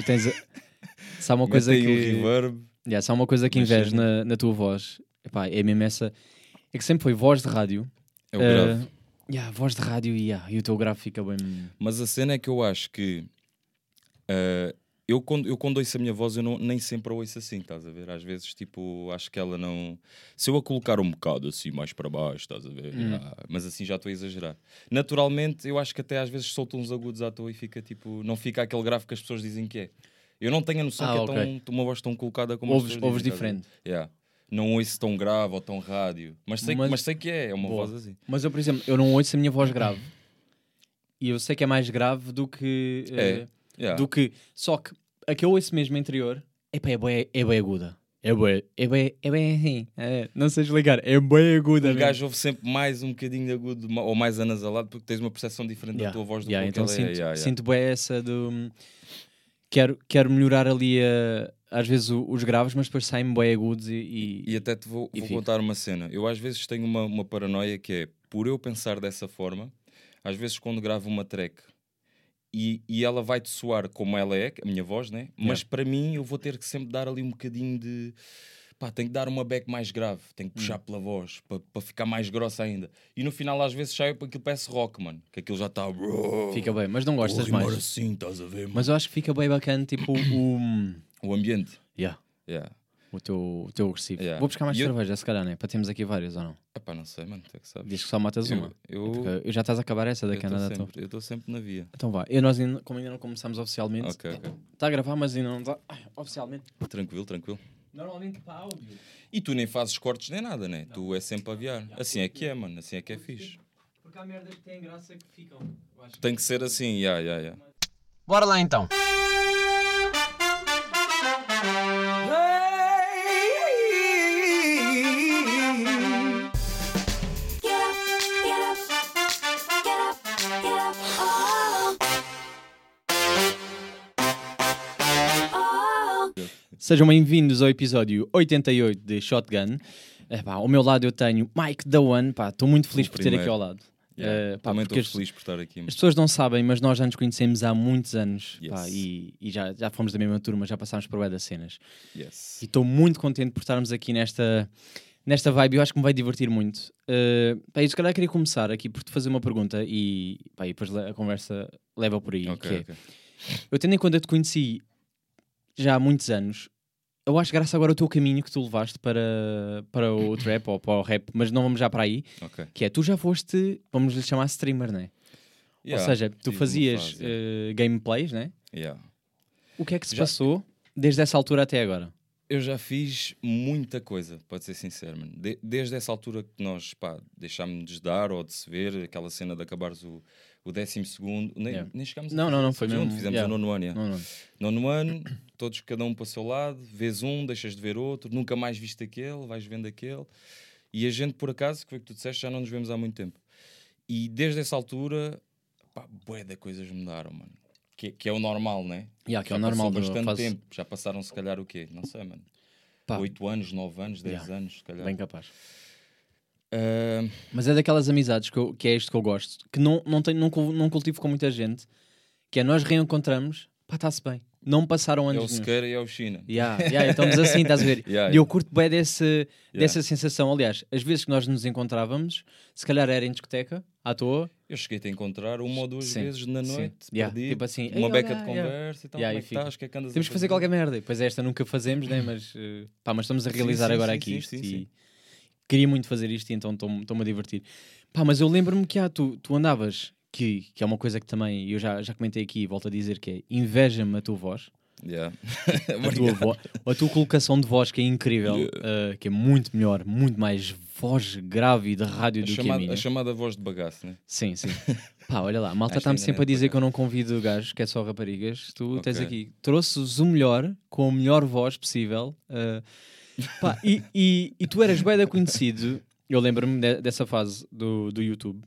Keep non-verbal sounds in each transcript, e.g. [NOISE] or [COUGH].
Tu tens. a- Se há uma coisa aí que. um reverb. Yeah, se há uma coisa que invejo na, na tua voz, epá, é mesmo essa. É que sempre foi voz de rádio. É o grave. yeah, voz de rádio e, yeah, e o teu grave fica bem. Mas a cena é que eu acho que eh, eu, quando, eu quando ouço a minha voz, eu não, nem sempre a ouço assim, estás a ver? Às vezes, tipo, acho que ela não. Se eu a colocar um bocado assim mais para baixo, estás a ver? Hum. Ah, mas assim já estou a exagerar. Naturalmente, eu acho que até às vezes solto uns agudos à toa e fica tipo. Não fica aquele grave que as pessoas dizem que é. Eu não tenho a noção Ah, que é ok. tão, uma voz tão colocada como as Ouves, pessoas ouves dizem, diferente. Yeah. Não ouço tão grave ou tão rádio. Mas sei, Mas- mas... sei que é, é uma Boa. voz assim. Mas eu, por exemplo, eu não ouço a minha voz grave. E eu sei que é mais grave do que. É. Yeah. do que. Só que a que eu ouço mesmo interior epá, é bem é bué aguda. É bem, é bem, é bem assim. É, não sei explicar. É bem aguda. Mesmo. gajo ouve sempre mais um bocadinho de agudo ou mais anasalado porque tens uma percepção diferente Yeah, da tua voz do yeah, que então ela sinto, é. Yeah, yeah. sinto bem essa do. Quero, quero melhorar ali a- às vezes o- os graves, mas depois saem bem agudos e. e- E até te vou, vou contar uma cena. Eu às vezes tenho uma, uma paranoia que é por eu pensar dessa forma, às vezes quando gravo uma track e, e ela vai-te soar como ela é, a minha voz, né? Mas para mim eu vou ter que sempre dar ali um bocadinho de. Pá, tenho que dar uma back mais grave, tenho que puxar Hum. pela voz para ficar mais grossa ainda. E no final às vezes sai para aquilo parece rock, mano. Que aquilo já está. Fica bem, mas não gostas mais. assim, estás a ver, mano? Mas eu acho que fica bem bacana, tipo, [COUGHS] o. O ambiente. Yeah, Yeah. O, teu, o teu agressivo. Yeah. Vou buscar mais E eu- cerveja, se calhar, né? Para termos aqui várias ou não? Epá, não sei, mano, tu é que sabes. Diz que só matas uma. Eu, eu, Porque eu já estás a acabar essa da eu Canadá. Eu estou sempre na via. então vá. Eu, nós ainda, como ainda não começamos oficialmente, Ok, ok. está a gravar, mas ainda não está oficialmente. Tranquilo, tranquilo. Normalmente para áudio. E tu nem fazes cortes nem nada, né? Tu é sempre a aviar. Assim é que é, mano. Assim é que é fixe. Porque há merdas que têm graça que ficam. Eu Tem que ser assim, ya, ya, ya. Bora lá então. Sejam bem-vindos ao episódio 88 de Shotgun. Epá, ao meu lado eu tenho Mike The One. Pá, Estou muito feliz O por ter aqui primeiro. ao lado. Yeah. Pá, Também estou feliz por estar aqui. As pessoas não sabem, mas nós já nos conhecemos há muitos anos pá, Yes. e, e já, já fomos da mesma turma, já passámos por das cenas. Yes. E estou muito contente por estarmos aqui nesta, nesta vibe. Eu acho que me vai divertir muito. Uh, pá, e se calhar queria começar aqui por te fazer uma pergunta e, pá, e depois a conversa leva por aí. Ok, que é, ok. eu tendo em conta que te conheci já há muitos anos, eu acho graças agora ao teu caminho que tu levaste para, para o [COUGHS] trap ou para o rap, mas não vamos já para aí, ok. que é tu já foste, vamos lhe chamar streamer, né? Yeah, Ou seja, tu fazias fase, uh, gameplays, né? Yeah. O que é que se Já- passou desde essa altura até agora? Eu já fiz muita coisa, pode ser sincero, mano. De- desde essa altura que nós, pá, deixámos de dar ou de se ver, aquela cena de acabares o, o décimo segundo, nem, Yeah. nem chegámos a Não, não, não, foi junto, mesmo- Fizemos yeah. o nono ano, yeah. Não. Nono ano, todos cada um para o seu lado, vês um, deixas de ver outro, nunca mais viste aquele, vais vendo aquele. E a gente, por acaso, que foi o que tu disseste, já não nos vemos há muito tempo. E desde essa altura, pá, bué de coisas mudaram, mano. Que, que é o normal, né? Yeah, que é Já o normal bastante fase- tempo. Já passaram, se calhar, o quê? Não sei, mano. Pá, 8 anos, 9 anos, 10 Yeah. anos, se calhar. Bem capaz. Mas é daquelas amizades que, eu- que é isto que eu gosto, que não, não, tenho, não, não cultivo com muita gente, que é nós reencontramos, pá, está-se bem. Não passaram é anos o nenhuns. Sequeira e é o China. Yeah, yeah, estamos assim, estás a ver? [LAUGHS] Yeah, E eu curto bem desse, dessa Yeah. sensação. Aliás, as vezes que nós nos encontrávamos, se calhar era em discoteca, à toa. Eu cheguei-te a encontrar uma ou duas Sim, vezes na noite, Yeah, perdido, tipo assim, uma "Ei, beca de yeah." conversa e tal, Yeah, como é que estás, o que é que andas Temos que fazer qualquer merda. E Depois esta nunca fazemos, né? Mas, eh, pá, mas estamos a realizar sim, agora sim, aqui sim, isto. e sim. Queria muito fazer isto e então estou-me a divertir. Pá, mas eu lembro-me que ah, tu, tu andavas, que, que é uma coisa que também eu já, já comentei aqui e volto a dizer que é inveja-me a tua voz. Yeah. [LAUGHS] a [LAUGHS] tua, a tua colocação de voz que é incrível, uh, que é muito melhor, muito mais voz grave de rádio a, do que a chamada, minha. a chamada voz de bagaço, né? Sim, sim. [LAUGHS] Pá, olha lá, a malta está-me sempre a dizer por que eu não convido gajos, que é só raparigas. Tu tens Ok. aqui, trouxes o melhor, com a melhor voz possível. uh, pá, e, e, e tu eras bem conhecido, eu lembro-me de- dessa fase do, do YouTube,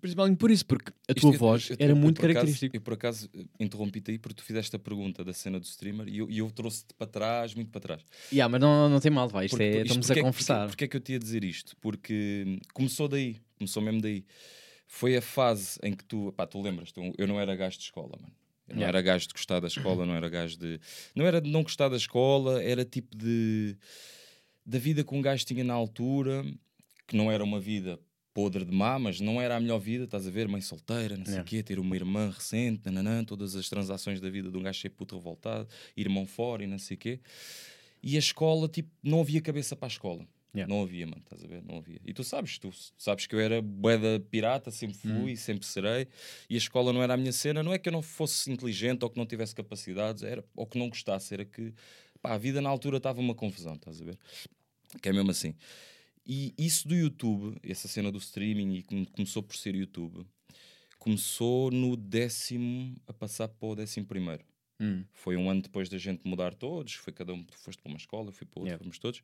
principalmente por isso, porque a tua Isto- eu- voz eu- era eu- muito característica. eu por acaso eh, interrompi-te aí porque tu fizeste a pergunta da cena do streamer e eu, eu trouxe-te para trás, muito para trás. Yeah, mas não, não tem mal, vai, isto Porque- é, estamos porque a é que- conversar. Porque, porque é que eu te ia dizer isto? Porque hum, começou daí, começou mesmo daí. Foi a fase em que tu, pá, tu lembras, tu, eu não era gajo de escola, mano. Eu não Yeah. era gajo de gostar da escola, não era gajo de. Não era de não gostar da escola, era tipo de. da vida que um gajo tinha na altura, que não era uma vida podre de má, mas não era a melhor vida, estás a ver? Mãe solteira, não sei o Yeah. quê, ter uma irmã recente, nananã, todas as transações da vida de um gajo cheio puto revoltado, irmão fora e não sei o quê. E a escola, tipo, não havia cabeça para a escola. Yeah. Não havia, mano, estás a ver? Não havia. E tu sabes, tu sabes que eu era boeda pirata, sempre fui, sempre serei, e a escola não era a minha cena. Não é que eu não fosse inteligente ou que não tivesse capacidades, era, ou que não gostasse, era que pá, a vida na altura estava uma confusão, estás a ver? Que é mesmo assim. E isso do YouTube, essa cena do streaming, e come- começou por ser YouTube, começou no décimo a passar para o décimo primeiro. Hum. Foi um ano depois da gente mudar todos, foi cada um, tu foste para uma escola, eu fui para outra, Yeah. fomos todos.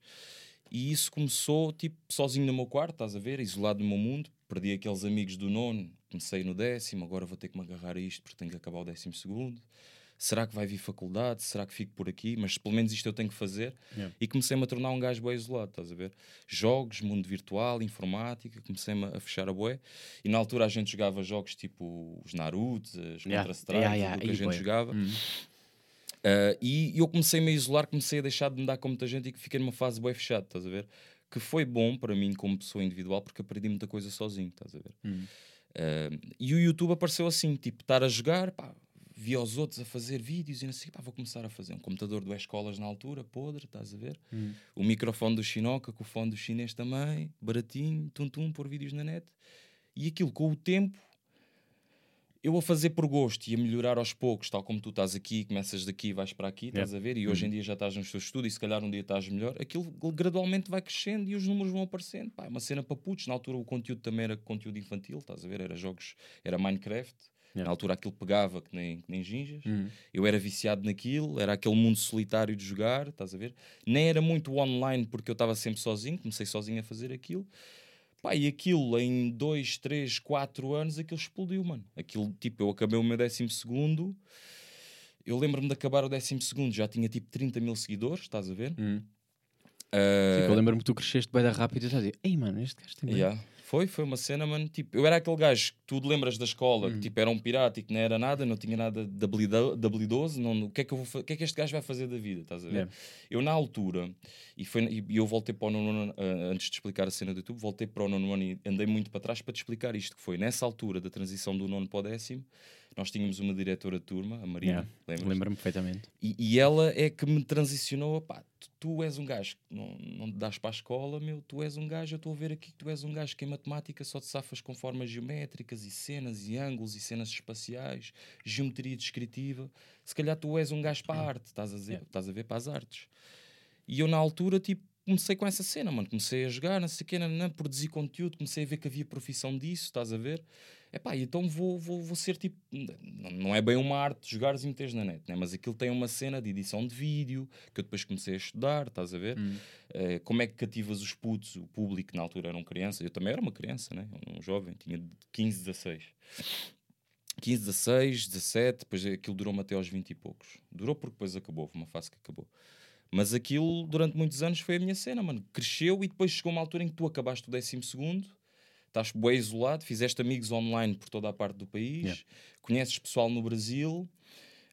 E isso começou, tipo, sozinho no meu quarto, estás a ver, isolado no meu mundo. Perdi aqueles amigos do nono, comecei no décimo, agora vou ter que me agarrar a isto porque tenho que acabar o décimo segundo. Será que vai vir faculdade? Será que fico por aqui? Mas pelo menos isto eu tenho que fazer. Yeah. E comecei-me a tornar um gajo bem isolado, estás a ver? Jogos, mundo virtual, informática, comecei-me a fechar a bué. E na altura a gente jogava jogos tipo os Naruto, as Yeah. Counter-Strike, Yeah, yeah, tudo o que a gente bué. jogava. Hum. Uh, e eu comecei-me a isolar, comecei a deixar de me dar com muita gente e que fiquei numa fase bem fechada, estás a ver? Que foi bom para mim como pessoa individual porque aprendi muita coisa sozinho, estás a ver? Hum. Uh, e o YouTube apareceu assim, tipo, estar a jogar, pá, via os outros a fazer vídeos e não sei, pá, vou começar a fazer um computador do escolas na altura, podre, estás a ver? Hum. O microfone do Chinoca, com o fone do chinês também, baratinho, tum-tum, pôr vídeos na net. E aquilo, com o tempo, eu a fazer por gosto e a melhorar aos poucos, tal como tu estás aqui, começas daqui vais para aqui, estás a ver? E hoje em dia já estás nos teus estudos e se calhar um dia estás melhor. Aquilo gradualmente vai crescendo e os números vão aparecendo. Pá, é uma cena para putos. Na altura o conteúdo também era conteúdo infantil, estás a ver? Era jogos, era Minecraft. Yeah. Na altura aquilo pegava que nem, que nem ginjas. Hum. Eu era viciado naquilo, era aquele mundo solitário de jogar, estás a ver? Nem era muito online porque eu estava sempre sozinho, comecei sozinho a fazer aquilo. Pá, e aquilo em 2, 3, 4 anos, aquilo explodiu, mano. Aquilo, tipo, eu acabei o meu décimo segundo. Eu lembro-me de acabar o décimo segundo, já tinha tipo 30 mil seguidores, estás a ver? Hum. Ah, Tipo, eu lembro-me que tu cresceste bem da rápido e estás a dizer, ei mano, este gajo tem bem. Yeah. Foi, foi uma cena, mano. Tipo, eu era aquele gajo que tu lembras da escola, Hum. que tipo, era um pirata e que não era nada, não tinha nada de habilido- de habilidoso. Não, o, que é que eu vou, o que é que este gajo vai fazer da vida? Estás a ver? Yeah. Eu, na altura, e, foi, e eu voltei para o nono ano, ah, antes de explicar a cena do YouTube, voltei para o nono ano e andei muito para trás para te explicar isto, que foi nessa altura da transição do nono para o décimo, nós tínhamos uma diretora de turma, a Marina, Yeah. Lembro-me perfeitamente. E, e ela é que me transicionou. Pá, tu, tu és um gajo que não, não te dás para a escola, meu. Tu és um gajo. Eu estou a ver aqui que tu és um gajo que em matemática só te safas com formas geométricas e cenas e ângulos e cenas espaciais, geometria descritiva. Se calhar tu és um gajo para a arte, estás a, dizer, Yeah. estás a ver para as artes. E eu, na altura, tipo, comecei com essa cena, mano. Comecei a jogar, não sei o quê, nananã, produzir conteúdo. Comecei a ver que havia profissão disso, estás a ver? Epá, e então vou, vou, vou ser tipo. Não, é bem uma arte de jogares e meteres na net, né? mas aquilo tem uma cena de edição de vídeo que eu depois comecei a estudar, estás a ver? Hum. Eh, como é que cativas os putos, o público que na altura eram crianças? Eu também era uma criança, né? um jovem, tinha 15, 16. 15, 16, 17, depois aquilo durou-me até aos 20 e poucos. Durou porque depois acabou, houve uma fase que acabou. Mas aquilo, durante muitos anos, foi a minha cena, mano. Cresceu e depois chegou uma altura em que tu acabaste o décimo segundo, estás bem isolado, fizeste amigos online por toda a parte do país, Yeah. conheces pessoal no Brasil,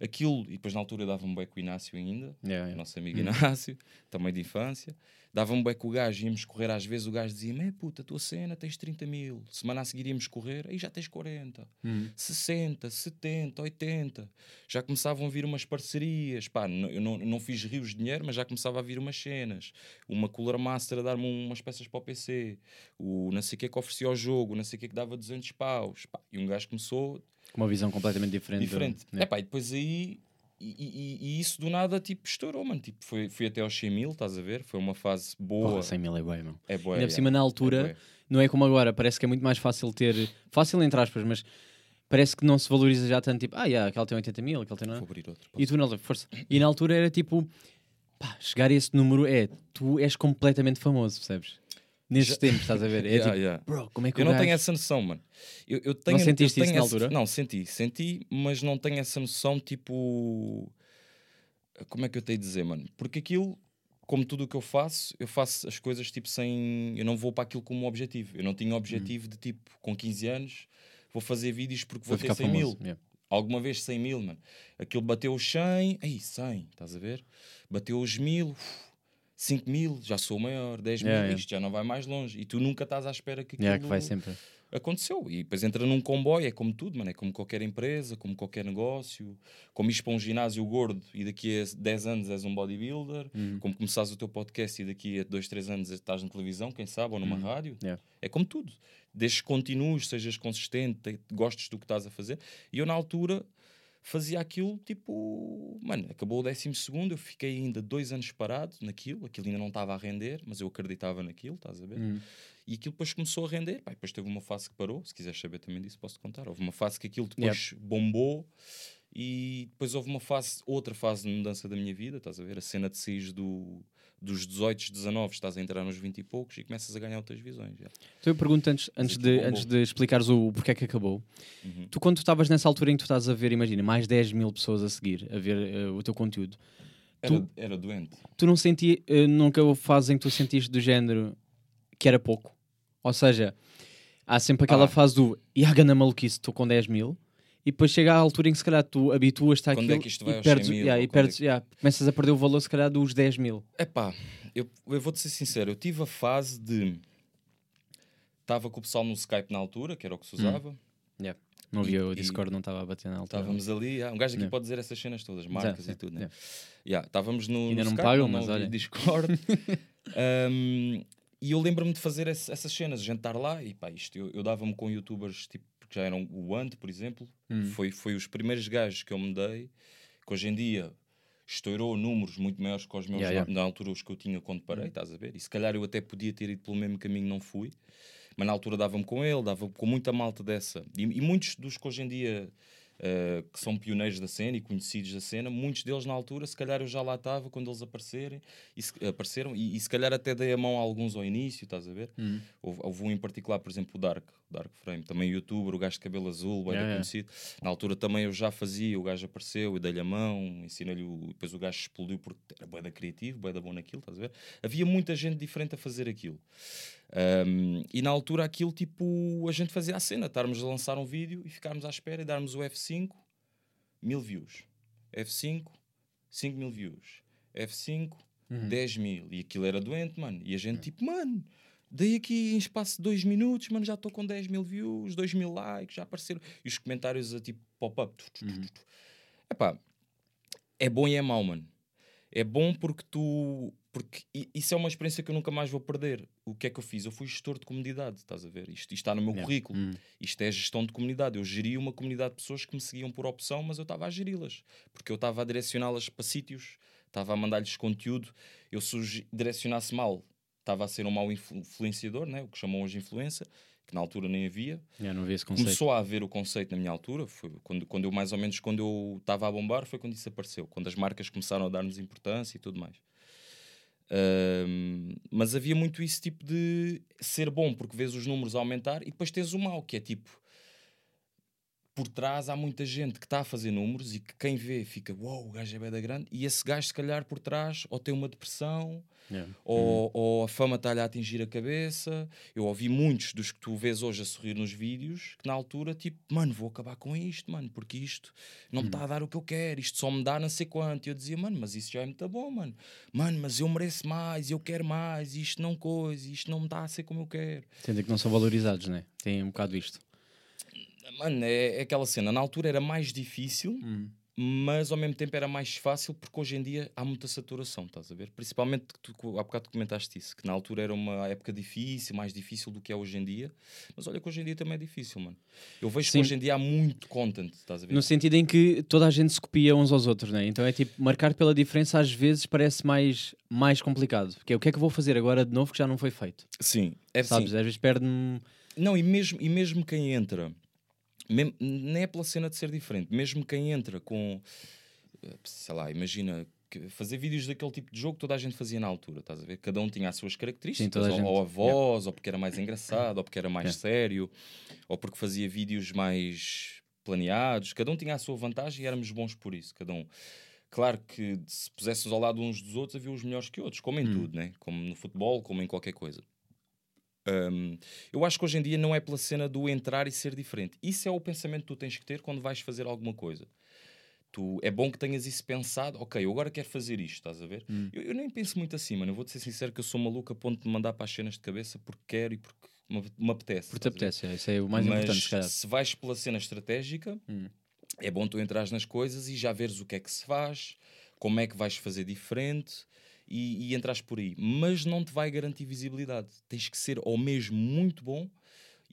aquilo, e depois na altura dava-me bem com o Inácio ainda, Yeah, o yeah. nosso amigo Inácio, [LAUGHS] também de infância. Dava-me bem com o gajo, íamos correr às vezes, o gajo dizia-me: é puta, a tua cena tens 30 mil, semana a seguir íamos correr, aí já tens 40, Hum. 60, 70, 80. Já começavam a vir umas parcerias, pá, n- eu não, não fiz rios de dinheiro, mas já começava a vir umas cenas. Uma Cooler Master a dar-me umas peças para o PC, o não sei o que que oferecia ao jogo, não sei o que que dava 200 paus, pá, e um gajo começou Com uma visão completamente diferente. diferente. Yeah. Epá, e depois aí. E, e- e isso do nada tipo estourou, mano. Tipo, foi, fui até aos 100 mil, estás a ver? Foi uma fase boa. Porra, 100 mil é bem, meu. É boa. Ainda é, por cima, na altura, bué. não é como agora, parece que é muito mais fácil ter. Fácil entre aspas, mas parece que não se valoriza já tanto. Tipo, ah, yeah, aquele tem 80 mil, aquele tem. Não. Vou abrir outro. E tu na altura, força. E na altura era tipo, pá, chegar a esse número é, tu és completamente famoso, percebes? Nesses tempos, estás a ver? [LAUGHS] É Yeah, tipo, yeah. bro, como é que Eu o não gajo... tenho essa noção, mano. Eu, eu tenho, eu sentiste tenho isso na essa- altura? Não, senti, senti, mas não tenho essa noção, tipo. Como é que eu tenho de dizer, mano? Porque aquilo, como tudo o que eu faço, eu faço as coisas tipo sem. Eu não vou para aquilo como um objetivo. Eu não tinha objetivo de tipo, com 15 anos, vou fazer vídeos porque vou Vou ter ficar 100 famoso. mil. yeah. Alguma vez 100 mil, mano. Aquilo bateu os 100, aí 100, estás a ver? Bateu os mil, uf, 5 mil, já sou maior, 10 mil, Yeah, yeah. isto já não vai mais longe. E tu nunca estás à espera que aquilo Yeah, que vai sempre. aconteceu. E depois entra num comboio, é como tudo, mano. É como qualquer empresa, como qualquer negócio. Como ires para um ginásio gordo e daqui a 10 anos és um bodybuilder. Uhum. Como começares o teu podcast e daqui a 2, 3 anos estás na televisão, quem sabe, ou numa rádio. Uhum. Yeah. É como tudo. Desde que continues, sejas consistente, te- gostes do que estás a fazer. E eu, na altura, fazia aquilo tipo. Mano, acabou o décimo segundo, eu fiquei ainda dois anos parado naquilo. Aquilo ainda não estava a render, mas eu acreditava naquilo, estás a ver? Uhum. E aquilo depois começou a render. Pá, depois teve uma fase que parou. Se quiseres saber também disso, posso contar. Houve uma fase que aquilo depois bombou. E depois houve uma fase, outra fase de mudança da minha vida. Estás a ver? A cena de saís do, dos 18, 19, estás a entrar nos 20 e poucos e começas a ganhar outras visões. já. Então eu pergunto antes, antes, de, bombou. antes de explicares o porquê é que acabou. Uhum. Tu, quando tu estavas nessa altura em que tu estás a ver, imagina, mais 10 mil pessoas a seguir, a ver eh, o teu conteúdo, Era, Tu- era doente. tu não sentias, nunca houve fase em que tu sentiste do género que era pouco? Ou seja, há sempre aquela Ah. fase do Iaga na maluquice, estou com 10 mil, e depois chega à altura em que se calhar tu habituas-te àquilo Quando é que isto vai e aos perdes, 100 mil, yeah, e quando é perdes, yeah, começas a perder o valor se calhar dos 10 mil. É pá, eu, eu vou-te ser sincero. Eu tive a fase de. Estava com o pessoal no Skype na altura, que era o que se usava. Yeah. Não E- havia o e- Discord, não estava a bater na altura. Estávamos ali. ah, um gajo aqui Yeah. pode dizer essas cenas todas, marcas e tudo, né? yeah. Yeah, estávamos no, Ainda no não me Skype, pagam, mas olha. Discord. [LAUGHS] Um, e eu lembro-me de fazer esse- essas cenas, jantar lá e pá, isto eu, eu dava-me com youtubers tipo, que já eram o Ant, por exemplo. Hum. Foi, foi os primeiros gajos que eu me dei, que hoje em dia estourou números muito maiores que os meus Yeah, na- yeah. Hum. na altura os que eu tinha quando parei, estás a ver? E se calhar eu até podia ter ido pelo mesmo caminho, não fui. Mas na altura dava-me com ele, dava com muita malta dessa. E, e muitos dos que hoje em dia eh, que são pioneiros da cena e conhecidos da cena, muitos deles na altura, se calhar eu já lá estava quando eles aparecerem, e se- apareceram, e, e se calhar até dei a mão a alguns ao início, estás a ver? Hum. Houve, houve um em particular, por exemplo, o Dark, Dark Frame, também youtuber, o gajo de cabelo azul, bem Yeah, yeah. conhecido. Na altura também eu já fazia, o gajo apareceu, eu dei-lhe a mão, ensinei-lhe, o- depois o gajo explodiu porque era bué da criativo, bué da bom naquilo, estás a ver? Havia muita gente diferente a fazer aquilo. Um, e na altura aquilo, tipo, a gente fazia a cena, estarmos a lançar um vídeo e ficarmos à espera e darmos o F5, mil views. F5, 5 mil views. F5, Uhum. 10 mil. E aquilo era doente, mano. E a gente, tipo, mano, dei aqui em espaço de 2 minutos, mano, já estou com 10 mil views, 2 mil likes, já apareceram. E os comentários a tipo pop-up. Tu. Epá, é bom e é mau, mano. É bom porque tu. Porque isso é uma experiência que eu nunca mais vou perder. O que é que eu fiz? Eu fui gestor de comunidade, estás a ver? Isto, isto está no meu Yeah. currículo. Hum. Isto é gestão de comunidade. Eu geri uma comunidade de pessoas que me seguiam por opção, mas eu estava a geri-las. Porque eu estava a direcioná-las para sítios, estava a mandar-lhes conteúdo. Eu se os direcionasse mal, estava a ser um mau influ- influenciador, né? o que chamam hoje influência, que na altura nem havia. Yeah, não havia esse conceito. Começou a haver o conceito na minha altura, foi quando, quando eu mais ou menos quando eu estava a bombar, foi quando isso apareceu, quando as marcas começaram a dar-nos importância e tudo mais. Ahm, mas havia muito esse tipo de ser bom, porque vês os números a aumentar e depois tens o mau, que é tipo por trás há muita gente que está a fazer números e que quem vê fica, uau, o gajo é bem da grande, e esse gajo, se calhar, por trás, ou tem uma depressão, Yeah. ou, ou a fama está-lhe a atingir a cabeça. Eu ouvi muitos dos que tu vês hoje a sorrir nos vídeos que na altura, tipo, mano, vou acabar com isto, mano, porque isto não me está a dar o que eu quero, isto só me dá não sei quanto. E eu dizia, mano, mas isso já é muito bom, mano. Mano, mas eu mereço mais, eu quero mais, isto não coisa, isto não me está a ser como eu quero. Sentem que não são valorizados, né? Tem um bocado isto. Mano, é, é aquela cena, na altura era mais difícil. Hum. mas ao mesmo tempo era mais fácil porque hoje em dia há muita saturação, estás a ver? Principalmente que tu, há bocado comentaste isso, que na altura era uma época difícil, mais difícil do que é hoje em dia, mas olha que hoje em dia também é difícil, mano. Eu vejo Sim. que hoje em dia há muito content, estás a ver? No sentido em que toda a gente se copia uns aos outros, né? Então é tipo, marcar pela diferença às vezes parece mais, mais complicado. Que é o que é que eu vou fazer agora de novo que já não foi feito? Sim, é Sabes? sim. Às vezes perde-me. Não, e mesmo, e mesmo quem entra, nem é pela cena de ser diferente, mesmo quem entra com, eh, sei lá, imagina que fazer vídeos daquele tipo de jogo que toda a gente fazia na altura, estás a ver? Cada um tinha as suas características, toda a ou, ou a voz, ou porque era mais engraçado, ou porque era mais Yeah. sério, ou porque fazia vídeos mais planeados, cada um tinha a sua vantagem e éramos bons por isso, cada um. Claro que se puséssemos ao lado uns dos outros havia os melhores que outros, como em Hum. tudo, né? como no futebol, como em qualquer coisa. Hum, eu acho que hoje em dia não é pela cena do entrar e ser diferente. Isso é o pensamento que tu tens que ter quando vais fazer alguma coisa. Tu, é bom que tenhas isso pensado. Ok, eu agora quero fazer isto, estás a ver? Hum. Eu, eu nem penso muito assim, mano. Eu vou-te ser sincero que eu sou maluco a ponto de me mandar para as cenas de cabeça porque quero e porque me, me apetece. Porque te apetece, é, isso é o mais Mas importante, se calhar. se vais pela cena estratégica, Hum. é bom tu entrares nas coisas e já veres o que é que se faz, como é que vais fazer diferente e, e entras por aí. Mas não te vai garantir visibilidade. Tens que ser ou mesmo muito bom.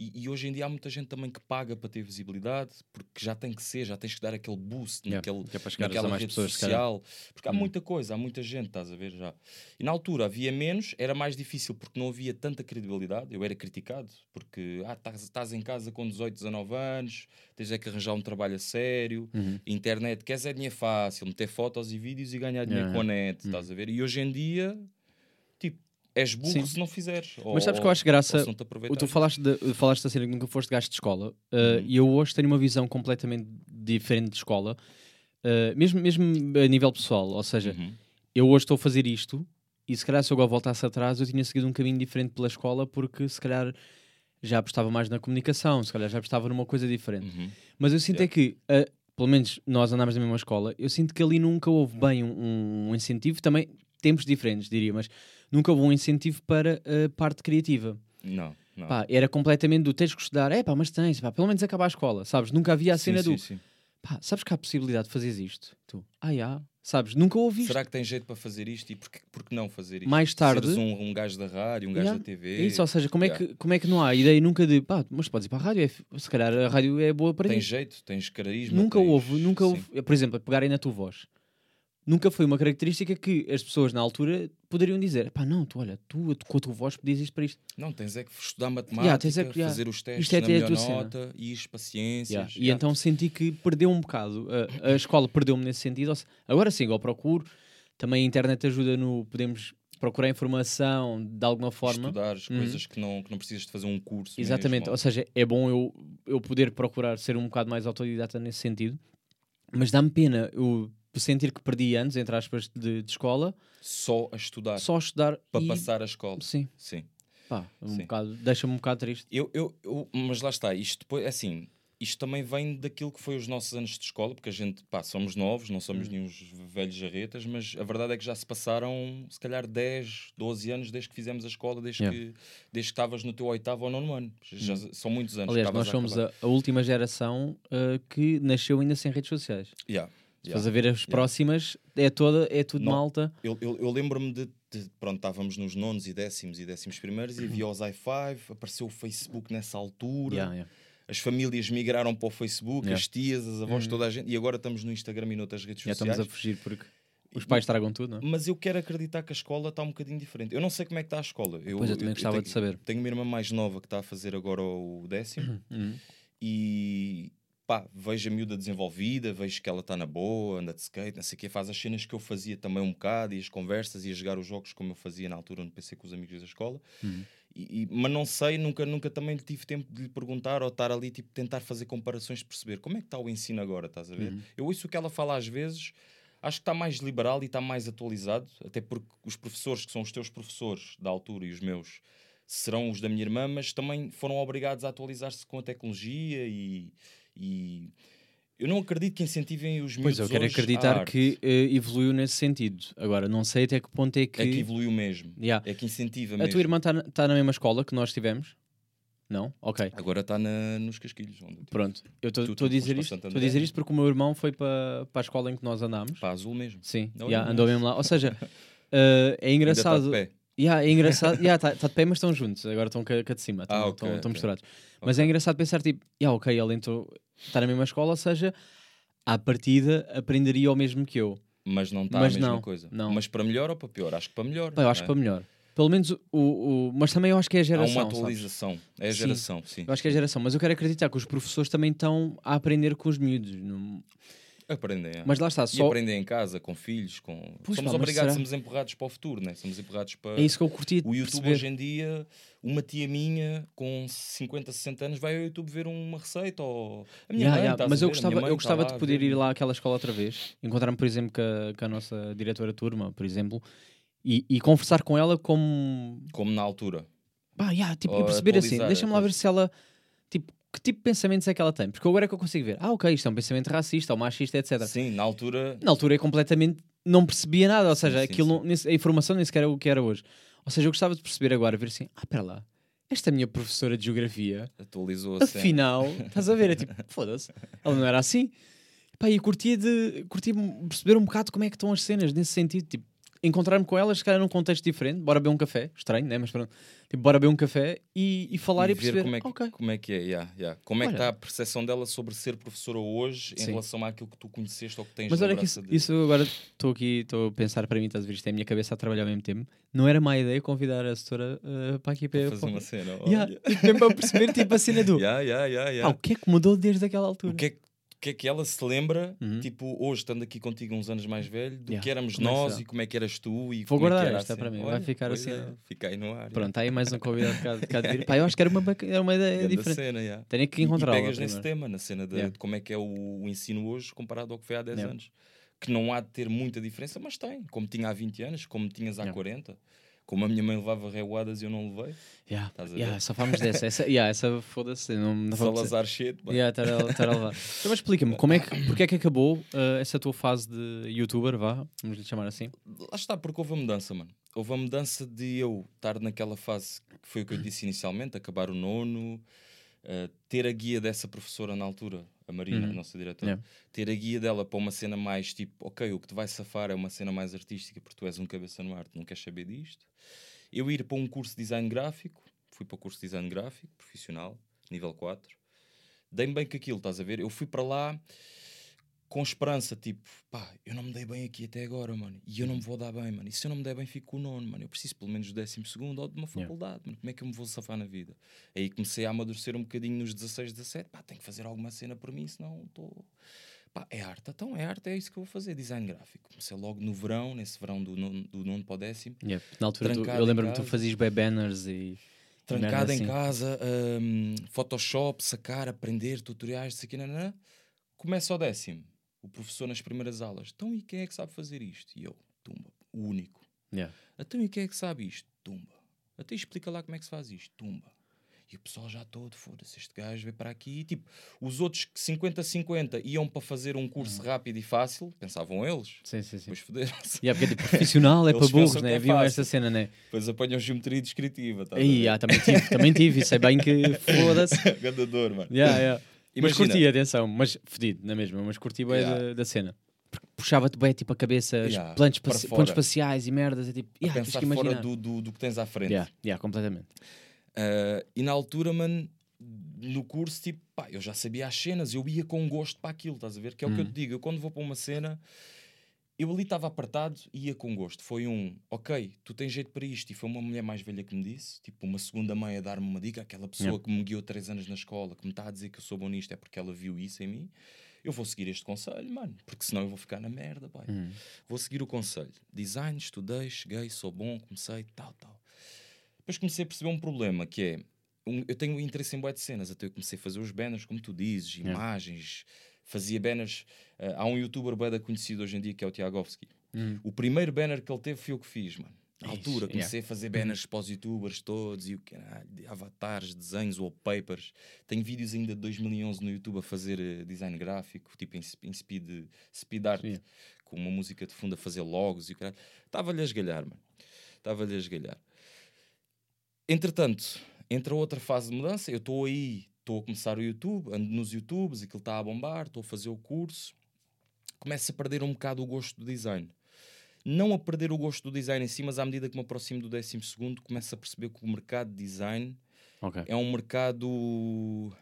E, e hoje em dia há muita gente também que paga para ter visibilidade, porque já tem que ser, já tens que dar aquele boost Yeah, naquele, que é para naquela mais rede pessoas, social. Porque há Hum. muita coisa, há muita gente, estás a ver já. E na altura havia menos, era mais difícil porque não havia tanta credibilidade. Eu era criticado, porque ah, estás- estás em casa com 18, 19 anos, tens é que arranjar um trabalho a sério. Uhum. Internet, queres é dinheiro fácil, meter fotos e vídeos e ganhar dinheiro Yeah, com a net, estás a ver? E hoje em dia, és burro Sim. se não fizeres. Mas sabes que eu acho graça- ou. Tu falaste, de, falaste da cena que nunca foste gasto de escola uh, Uhum. e eu hoje tenho uma visão completamente diferente de escola, uh, mesmo, mesmo a nível pessoal. Ou seja, Uhum. eu hoje estou a fazer isto e se calhar se eu agora voltasse atrás eu tinha seguido um caminho diferente pela escola porque se calhar já apostava mais na comunicação, se calhar já apostava numa coisa diferente. Uhum. Mas eu sinto Yeah. é que, uh, pelo menos nós andámos na mesma escola, eu sinto que ali nunca houve bem um, um incentivo, também tempos diferentes, diria, mas nunca houve um incentivo para a parte criativa. Não, não. Pá, era completamente do tens que estudar, é pá, mas tens, pá, pelo menos acabar a escola, sabes? Nunca havia a cena sim, do sim. pá, sabes que há a possibilidade de fazeres isto? Tu, ah, já, sabes? Nunca ouvi. Será que tem jeito para fazer isto e porquê, porquê não fazer isto? Mais tarde- Seres um, um gajo da rádio, um gajo Yeah. da TV. É isso, ou seja, como, Yeah. é que, como é que não há ideia nunca de pá, mas podes ir para a rádio, é se calhar a rádio é boa para ti. jeito, tens carisma. Nunca tens- houve, nunca houve, por exemplo, a pegarem na tua voz. Nunca foi uma característica que as pessoas na altura poderiam dizer: pá, não, tu olha, tu com a tua voz podias isto para isto. Não, tens é que estudar matemática, tens é que- yeah. fazer os testes Isto é na melhor cena. nota, e as paciências. Yeah. E yeah. então senti que perdeu um bocado. A, a escola perdeu-me nesse sentido. Agora sim, eu procuro. Também a internet ajuda no. Podemos procurar informação de alguma forma. Estudar as Uhum. coisas que não, que não precisas de fazer um curso. Exatamente. mesmo, Ou seja, é bom eu, eu poder procurar ser um bocado mais autodidata nesse sentido. Mas dá-me pena eu sentir que perdi anos, entre aspas, de, de escola, Só a estudar, só a estudar para e... passar a escola. Sim, Sim. pá, um bocado, deixa-me um bocado triste. Eu, eu, eu- mas lá está, isto depois, assim, isto também vem daquilo que foi os nossos anos de escola, porque a gente, pá, somos novos, não somos Hum. nenhum velhos jarretas, mas a verdade é que já se passaram, se calhar, 10, 12 anos desde que fizemos a escola, desde Yeah. que desde que estavas no teu oitavo ou nono ano. Já, são muitos anos. Aliás, nós somos a, a última geração uh, que nasceu ainda sem redes sociais. Yeah, Se yeah. a ver as próximas, é toda, é tudo Não. malta. Eu, eu, eu lembro-me de, de- Pronto, estávamos nos nonos e décimos e décimos primeiros e havia os i5, apareceu o Facebook nessa altura. Yeah, yeah. as famílias migraram para o Facebook, Yeah. as tias, as avós, toda a gente, e agora estamos no Instagram e noutras redes Já sociais. estamos a fugir porque os pais tragam tudo, não é? Mas eu quero acreditar que a escola está um bocadinho diferente. Eu não sei como é que está a escola. Eu, Pois, eu também gostava tenho, de saber. Tenho uma irmã mais nova que está a fazer agora o décimo [COUGHS] Uhum. e pá, vejo a miúda desenvolvida, vejo que ela está na boa, anda de skate, não sei o quê, faz as cenas que eu fazia também um bocado e as conversas e a jogar os jogos como eu fazia na altura no PC com os amigos da escola. Uhum. E, e- mas não sei, nunca, nunca também tive tempo de lhe perguntar ou estar ali, tipo, tentar fazer comparações de perceber como é que está o ensino agora, estás a ver? Uhum. Eu ouço o que ela fala às vezes, acho que está mais liberal e está mais atualizado, até porque os professores que são os teus professores da altura e os meus serão os da minha irmã, mas também foram obrigados a atualizar-se com a tecnologia e, e eu não acredito que incentivem os Pois miúdos eu quero acreditar que eh, evoluiu nesse sentido. Agora, não sei até que ponto é que. é que evoluiu mesmo, Yeah. é que incentiva A mesmo. tua irmã está tá na mesma escola que nós tivemos? Não? Ok. Agora está nos casquilhos, onde eu. Pronto. Eu estou a dizer isto. Estou a dizer isto porque o meu irmão foi para a escola em que nós andámos. para azul mesmo. Sim, yeah, andou mesmo lá. Ou seja, [LAUGHS] eh, é Ainda está engraçado. de pé. Yeah, é engraçado. Está [LAUGHS] yeah, tá de pé, mas estão juntos. Agora estão cá, cá de cima. Estão Ah, ok, estão- estão ok. misturados. Mas é engraçado pensar, tipo, yeah, ok, ele entrou, está na mesma escola, ou seja, à partida aprenderia o mesmo que eu. Mas não está a mesma não, coisa. não. Mas para melhor ou para pior? Acho que para melhor. Pá, eu acho não que é? para melhor. Pelo menos o, o. Mas também eu acho que é a Há geração. uma sabes? atualização. É a Sim. geração, sim. Eu acho que é a geração, mas eu quero acreditar que os professores também estão a aprender com os miúdos. não- Aprendem. é. Mas lá está, E só. aprendem em casa, com filhos, com... Pois somos pá, obrigados, será? somos empurrados para o futuro, né? somos empurrados para... É isso que eu curti O YouTube perceber. hoje em dia, uma tia minha com 50, 60 anos vai ao YouTube ver uma receita ou... A minha Yeah, mãe, yeah, Mas eu gostava, eu gostava de poder ir lá àquela escola outra vez, encontrar-me, por exemplo, com a, com a nossa diretora turma, por exemplo, e, e conversar com ela como. Como na altura. pá, yeah, tipo, eu perceber assim, deixa-me lá ver se ela, que tipo de pensamentos é que ela tem? Porque agora é que eu consigo ver, ah, ok, isto é um pensamento racista ou machista, etc. Sim, na altura. Na altura eu completamente não percebia nada, ou seja, sim, aquilo sim. não- a informação nem sequer era o que era hoje. Ou seja, eu gostava de perceber agora, ver assim, ah, espera lá, esta minha professora de geografia, Atualizou a cena. afinal, [LAUGHS] estás a ver, é tipo, foda-se, ela não era assim. Pá, e curtia de curtia perceber um bocado como é que estão as cenas nesse sentido, tipo, encontrar-me com elas, se calhar num contexto diferente, bora beber um café, estranho, né? Mas pronto, tipo, bora beber um café e, e falar e, e perceber, como é que, ok, como é que é, yeah, yeah. como é que Olha. está a percepção dela sobre ser professora hoje em Sim. relação àquilo que tu conheceste ou que tens Mas olha que isso, de- isso agora estou aqui, estou a pensar para mim, estás a ver, isto é a minha cabeça a trabalhar ao mesmo tempo. Não era má ideia convidar a assessora uh, para aqui para, fazer uma cena. Yeah, tipo, mesmo para perceber tipo a cena do [LAUGHS] Yeah, yeah, yeah, "Ah, yeah. o que é que mudou desde aquela altura? O que é que, que é que ela se lembra, Uhum. tipo, hoje estando aqui contigo uns anos mais velho, do Yeah. que éramos Como é nós será? e como é que eras tu e Vou como é que guardar era esta a para mim, vai Olha, ficar pois assim, é, aí no ar. Pronto, está aí mais um convidado cá, cá de vir. [LAUGHS] Pá, eu acho que era uma, era uma ideia diferente. cena, yeah. Tenho que E- encontrá-la. E pegas nesse primeiro. tema, na cena de, Yeah. de como é que é o, o ensino hoje comparado ao que foi há 10 Yeah. anos. Que não há de ter muita diferença, mas tem. Como tinha há 20 anos, como tinhas há Yeah. 40. Como a minha mãe levava reguadas e eu não levei. Yeah, yeah, só falamos dessa. Essa, yeah, essa foda-se. Não, não. Salazar shit. Yeah, estar a, estar a levar. [LAUGHS] Então, mas explica-me, como é que, porque é que acabou uh, essa tua fase de youtuber, vá, vamos lhe chamar assim? Lá está, porque houve a mudança, mano. Houve a mudança de eu estar naquela fase que foi o que eu disse inicialmente, acabar o nono, eh, ter a guia dessa professora na altura, a Marina, Uhum. a nossa diretora, Yeah. ter a guia dela para uma cena mais tipo, ok, o que te vai safar é uma cena mais artística, porque tu és um cabeça no arte, não queres saber disto. Eu ir para um curso de design gráfico, fui para o curso de design gráfico, profissional, nível 4. Dei-me bem com aquilo, estás a ver? Eu fui para lá com esperança, tipo, pá, eu não me dei bem aqui até agora, mano, e eu não me vou dar bem, mano. E se eu não me der bem, fico com o nono, mano. Eu preciso pelo menos do décimo segundo ou de uma Yeah. faculdade, mano. Como é que eu me vou safar na vida? Aí comecei a amadurecer um bocadinho nos 16, 17, pá, tenho que fazer alguma cena por mim, senão estou. Pá, é arte, então é arte, é isso que eu vou fazer, design gráfico. Comecei logo no verão, nesse verão do nono, do nono para o décimo, Yeah. Na altura, tu, eu em lembro-me que tu fazias bem banners e. trancado em assim. casa, hum, Photoshop, sacar, aprender, tutoriais, isso aqui, nanã. Começa ao décimo, o professor nas primeiras aulas. Então, e quem é que sabe fazer isto? E eu, tumba, o único. Yeah. Então, e quem é que sabe isto? Tumba. Até explica lá como é que se faz isto. Tumba. E o pessoal já todo, foda-se, este gajo veio para aqui. E, tipo, os outros que 50-50 iam para fazer um curso rápido e fácil, pensavam eles. Sim, sim, sim. Depois foderam-se. Yeah, porque tipo, profissional, é [LAUGHS] para burros, né? é Viam esta cena, né? Depois apanham geometria descritiva. Tá Aí, ah, também tive, também tive, isso é bem que foda-se. [LAUGHS] Gadador, mano. Yeah, yeah. Mas Imagina. curti, atenção, mas fedido, na mesma, mas curti bem Yeah. da, da cena. Porque puxava-te bem, tipo, a cabeça, os Yeah, planos, para espaci- fora. planos espaciais e merdas, é tipo, yeah, tens pensar que fora imaginar. do, do, do que tens à frente. Yeah, yeah, completamente. Uh, e na altura, mano, no curso, tipo, pá, eu já sabia as cenas, eu ia com gosto para aquilo, estás a ver? Que é o que eu Hum. te digo, eu quando vou para uma cena, eu ali estava apertado e ia com gosto. Foi um, ok, tu tens jeito para isto. E foi uma mulher mais velha que me disse, tipo, uma segunda mãe a dar-me uma dica, aquela pessoa Yeah. que me guiou três anos na escola, que me está a dizer que eu sou bom nisto, é porque ela viu isso em mim. Eu vou seguir este conselho, mano, porque senão eu vou ficar na merda, pai. Hum. Vou seguir o conselho. Design, estudei, cheguei, sou bom, comecei, tal, tal. Depois comecei a perceber um problema que é. um- eu tenho interesse em bué de cenas, até eu comecei a fazer os banners, como tu dizes, Yeah. imagens, fazia banners. Eh, há um youtuber da conhecido hoje em dia que é o Tiagovski. Hum. O primeiro banner que ele teve foi eu que fiz, mano. Na Ixi, altura, yeah. comecei a fazer banners para os youtubers todos e o caralho, de avatares, desenhos, wallpapers. Tenho vídeos ainda de 2011 no YouTube a fazer eh, design gráfico, tipo em, em speed, speed art, Sim. com uma música de fundo a fazer logos e o caralho. Estava-lhe a esgalhar, mano. Estava-lhe a esgalhar. Entretanto, entra outra fase de mudança. Eu estou aí, estou a começar o YouTube, ando nos YouTubes, aquilo está a bombar, estou a fazer o curso. Começo a perder um bocado o gosto do design. Não a perder o gosto do design em si, mas à medida que me aproximo do 12 segundo, começo a perceber que o mercado de design Ok. é um mercado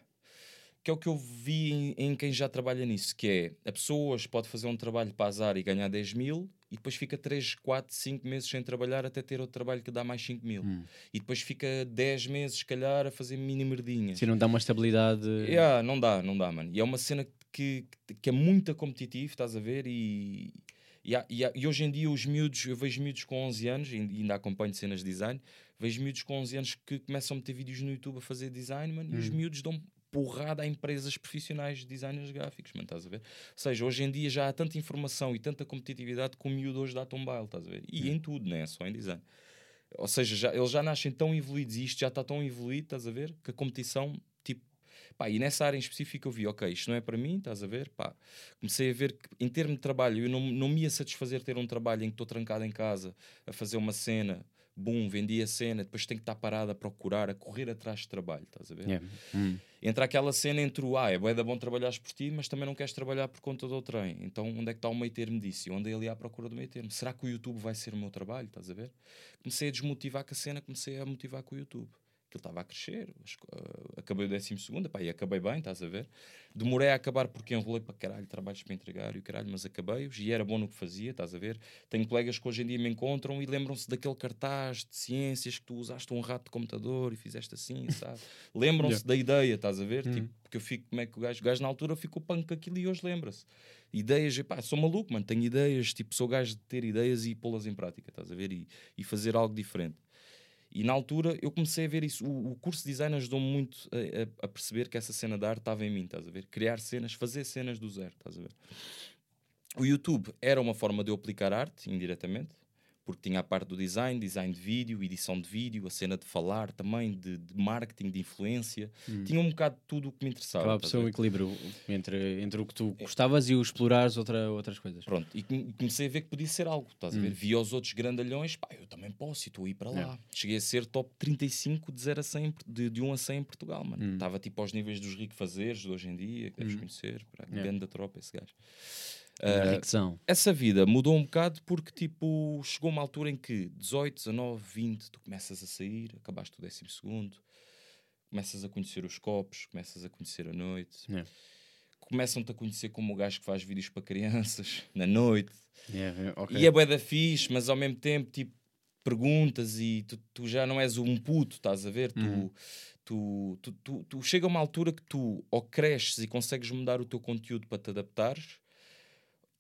que é o que eu vi em, em quem já trabalha nisso, que é a pessoas pode fazer um trabalho para azar e ganhar 10 mil e depois fica 3, 4, 5 meses sem trabalhar até ter outro trabalho que dá mais 5 mil. Hum. E depois fica 10 meses, se calhar, a fazer mini merdinhas. Se não dá uma estabilidade. Yeah, não dá, não dá, mano. E é uma cena que, que é muito competitiva, estás a ver? E, e, há- e há- e hoje em dia os miúdos, eu vejo miúdos com 11 anos, ainda acompanho cenas de design, vejo miúdos com 11 anos que começam a meter vídeos no YouTube a fazer design, mano, e os Hum. miúdos dão porrada a empresas profissionais de designers gráficos, mano, estás a ver? Ou seja, hoje em dia já há tanta informação e tanta competitividade que o miúdo hoje um baile, estás a ver? E Hum. em tudo, não é só em design. Ou seja, já, eles já nascem tão evoluídos e isto já está tão evoluído, estás a ver? Que a competição, pá, e nessa área em específico eu vi, ok, isto não é para mim, estás a ver? Pá, comecei a ver que em termos de trabalho, eu não, não me ia satisfazer ter um trabalho em que estou trancado em casa a fazer uma cena, bum, vendi a cena, depois tenho que estar parado a procurar, a correr atrás de trabalho, estás a ver? Yeah. Hum. Entra aquela cena entre o ah, é bué da bom trabalhares por ti, mas também não queres trabalhar por conta do trem. Então onde é que está o meio termo disso? E onde é ali à procura do meio termo? Será que o YouTube vai ser o meu trabalho? Estás a ver? Comecei a desmotivar com a cena, comecei a motivar com o YouTube. Aquilo estava a crescer, ah, acabei o décimo segundo, pá, e acabei bem, estás a ver? Demorei a acabar porque enrolei para caralho trabalhos para entregar e o caralho, mas acabei-os e era bom no que fazia, estás a ver? Tenho colegas que hoje em dia me encontram e lembram-se daquele cartaz de ciências que tu usaste um rato de computador e fizeste assim, [LAUGHS] sabe? Lembram-se da ideia, estás a ver? Tipo, porque eu fico, como é que o gajo, o gajo na altura ficou punk com aquilo e hoje lembra-se. Ideias, pá, sou maluco, mano, tenho ideias, tipo, sou gajo de ter ideias e pô-las em prática, estás a ver? E, e fazer algo diferente. E na altura eu comecei a ver isso. O, o curso de design ajudou-me muito a, a- a perceber que essa cena de arte estava em mim, estás a ver? Criar cenas, fazer cenas do zero, estás a ver? O YouTube era uma forma de eu aplicar arte, indiretamente, porque tinha a parte do design, design de vídeo, edição de vídeo, a cena de falar também, de, de marketing, de influência. Tinha um bocado de tudo o que me interessava. Acaba por ser um equilíbrio entre, entre o que tu gostavas e o explorares outra, outras coisas. Pronto, e come- comecei a ver que podia ser algo, estás a ver? Vi os outros grandalhões, pá, eu também posso e estou a ir para lá. Yeah. Cheguei a ser top 35 de, 0 a 100, em Port- de, de 1 a 100 em Portugal, mano. Estava tipo aos níveis dos ricos fazeres de hoje em dia, que deves conhecer, pá, Yeah. grande da tropa esse gajo. Uh. Essa vida mudou um bocado porque, tipo, chegou uma altura em que 18, 19, 20, tu começas a sair, acabaste o décimo segundo, começas a conhecer os copos, começas a conhecer a noite, Yeah. começam-te a conhecer como o gajo que faz vídeos para crianças, [LAUGHS] na noite. Yeah, ok. E é bué da fixe, mas ao mesmo tempo, tipo, perguntas e tu, tu já não és um puto, estás a ver? Tu, tu, tu, tu, tu chega a uma altura que tu ou cresces e consegues mudar o teu conteúdo para te adaptares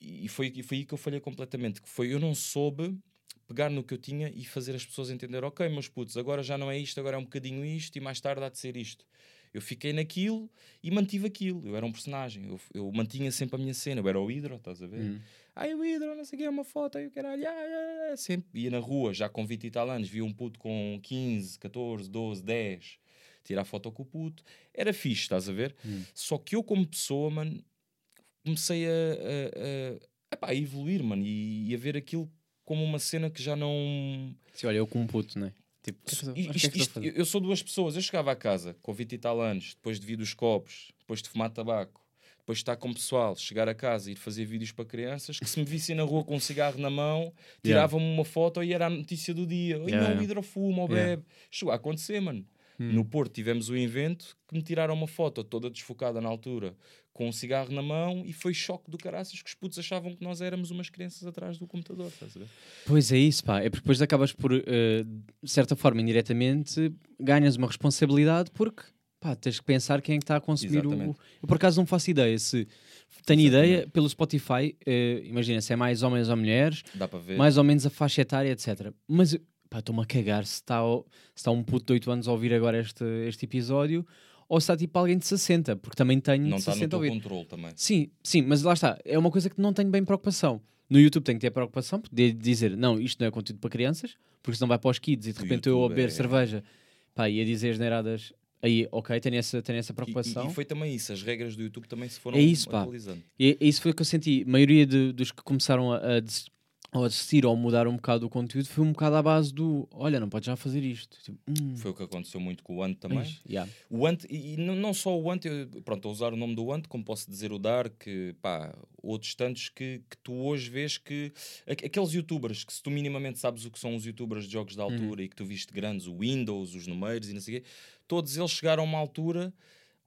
e foi, e foi aí que eu falhei completamente, que foi eu não soube pegar no que eu tinha e fazer as pessoas entender, ok, meus putos, agora já não é isto, agora é um bocadinho isto e mais tarde há de ser isto. Eu fiquei naquilo e mantive aquilo. Eu era um personagem. Eu, eu mantinha sempre a minha cena. Eu era o Hidro, estás a ver? Uhum. Ai, o Hidro, não sei o que, é uma foto, aí o caralho, ah, ah, ah, sempre ia na rua, já com 20 e tal anos, via um puto com 15, 14, 12, 10, tirar foto com o puto. Era fixe, estás a ver? Só que eu, como pessoa, mano, comecei a, a, a, epá, a evoluir, mano, e, e a ver aquilo como uma cena que já não. Se olha, eu com um puto, né? Tipo, é Isto- é isto- a fazer? eu sou duas pessoas. Eu chegava a casa com 20 e tal anos, depois de vir dos copos, depois de fumar tabaco, depois de estar com o pessoal, chegar a casa e ir fazer vídeos para crianças, que se me vissem na rua com um cigarro na mão, tiravam-me uma foto e era a notícia do dia. Oi, Yeah, não, yeah. o hidrofuma, ou Yeah. bebe. Chegou a acontecer, mano. Hum. No Porto tivemos o evento que me tiraram uma foto toda desfocada na altura, com um cigarro na mão, e foi choque do caraças que os putos achavam que nós éramos umas crianças atrás do computador, estás a ver? Pois é isso, pá. É porque depois acabas por, eh, de certa forma, indiretamente, ganhas uma responsabilidade porque, pá, tens que pensar quem é que está a consumir o... Exatamente. Eu, por acaso, não faço ideia se... Tenho Exatamente. ideia, pelo Spotify, eh, imagina, se é mais homens ou mulheres, Dá para ver. mais ou menos a faixa etária, etc. Mas, pá, estou-me a cagar se está o- se está um puto de 8 anos a ouvir agora este, este episódio ou se está tipo alguém de 60, porque também tenho não de está no 60 teu controle também. Sim, sim, mas lá está. É uma coisa que não tenho bem preocupação. No YouTube tenho que ter preocupação, de dizer, não, isto não é conteúdo para crianças, porque senão vai para os kids e de repente eu a beber é- cerveja pá, e a dizer generadas. Aí, ok, tenho essa, tenho essa E- preocupação. E, e foi também isso, as regras do YouTube também se foram É isso, pá. atualizando. E é isso foi o que eu senti. A maioria de- dos que começaram a, a, ou a desistir ou mudar um bocado o conteúdo foi um bocado à base do olha, não podes já fazer isto. Tipo, hum, Foi o que aconteceu muito com o Ant também. mas, yeah. O Ant, e, e não só o Ant, eu, pronto, a usar o nome do Ant, como posso dizer o Dark, pá, outros tantos que, que tu hoje vês que aqu- aqueles youtubers que se tu minimamente sabes o que são os youtubers de jogos de altura e que tu viste grandes, o Windows, os numeiros e não sei o quê, todos eles chegaram a uma altura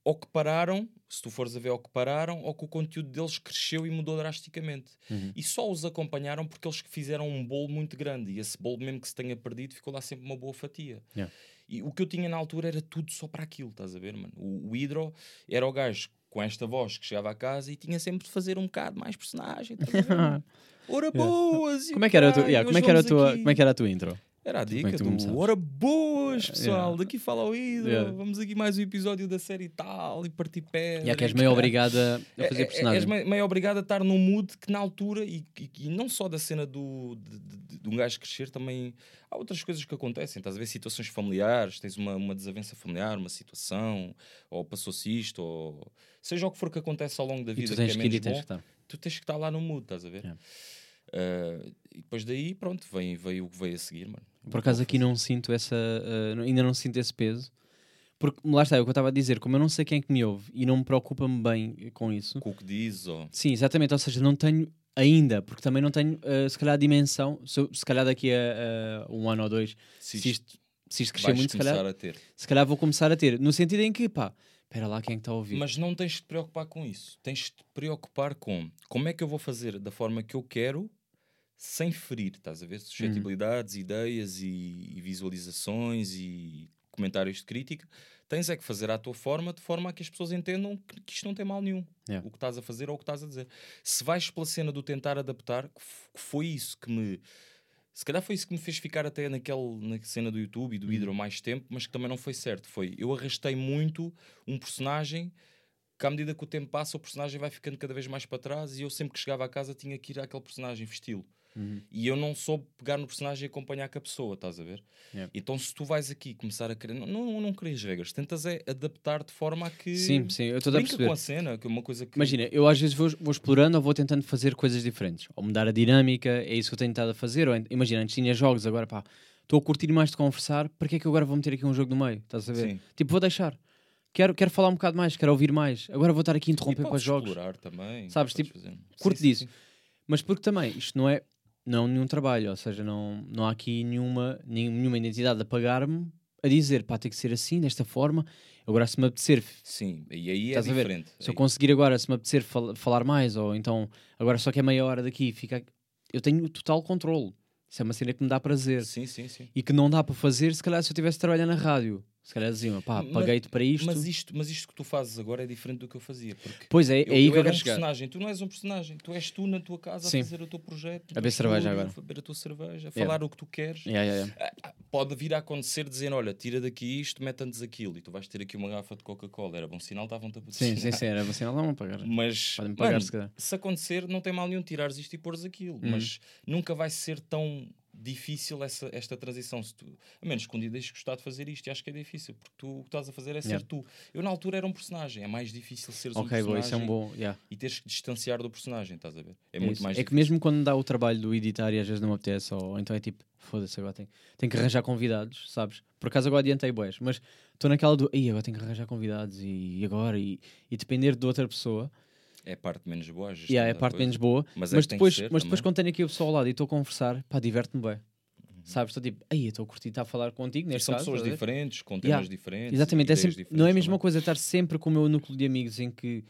ou que pararam, se tu fores a ver, ou que pararam, ou que o conteúdo deles cresceu e mudou drasticamente. Uhum. E só os acompanharam porque eles fizeram um bolo muito grande e esse bolo, mesmo que se tenha perdido, ficou lá sempre uma boa fatia. Yeah. E o que eu tinha na altura era tudo só para aquilo, estás a ver, mano? O, o Hidro era o gajo com esta voz que chegava a casa e tinha sempre de fazer um bocado mais personagem? [LAUGHS] Ora boas! e Como é que era yeah, como é que era a tua, aqui. como é que era a tua intro? Era a é dica tu do? Ora boas, pessoal, Yeah. daqui fala ao ídolo, Yeah. vamos aqui mais um episódio da série e tal, e partir pé. E é que és meio obrigada a fazer É- é- personagem. És meio, meio obrigado a estar num mood que na altura, e, e- e não só da cena do, de, de- de um gajo crescer, também há outras coisas que acontecem. Estás a ver situações familiares, tens uma, uma desavença familiar, uma situação, ou passou-se isto, ou seja o que for que acontece ao longo da E vida tu tens que é que ir e tens bom, que estar. tu tens que estar lá no mood, estás a ver? Yeah. Uh, e depois daí, pronto, vem, veio o que veio a seguir, mano. Por acaso aqui não sinto essa. uh, ainda não sinto esse peso. Porque lá está, é o que eu estava a dizer, como eu não sei quem é que me ouve e não me preocupa-me bem com isso. Com o que diz, ou... Sim, exatamente. Ou seja, não tenho ainda, porque também não tenho, uh, se calhar, a dimensão. Se, se calhar daqui a uh, um ano ou dois, Se se isto se isto crescer muito, se começar calhar, a ter. se calhar vou começar a ter. No sentido em que, pá, espera lá, quem é que está a ouvir? Mas não tens de te preocupar com isso. Tens de te preocupar com como é que eu vou fazer da forma que eu quero sem ferir, estás a ver? Suscetibilidades, ideias e, e visualizações e comentários de crítica. Tens é que fazer à tua forma, de forma a que as pessoas entendam que, que isto não tem mal nenhum. Yeah. O que estás a fazer ou o que estás a dizer. Se vais pela cena do tentar adaptar, que que foi isso que me. Se calhar foi isso que me fez ficar até naquele, na cena do YouTube e do Hydro mais tempo, mas que também não foi certo. Foi eu arrastei muito um personagem que à medida que o tempo passa, o personagem vai ficando cada vez mais para trás e eu sempre que chegava a casa tinha que ir àquele personagem vesti-lo. Uhum. E eu não soube pegar no personagem e acompanhar com a pessoa, estás a ver? Yeah. Então se tu vais aqui começar a querer, não, não, não crias regras, tentas é adaptar de forma a que Sim, sim, eu estou a perceber. com a cena, que é uma coisa que Imagina, eu às vezes vou, vou explorando ou vou tentando fazer coisas diferentes. Ou mudar a dinâmica, é isso que eu tenho estado a fazer. Ou, imagina, antes tinha jogos, agora pá, estou a curtir mais de conversar, para que é que eu agora vou meter aqui um jogo no meio? Estás a ver? Sim. Tipo, vou deixar. Quero, quero falar um bocado mais, quero ouvir mais. Agora vou estar aqui a E interromper para podes jogos. explorar também. Sabes, tipo, fazer. curto Sim, sim, disso. sim. Mas porque também, isto não é, não nenhum trabalho, ou seja, não, não há aqui nenhuma, nenhuma identidade a pagar-me a dizer, pá, tem que ser assim, desta forma. Agora, se me apetecer Sim, e aí é diferente. Se eu conseguir agora, se me apetecer fal- falar mais, ou então agora só que é meia hora daqui, fica. Eu tenho total controle. Isso é uma cena que me dá prazer. Sim, sim, sim. E que não dá para fazer, se calhar, se eu estivesse a trabalhar na rádio. Se calhar diziam, pá, paguei-te para isto. Mas isto, mas isto que tu fazes agora é diferente do que eu fazia. Porque Pois é, é eu, aí eu que eu quero um chegar. personagem, tu não és um personagem, tu és tu na tua casa Sim. a fazer o teu projeto, A beber cerveja agora. a beber a tua cerveja, a Yeah. falar o que tu queres. Yeah, yeah, yeah. Ah, Pode vir a acontecer dizendo: olha, tira daqui isto, mete-nos aquilo, e tu vais ter aqui uma garrafa de Coca-Cola. Era bom sinal, estavam-te a Sim, patrocinar. sim, sim, era assim, não vão pagar. Mas Podem pagar, mano, se se acontecer, não tem mal nenhum tirares isto e pôres aquilo. Uhum. Mas nunca vai ser tão difícil essa, esta transição. Se tu, a menos que um dia deixes gostar de fazer isto, e acho que é difícil, porque tu, o que estás a fazer é ser Yeah. tu. Eu na altura era um personagem, é mais difícil seres um Ok, personagem boa, isso é um bom. yeah. e teres que distanciar do personagem, estás a ver? É, É muito isso. mais É que mesmo quando dá o trabalho do editar e às vezes não me apetece, ou então é tipo, foda-se, agora tenho, tenho que arranjar convidados, sabes? Por acaso agora adiantei boés, mas estou naquela do, aí agora tenho que arranjar convidados e agora, e, e depender de outra pessoa, É a parte menos boa. a yeah, é a parte coisa. menos boa, Mas, é depois, mas depois quando tenho aqui o pessoal ao lado e estou a conversar, pá, diverte-me bem. Uhum. Sabes? Estou tipo, aí estou a curtir estar a falar contigo, neste são caso. pessoas diferentes, com temas Yeah. diferentes. Exatamente, é sempre- não é a mesma também. coisa estar sempre com o meu núcleo de amigos em que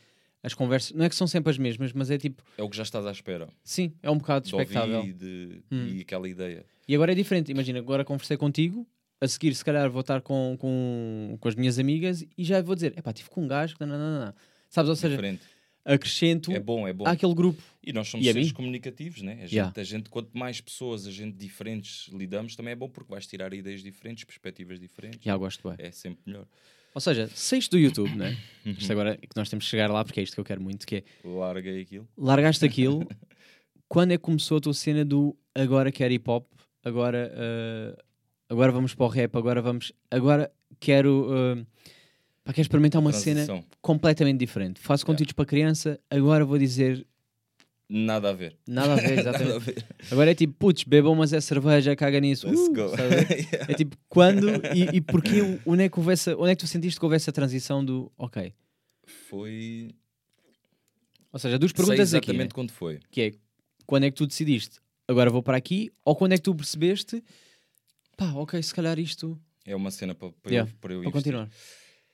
as conversas, não é que são sempre as mesmas, mas é tipo, É o que já estás à espera. sim, é um bocado De expectável. e, de, Hum. e aquela ideia. E agora é diferente, imagina, agora conversei contigo, a seguir se calhar vou estar com, com, com as minhas amigas e já vou dizer, epá, tive com um gajo, que nananana." sabes? Ou seja, Diferente. Acrescento É bom, é bom. àquele grupo. E nós somos E a seres comunicativos, né? A gente, Yeah. a gente, quanto mais pessoas, a gente diferentes lidamos, também é bom porque vais tirar ideias diferentes, perspectivas diferentes. Já gosto bem. É sempre melhor. Ou seja, sexto do YouTube, né? [LAUGHS] Uhum. Isto agora é que nós temos que chegar lá porque é isto que eu quero muito, que é Larguei aquilo. largaste aquilo, [LAUGHS] quando é que começou a tua cena do agora quero hip hop, agora, uh, agora vamos para o rap, agora vamos, agora quero, uh, pá, quero experimentar uma cena Transição. completamente diferente. Faço conteúdos para criança, agora vou dizer Nada a ver. nada a ver, [LAUGHS] Nada a exatamente. ver. Agora é tipo, putz, bebam, mas é cerveja, caga nisso. Let's Uh, go. sabe? [LAUGHS] É tipo, quando e, e porquê, onde é, que houve essa, onde é que tu sentiste que houve essa transição do, ok. Foi. Ou seja, duas Sei perguntas aqui, exatamente né? quando foi. que é, quando é que tu decidiste, agora vou para aqui, ou quando é que tu percebeste, pá, ok, se calhar isto, É uma cena para, para Yeah, eu, para eu para investir. continuar.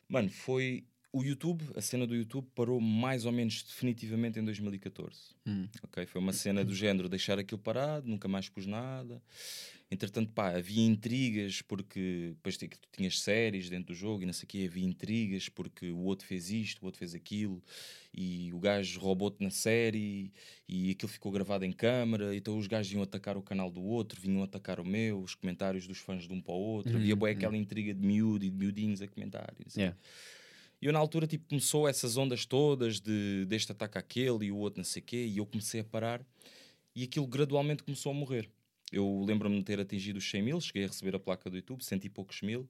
Mano, foi. O YouTube, a cena do YouTube parou mais ou menos definitivamente em 2014. Hum. Ok, foi uma cena do género deixar aquilo parado, nunca mais pus nada. Entretanto, pá, havia intrigas porque depois tu tinhas séries dentro do jogo e não sei o quê, havia intrigas porque o outro fez isto, o outro fez aquilo e o gajo roubou-te na série e aquilo ficou gravado em câmara, então os gajos iam atacar o canal do outro, vinham atacar o meu, os comentários dos fãs de um para o outro, havia Uhum, bué aquela intriga de miúdo e de miudinhos a comentar. e. Yeah. E eu na altura tipo, começou essas ondas todas de deste ataque àquele e o outro não sei quê, e eu comecei a parar e aquilo gradualmente começou a morrer. Eu lembro-me de ter atingido os 100 mil, cheguei a receber a placa do YouTube, cento e poucos mil,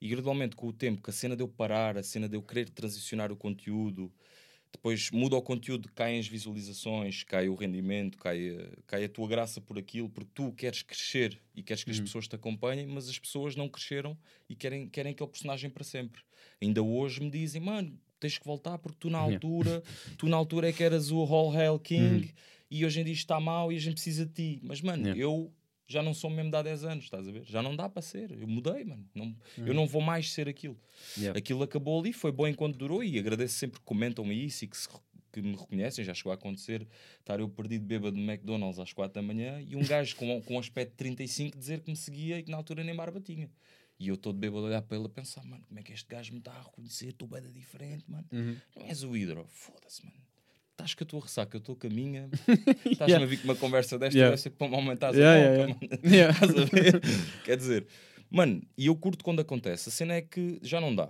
e gradualmente com o tempo, que a cena de eu parar, a cena de eu querer transicionar o conteúdo, depois muda o conteúdo, caem as visualizações, cai o rendimento, cai a, cai a tua graça por aquilo, porque tu queres crescer e queres que as pessoas te acompanhem, mas as pessoas não cresceram e querem, querem aquele personagem para sempre. Ainda hoje me dizem, mano, tens que voltar porque tu na altura, [LAUGHS] tu na altura é que eras o All Hail King e hoje em dia está mal e a gente precisa de ti. Mas, mano, eu já não sou mesmo de há 10 anos, estás a ver? Já não dá para ser. Eu mudei, mano. Não, Eu não vou mais ser aquilo. Yeah. Aquilo acabou ali, foi bom enquanto durou e agradeço sempre que comentam-me isso e que, se- que me reconhecem. Já chegou a acontecer estar eu perdido bêbado no McDonald's às 4 da manhã e um gajo com, com um aspecto de 35 dizer que me seguia e que na altura nem barba tinha. E eu todo bêbado a olhar para ele a pensar, mano, como é que este gajo me está a reconhecer? Estou bem diferente, mano. Uhum. Não és o hidro. Foda-se, mano. Estás com a tua ressaca, eu estou com a minha. [LAUGHS] Estás-me Yeah. a vir com uma conversa desta, Yeah. deve ser que para me aumentares Yeah, a boca, yeah. [LAUGHS] Estás a ver? [LAUGHS] Quer dizer, mano, e eu curto quando acontece. A cena é que já não dá.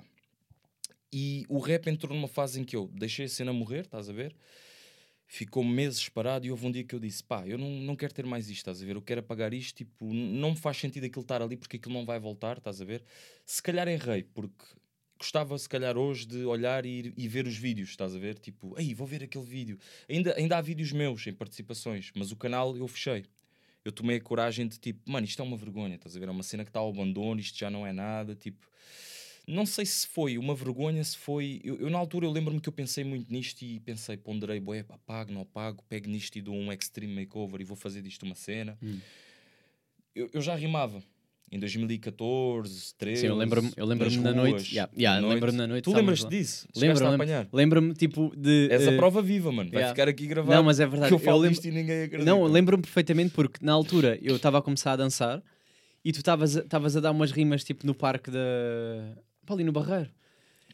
E o rap entrou numa fase em que eu deixei a cena morrer, estás a ver? Ficou meses parado e houve um dia que eu disse: pá, eu não, não quero ter mais isto, estás a ver? Eu quero apagar isto, tipo, não me faz sentido aquilo estar ali porque aquilo não vai voltar, estás a ver? Se calhar errei, porque gostava se calhar hoje de olhar e, e ver os vídeos, estás a ver? Tipo, ei, vou ver aquele vídeo. Ainda, ainda há vídeos meus em participações, mas o canal eu fechei. Eu tomei a coragem de tipo, mano, isto é uma vergonha, estás a ver? É uma cena que está ao abandono, isto já não é nada, tipo. Não sei se foi uma vergonha, se foi. Eu, eu, na altura eu lembro-me que eu pensei muito nisto e pensei, ponderei, boé, apago, não apago, pego nisto e dou um extreme makeover e vou fazer disto uma cena. Hum. Eu, eu já rimava em 2014, 13. Sim, eu lembro-me eu lembro na noite. Yeah, yeah, noite. lembro-me na noite. Tu lembras-te disso? Chegaste Lembro, a lembro. Lembro-me, tipo, de. És a eh, prova viva, mano. Vai yeah. ficar aqui gravado. Não, mas é verdade. Que eu falo lembro- disto e ninguém acredita. Não, lembro-me perfeitamente porque na altura eu estava a começar a dançar e tu estavas a- a dar umas rimas tipo no parque da. pá, ali no Barreiro.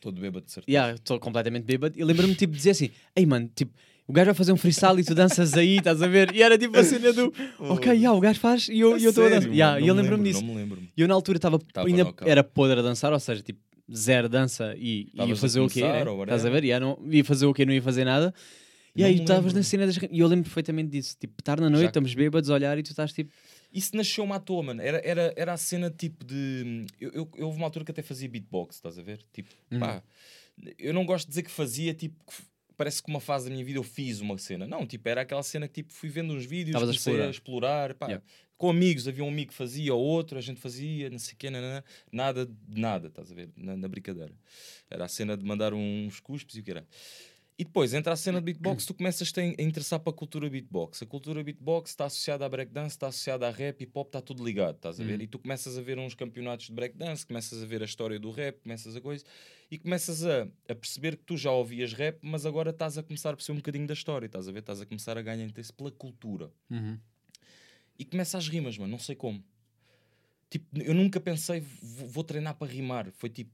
Todo bêbado de certeza. Yeah, estou completamente bêbado. E lembro-me tipo de dizer assim: Ei mano, tipo, o gajo vai fazer um freestyle e tu danças aí, estás a ver? E era tipo a cena do [LAUGHS] Ok, yeah, o gajo faz e eu estou a dançar. Yeah, e eu lembro-me lembro, disso. Não me lembro. E eu na altura estava Tava ainda era podre a dançar, ou seja, tipo, zero dança e, ia fazer o quê? né? Estás a ver? Yeah, não, ia fazer o quê? Não ia fazer nada. E aí tu estavas na cena das. E eu lembro perfeitamente disso. Tipo, estar na noite, Já- estamos bêbados olhar e tu estás tipo. Isso nasceu-me à toa, mano. Era, era, era a cena tipo de. Eu, eu, eu houve uma altura que até fazia beatbox, estás a ver? Tipo, Uhum. pá. Eu não gosto de dizer que fazia, tipo, que parece que uma fase da minha vida eu fiz uma cena. Não, tipo, era aquela cena que tipo, fui vendo uns vídeos, Estavas a comecei a explorar, pá. Yeah. Com amigos, havia um amigo que fazia, ou outro, a gente fazia, não sei o quê, nanana. nada nada, estás a ver? Na, na brincadeira. Era a cena de mandar uns cuspes e o que era. E depois, entra a cena de beatbox, [COUGHS] tu começas a interessar para a cultura beatbox. A cultura beatbox está associada à breakdance, está associada a rap, hip hop, está tudo ligado, estás a ver? Uhum. E tu começas a ver uns campeonatos de breakdance, começas a ver a história do rap, começas a coisa, e começas a, a perceber que tu já ouvias rap, mas agora estás a começar a perceber um bocadinho da história, estás a ver? Estás a começar a ganhar interesse pela cultura. E começa as rimas, mano, não sei como. Tipo, eu nunca pensei, vou, vou treinar para rimar. Foi tipo,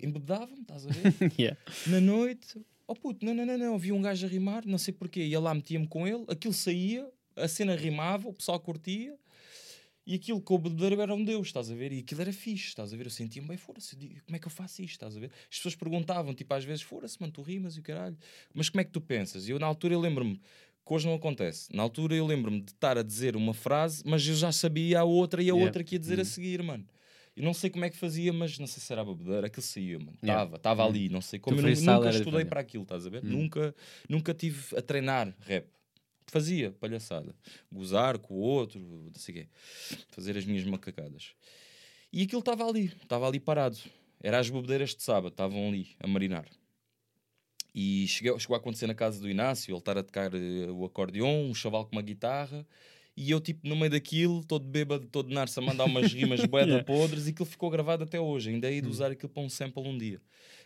embebedava-me, estás a ver? [LAUGHS] yeah. na noite, oh puto, não, não, não, não, havia um gajo a rimar, não sei porquê, ia lá, metia-me com ele, aquilo saía, a cena rimava, o pessoal curtia, e aquilo com o bebedeiro era um deus, estás a ver? E aquilo era fixe, estás a ver? Eu sentia-me bem, fora-se, como é que eu faço isto, estás a ver? As pessoas perguntavam, tipo, às vezes, fora-se, mano, tu rimas e o caralho, mas como é que tu pensas? E eu, na altura, eu lembro-me, que hoje não acontece, na altura eu lembro-me de estar a dizer uma frase, mas eu já sabia a outra e a Yeah. outra que ia dizer a seguir, mano. Eu não sei como é que fazia, mas não sei se era a bebedeira, aquilo saía, mano. Yeah. Estava, estava Hum. ali, não sei como. Tu Eu nunca estudei para aquilo, estás a ver? Hum. Nunca, nunca tive a treinar rap. Fazia palhaçada. Gozar com o outro, não sei o quê. Fazer as minhas macacadas. E aquilo estava ali, estava ali parado. Era as bebedeiras de sábado, estavam ali a marinar. E cheguei, chegou a acontecer na casa do Inácio, ele estar a tocar eh, o acordeon, um chaval com uma guitarra, E eu, tipo, no meio daquilo, todo bêbado, todo narça, mandar umas rimas [LAUGHS] boeda Yeah. podres e aquilo ficou gravado até hoje. Ainda hei de Hum. usar aquilo para um sample um dia.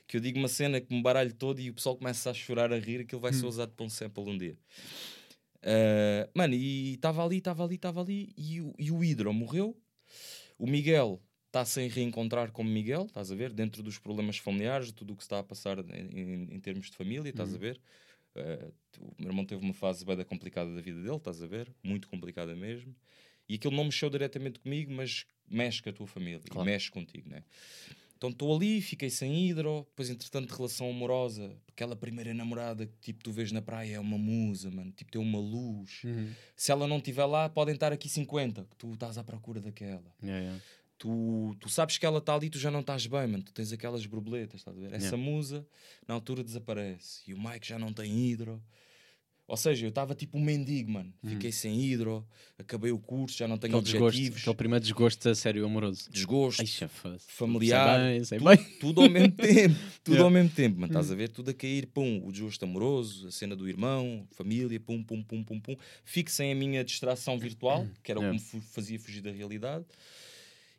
Que eu digo uma cena que me baralho todo e o pessoal começa a chorar, a rir, aquilo vai Hum. ser usado para um sample um dia. Ah, mano, e estava ali, estava ali, estava ali, e, o- e o Hidro morreu. O Miguel está sem reencontrar como Miguel, estás a ver? Dentro dos problemas familiares, tudo o que está a passar em, em- em termos de família, estás a ver? Ah, o meu irmão teve uma fase bem complicada da vida dele, estás a ver? Muito complicada mesmo. E aquilo não mexeu diretamente comigo, mas mexe com a tua família, e Claro. mexe contigo, né? Então estou ali, fiquei sem hidro, depois entretanto relação amorosa, aquela primeira namorada que tipo tu vês na praia é uma musa, mano, tipo tem uma luz. Uhum. Se ela não estiver lá, podem estar aqui 50, que tu estás à procura daquela. Yeah, yeah. Tu, tu sabes que ela está ali, tu já não estás bem, mano. Tu tens aquelas borboletas, estás a ver? Essa Yeah. musa, na altura, desaparece. E o Mike já não tem hidro. Ou seja, eu estava tipo um mendigo, mano. Fiquei sem hidro, acabei o curso, já não tenho Aquele desgosto, objetivos. aquele primeiro desgosto a sério amoroso. Desgosto, chefe. familiar, Sei bem, sei bem. tudo ao mesmo [LAUGHS] tempo. Tudo Yeah. ao mesmo tempo, mano. Estás a ver? Tudo a cair, pum. O desgosto amoroso, a cena do irmão, família, pum, pum, pum, pum, pum. Fico sem a minha distração virtual, que era o que Yeah. me fazia fugir da realidade.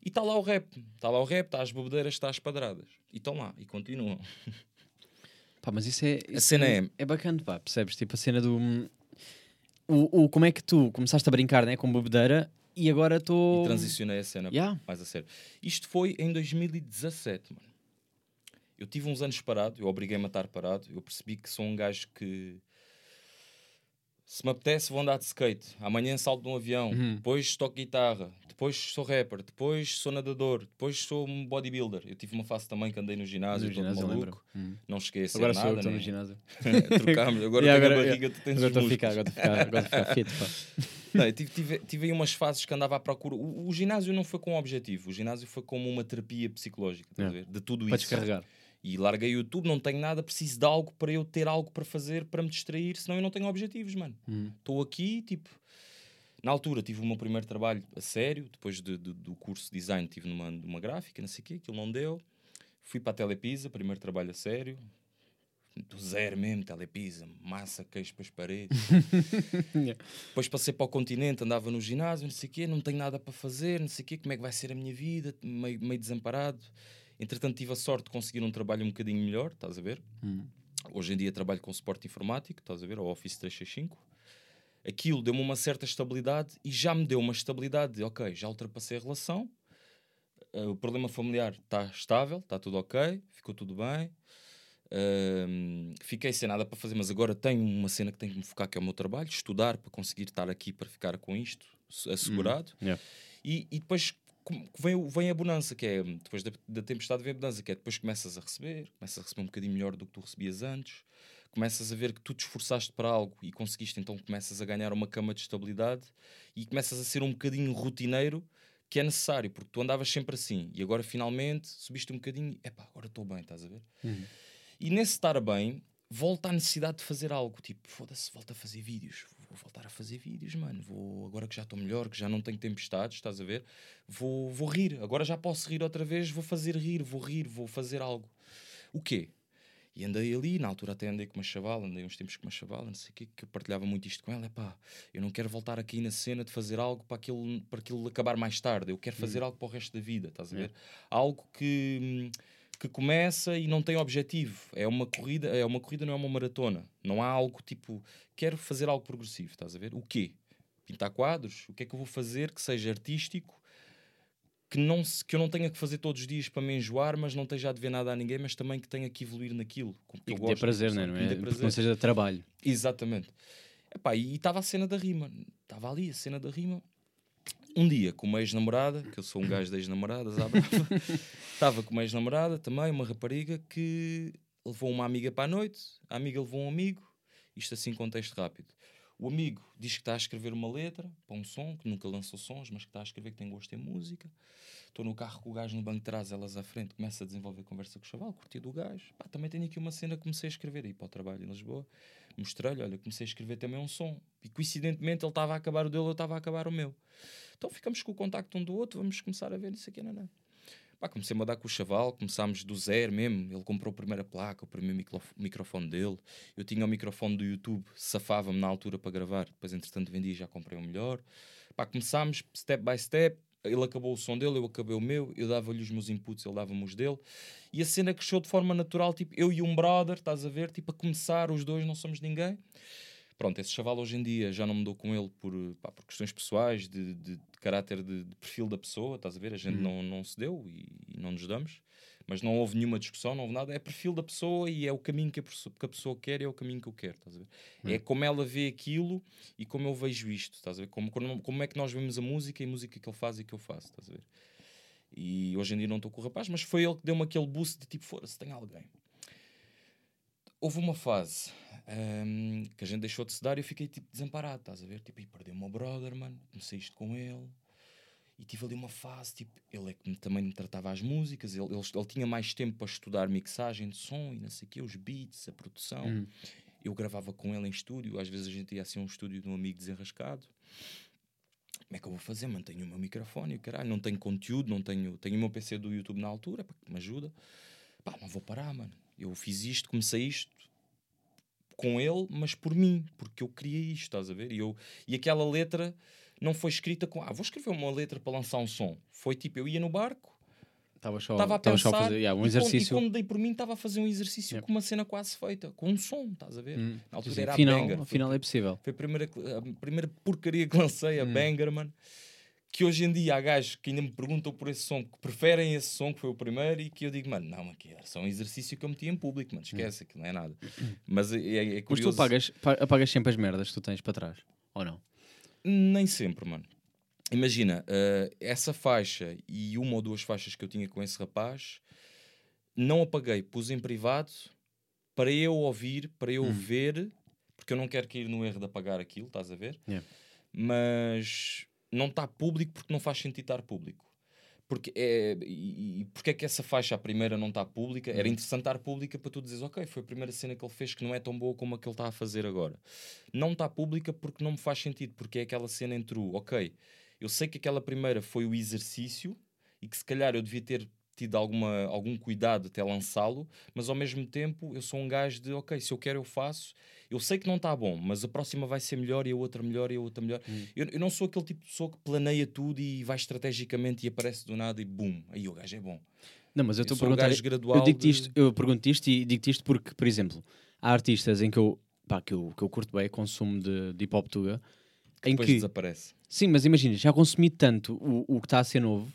E está lá o rap. Está lá o rap, está as bobedeiras, está as padradas. E estão lá, e continuam. [LAUGHS] Pá, mas isso é. A isso cena é- É bacana, pá, percebes? Tipo a cena do. hum, O, o, como é que tu começaste a brincar né, com bebedeira e agora E estou. transicionei a cena Yeah. mais a sério. Isto foi em 2017, mano. Eu tive uns anos parado, eu obriguei-me a estar parado. Eu percebi que sou um gajo que. Se me apetece, vou andar de skate. Amanhã salto de um avião. Uhum. Depois toco guitarra. Depois sou rapper. Depois sou nadador. Depois sou um bodybuilder. Eu tive uma fase também que andei no ginásio, No ginásio, eu maluco. lembro. Hum. Não cheguei a ser Agora sou eu nada, que estou no né? ginásio. [LAUGHS] Trocámos. [LAUGHS] Agora Yeah, tenho agora- a barriga, tu tens Agora os estou a músculos. ficar, agora estou a ficar, agora ficar fit, pá. [LAUGHS] Não, eu tive, tive, tive aí umas fases que andava à procura. O, o ginásio não foi com um objetivo, o ginásio foi como uma terapia psicológica, Yeah. ver? de tudo Para isso. descarregar. E larguei o YouTube, não tenho nada, preciso de algo para eu ter algo para fazer, para me distrair, senão eu não tenho objetivos, mano. Hum. Estou aqui, tipo. Na altura tive o meu primeiro trabalho a sério, depois de- de- do curso de design tive numa, numa gráfica, não sei o quê, aquilo não deu. Fui para a Telepisa, primeiro trabalho a sério. Do zero mesmo, Telepisa, massa, queijo para as paredes. [LAUGHS] Yeah. Depois passei para o continente, andava no ginásio, não sei o quê, não tenho nada para fazer, não sei o quê, como é que vai ser a minha vida, meio, meio desamparado. Entretanto, tive a sorte de conseguir um trabalho um bocadinho melhor, estás a ver? Hum. Hoje em dia trabalho com suporte informático, estás a ver? O Office 365. Aquilo deu-me uma certa estabilidade e já me deu uma estabilidade de, ok, já ultrapassei a relação, eh, o problema familiar está estável, está tudo ok, ficou tudo bem. Ahm, fiquei sem nada para fazer, mas agora tenho uma cena que tenho que me focar, que é o meu trabalho, estudar para conseguir estar aqui para ficar com isto s- assegurado. Yeah. E, e depois vem, vem a bonança, que é depois da, da tempestade vem a bonança, que é depois começas a receber, começas a receber um bocadinho melhor do que tu recebias antes, começas a ver que tu te esforçaste para algo e conseguiste, então começas a ganhar uma cama de estabilidade e começas a ser um bocadinho rotineiro que é necessário, porque tu andavas sempre assim e agora finalmente subiste um bocadinho, epá, agora estou bem, estás a ver? Uhum. E nesse estar bem, volta à necessidade de fazer algo. Tipo, foda-se, volta a fazer vídeos. Vou voltar a fazer vídeos, mano. Vou, agora que já estou melhor, que já não tenho tempestades, estás a ver? Vou, vou rir. Agora já posso rir outra vez. Vou fazer rir, vou rir, vou fazer algo. O quê? E andei ali, na altura até andei com uma chavala, andei uns tempos com uma chavala, não sei o quê, que eu partilhava muito isto com ela. É pá, eu não quero voltar aqui na cena de fazer algo para aquilo, para aquilo acabar mais tarde. Eu quero fazer algo para o resto da vida, estás a ver? Algo que, hum, que começa e não tem objetivo. É uma corrida, é uma corrida, não é uma maratona. Não há algo tipo, quero fazer algo progressivo, estás a ver? O quê? Pintar quadros? O que é que eu vou fazer que seja artístico? Que, não se, que eu não tenha que fazer todos os dias para me enjoar, mas não esteja a dever nada a ninguém, mas também que tenha que evoluir naquilo. com que E que dê gosto, prazer, sabe? né? não é? dê Porque prazer. não seja trabalho. Exatamente. Epá, e estava a cena da rima. Estava ali a cena da rima. Um dia com uma ex-namorada, que eu sou um gajo de ex-namoradas. [LAUGHS] Estava com uma ex-namorada também, uma rapariga, que levou uma amiga para a noite. A amiga levou um amigo. Isto assim, contexto rápido. O amigo diz que está a escrever uma letra para um som, que nunca lançou sons, mas que está a escrever, que tem gosto em música. Estou no carro com o gajo no banco de trás, elas à frente, começa a desenvolver conversa com o chaval, curti do gajo. Pá, também tenho aqui uma cena que comecei a escrever aí para o trabalho em Lisboa. Mostrei-lhe, olha, comecei a escrever também um som. E coincidentemente ele estava a acabar o dele, eu estava a acabar o meu. Então ficamos com o contacto um do outro, vamos começar a ver isso aqui, não, não. Pá, comecei-me a dar com o chaval, começámos do zero mesmo. Ele comprou a primeira placa, o primeiro micro- microfone dele. Eu tinha o microfone do YouTube, safava-me na altura para gravar. Depois, entretanto, vendi e já comprei um melhor. Pá, começámos step by step. Ele acabou o som dele, eu acabei o meu. Eu dava-lhe os meus inputs, ele dava-me os dele. E a cena cresceu de forma natural, tipo, eu e um brother, estás a ver? Tipo, a começar, os dois não somos ninguém. Pronto, esse chaval hoje em dia já não me dou com ele por, pá, por questões pessoais, de, de- de caráter, de, de perfil da pessoa, estás a ver? A gente não, não se deu e, e não nos damos, mas não houve nenhuma discussão, não houve nada. É perfil da pessoa e é o caminho que a, pessoa- que a pessoa quer e é o caminho que eu quero, estás a ver? É como ela vê aquilo e como eu vejo isto, estás a ver? Como, como, como é que nós vemos a música e a música que ele faz e que eu faço, estás a ver? E hoje em dia não estou com o rapaz, mas foi ele que deu-me aquele boost de tipo, foda-se, tem alguém. Houve uma fase hum, que a gente deixou de se dar e eu fiquei tipo desamparado, estás a ver? Tipo, e perdi o meu brother, mano, comecei isto com ele. E tive ali uma fase, tipo, ele é que me- também me tratava as músicas, ele, ele, ele tinha mais tempo para estudar mixagem de som e não sei o quê, os beats, a produção. Hum. Eu gravava com ele em estúdio, às vezes a gente ia assim a um estúdio de um amigo desenrascado. Como é que eu vou fazer? Mantenho o meu microfone, caralho, não tenho conteúdo, não tenho, tenho o meu PC do YouTube na altura, pá, que me ajuda. Pá, não vou parar, mano. Eu fiz isto, comecei isto com ele, mas por mim, porque eu queria isto, estás a ver? E, eu, e aquela letra não foi escrita com, ah, vou escrever uma letra para lançar um som. Foi tipo, eu ia no barco, Estava só, estava a estava pensar só a fazer yeah, um e quando- exercício. E quando, dei por mim, estava a fazer um exercício Yeah. com uma cena quase feita, com um som, estás a ver? Hum. Na altura Sim, era a afinal, banger. Afinal é possível. foi a primeira, a primeira porcaria que lancei, a Hum. Banger, mano. Que hoje em dia há gajos que ainda me perguntam por esse som, que preferem esse som, que foi o primeiro, e que eu digo, mano, não, aqui era só um exercício que eu meti em público, mano, esquece, aquilo não é nada. Mas é, é, é Hum. Mas curioso. tu apagas, pa- apagas sempre as merdas que tu tens para trás, ou não? Nem sempre, mano. Imagina, eh, essa faixa e uma ou duas faixas que eu tinha com esse rapaz, não apaguei, pus em privado para eu ouvir, para eu Hum. ver, porque eu não quero cair no erro de apagar aquilo, estás a ver? Yeah. Mas não está público porque não faz sentido estar público. Porque é, e, e porque é que essa faixa, a primeira, não está pública? Era Hum. interessante estar pública para tu dizeres, ok, foi a primeira cena que ele fez que não é tão boa como a que ele está a fazer agora. Não está pública porque não me faz sentido, porque é aquela cena entre o, ok, eu sei que aquela primeira foi o exercício e que se calhar eu devia ter tido alguma, algum cuidado até lançá-lo, mas ao mesmo tempo eu sou um gajo de, ok, se eu quero eu faço, eu sei que não está bom, mas a próxima vai ser melhor e a outra melhor e a outra melhor. Hum. Eu, eu não sou aquele tipo de pessoa que planeia tudo e vai estrategicamente e aparece do nada e bum, aí o gajo é bom. Não, mas eu estou a perguntar. eu digo de- isto, eu pergunto isto e digo isto porque, por exemplo, há artistas em que eu, pá, que eu, que eu curto bem, consumo de, de hip hop tuga, em Depois que desaparece. Sim, mas imagina, já consumi tanto o, o que está a ser novo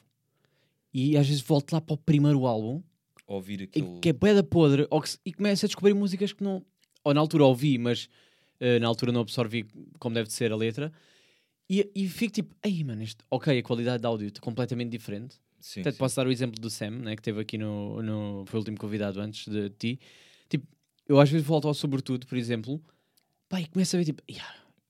e às vezes volto lá para o primeiro álbum Ouvir em aquilo. que é da podre ou que e começo a descobrir músicas que não. Ou na altura ouvi, mas eh, na altura não absorvi como deve de ser a letra. E, e fico tipo, ei mano, isto, ok, a qualidade de áudio está completamente diferente. Sim, Até sim. posso dar o exemplo do Sam, né, que esteve aqui no, no. Foi o último convidado antes de ti. Tipo, eu às vezes volto ao Sobretudo, por exemplo, pá, e começo a ver tipo, "Ya,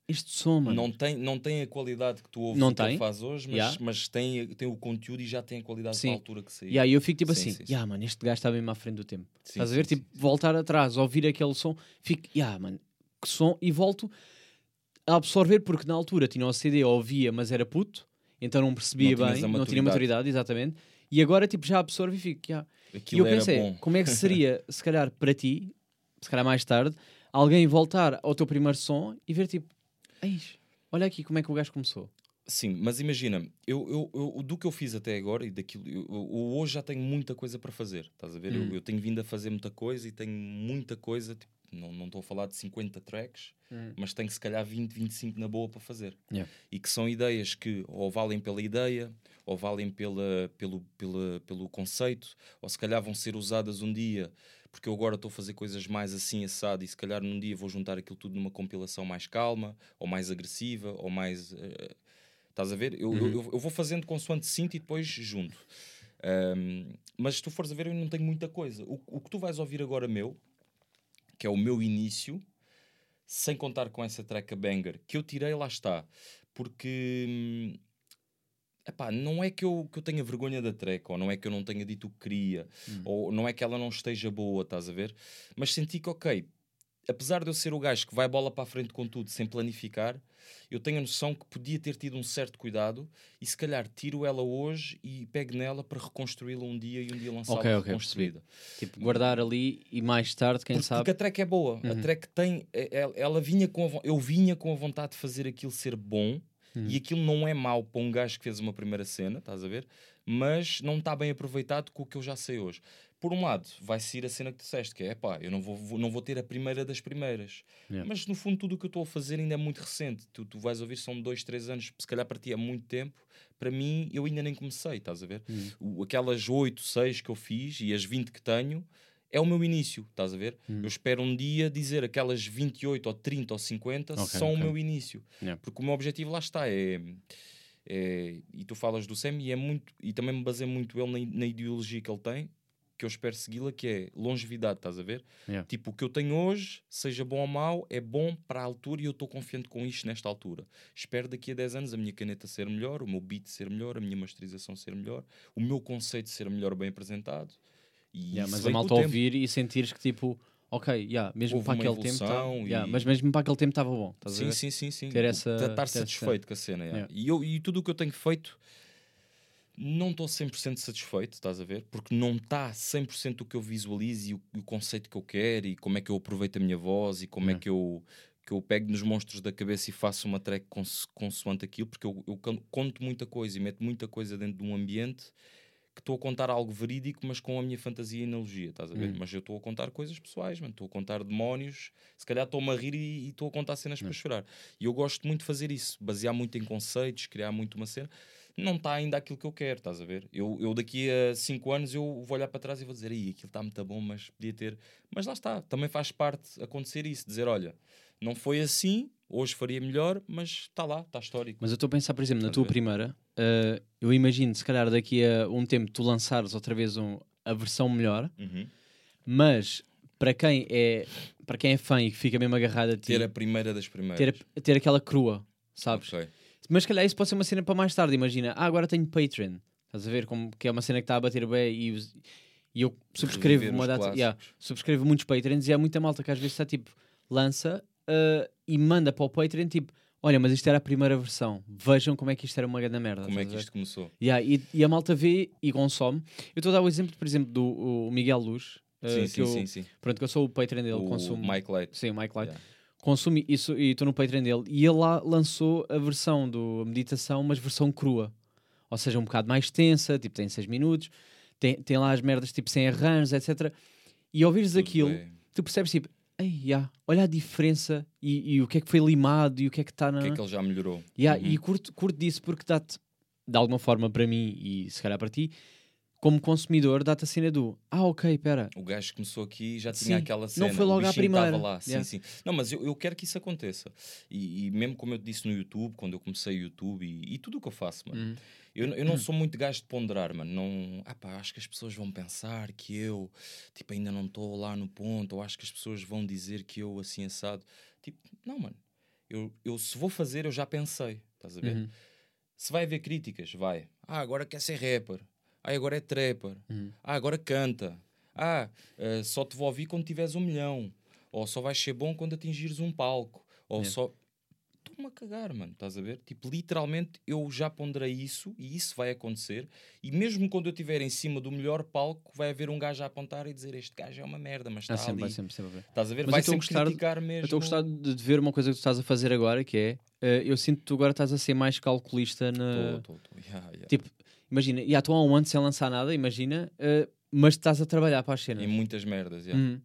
este som, mano. Não tem, não tem a qualidade que tu ouves Não que tem. faz hoje, mas, Yeah. mas tem, tem o conteúdo e já tem a qualidade Sim. para a altura que saiu. E aí eu fico tipo Sim, assim, sim, ya mano, este gajo está mesmo à frente do tempo. Sim, Estás a ver? Tipo, voltar atrás, ouvir aquele som, fico, ya mano, que som, e volto a absorver, porque na altura tinha o CD, ouvia, mas era puto, então não percebia Não bem, não tinha maturidade. exatamente. E agora tipo já absorvo e fico, ya. E eu pensei, bom. como é que seria, [LAUGHS] se calhar para ti, se calhar mais tarde, alguém voltar ao teu primeiro som e ver tipo, "Eis, olha aqui como é que o gajo começou. Sim, mas imagina, eu, eu, eu- do que eu fiz até agora e daquilo, eu, eu- hoje já tenho muita coisa para fazer, estás a ver? Eu- Hum. Eu, tenho vindo a fazer muita coisa e tenho muita coisa, tipo, não estou a falar de 50 tracks, mas tenho se calhar 20, 25 na boa para fazer. Yeah. E que são ideias que ou valem pela ideia, ou valem pela, pelo, pela, pelo conceito, ou se calhar vão ser usadas um dia, porque eu agora estou a fazer coisas mais assim assado e se calhar num dia vou juntar aquilo tudo numa compilação mais calma, ou mais agressiva, ou mais. eh, estás a ver? Eu, eu, eu- eu vou fazendo consoante sinto e depois junto. Ahm, mas se tu fores a ver, eu não tenho muita coisa. O, o que tu vais ouvir agora meu, que é o meu início, sem contar com essa track banger, que eu tirei, lá está. Porque hum, epá, não é que eu, que eu tenha vergonha da track, ou não é que eu não tenha dito o que queria, ou não é que ela não esteja boa, estás a ver? Mas senti que, ok, apesar de eu ser o gajo que vai bola para a frente com tudo, sem planificar, eu tenho a noção que podia ter tido um certo cuidado e se calhar tiro ela hoje e pego nela para reconstruí-la um dia e um dia lançá-la Ok, ok, reconstruída. Tipo, guardar ali e mais tarde, quem Porque, sabe. porque a track é boa. A Uhum. track tem. é- é- Ela vinha com a eu vinha com a vontade de fazer aquilo ser bom Uhum. e aquilo não é mau para um gajo que fez uma primeira cena, estás a ver? Mas não está bem aproveitado com o que eu já sei hoje. Por um lado, vai ser a cena que disseste, que é pá, eu não vou, vou- não vou ter a primeira das primeiras. Yeah. Mas no fundo, tudo o que eu estou a fazer ainda é muito recente. Tu, tu vais ouvir, são dois, três anos, se calhar para ti é muito tempo. Para mim, eu ainda nem comecei, estás a ver? Uhum. O- aquelas 8, 6 que eu fiz e as 20 que tenho é o meu início, estás a ver? Uhum. Eu espero um dia dizer aquelas 28 ou 30 ou 50 Ok, são o ok. meu início. Yeah. Porque o meu objetivo lá está, é, é- e tu falas do Sam e é muito, e também me baseio muito ele na, na ideologia que ele tem, que eu espero segui-la, que é longevidade, estás a ver? Yeah. Tipo, o que eu tenho hoje, seja bom ou mau, é bom para a altura e eu estou confiante com isto nesta altura. Espero daqui a 10 anos a minha caneta ser melhor, o meu beat ser melhor, a minha masterização ser melhor, o meu conceito ser melhor bem apresentado. E Yeah, mas a malta ouvir e sentires que tipo, ok, yeah, mesmo Houve para aquele tempo. Tá, evolução yeah, e- mas mesmo para aquele tempo estava bom. Estás a Sim, ver? sim, sim, sim. Ter essa- Estar ter essa satisfeito com a cena. Yeah. E, eu, e tudo o que eu tenho feito, não estou 100% satisfeito, estás a ver? Porque não está 100% o que eu visualizo e o, o conceito que eu quero e como é que eu aproveito a minha voz e como é Yeah. que eu, que eu pego nos monstros da cabeça e faço uma track conso- consoante aquilo, porque eu, eu conto muita coisa e meto muita coisa dentro de um ambiente que estou a contar algo verídico, mas com a minha fantasia e analogia, estás a ver? Hum. Mas eu estou a contar coisas pessoais. Estou a contar demónios, se calhar estou-me a rir e e estou a contar cenas para chorar. E eu gosto muito de fazer isso, basear muito em conceitos, criar muito uma cena. Não está ainda aquilo que eu quero, estás a ver? Eu, eu daqui a 5 anos eu vou olhar para trás e vou dizer, aí aquilo está muito bom, mas podia ter. Mas lá está, também faz parte acontecer isso, dizer, olha, não foi assim, hoje faria melhor, mas está lá, está histórico. Mas eu estou a pensar, por exemplo, na tua primeira, eh, eu imagino, se calhar daqui a um tempo tu lançares outra vez um- a versão melhor, Uhum. mas para quem é para quem é fã e que fica mesmo agarrado a ti, Ter a primeira das primeiras. ter, a- ter aquela crua, sabes? Ok. Mas se calhar isso pode ser uma cena para mais tarde, imagina, ah, agora tenho Patreon, estás a ver como que é uma cena que está a bater bem e, e eu subscrevo Reviver uma data, yeah, subscrevo muitos Patreons e há muita malta que às vezes está tipo, lança ah, e manda para o Patreon tipo, olha, mas isto era a primeira versão, vejam como é que isto era uma grande merda. Como é que isto começou? Yeah, e, e a malta vê e consome. Eu estou a dar o exemplo, por exemplo, do Miguel Luz, ah, sim, que sim, eu, sim, sim. pronto, que eu sou o Patreon dele, O consumo. Mike Light. Sim, o Mike Light. Yeah. Consumo isso e estou no Patreon dele. E ele lá lançou a versão do meditação, mas versão crua. Ou seja, um bocado mais tensa, tipo, tem 6 minutos, tem, tem lá as merdas tipo sem arranjos, etc. E ao ouvires Tudo aquilo, bem. tu percebes tipo, ei, yeah, olha a diferença e, e o que é que foi limado e o que é que está na. O que é que ele já melhorou? Yeah, Uhum. E curto, curto disso porque dá-te, de alguma forma, para mim e se calhar para ti, como consumidor, dá-te a cena do ah, ok, pera. O gajo começou aqui já tinha Sim, aquela não cena. foi o logo à primeira. lá. Sim, Yeah. sim. Não, mas eu, eu quero que isso aconteça. E, e mesmo como eu disse no YouTube, quando eu comecei o YouTube e, e tudo o que eu faço, mano. Hum. Eu, eu não sou muito gajo de ponderar, mano. Não, ah pá, acho que as pessoas vão pensar que eu tipo, ainda não estou lá no ponto, ou acho que as pessoas vão dizer que eu assim assado. Tipo, não, mano. Eu, eu se vou fazer, eu já pensei. Estás a ver? Uhum. Se vai haver críticas, vai. Ah, agora quer ser rapper. Ah, agora é trapper. Uhum. Ah, agora canta. Ah, eh, só te vou ouvir quando tiveres um milhão. Ou só vais ser bom quando atingires um palco. Ou só. Estou-me a cagar, mano. Estás a ver? Tipo, literalmente eu já ponderei isso e isso vai acontecer. E mesmo quando eu estiver em cima do melhor palco, vai haver um gajo a apontar e dizer: Este gajo é uma merda, mas está Ah, sempre, ali. sempre, sempre haver. Estás a ver? Mas vai eu estou a sempre gostar de- criticar mesmo. Eu estou a gostar de, ver uma coisa que tu estás a fazer agora, que é eh, eu sinto que tu agora estás a ser mais calculista na. Tô, tô, tô. [LAUGHS] Yeah, yeah. Tipo, imagina, já estou há um ano sem lançar nada, imagina, eh, mas estás a trabalhar para as cenas. Em muitas merdas. yeah. Uhum.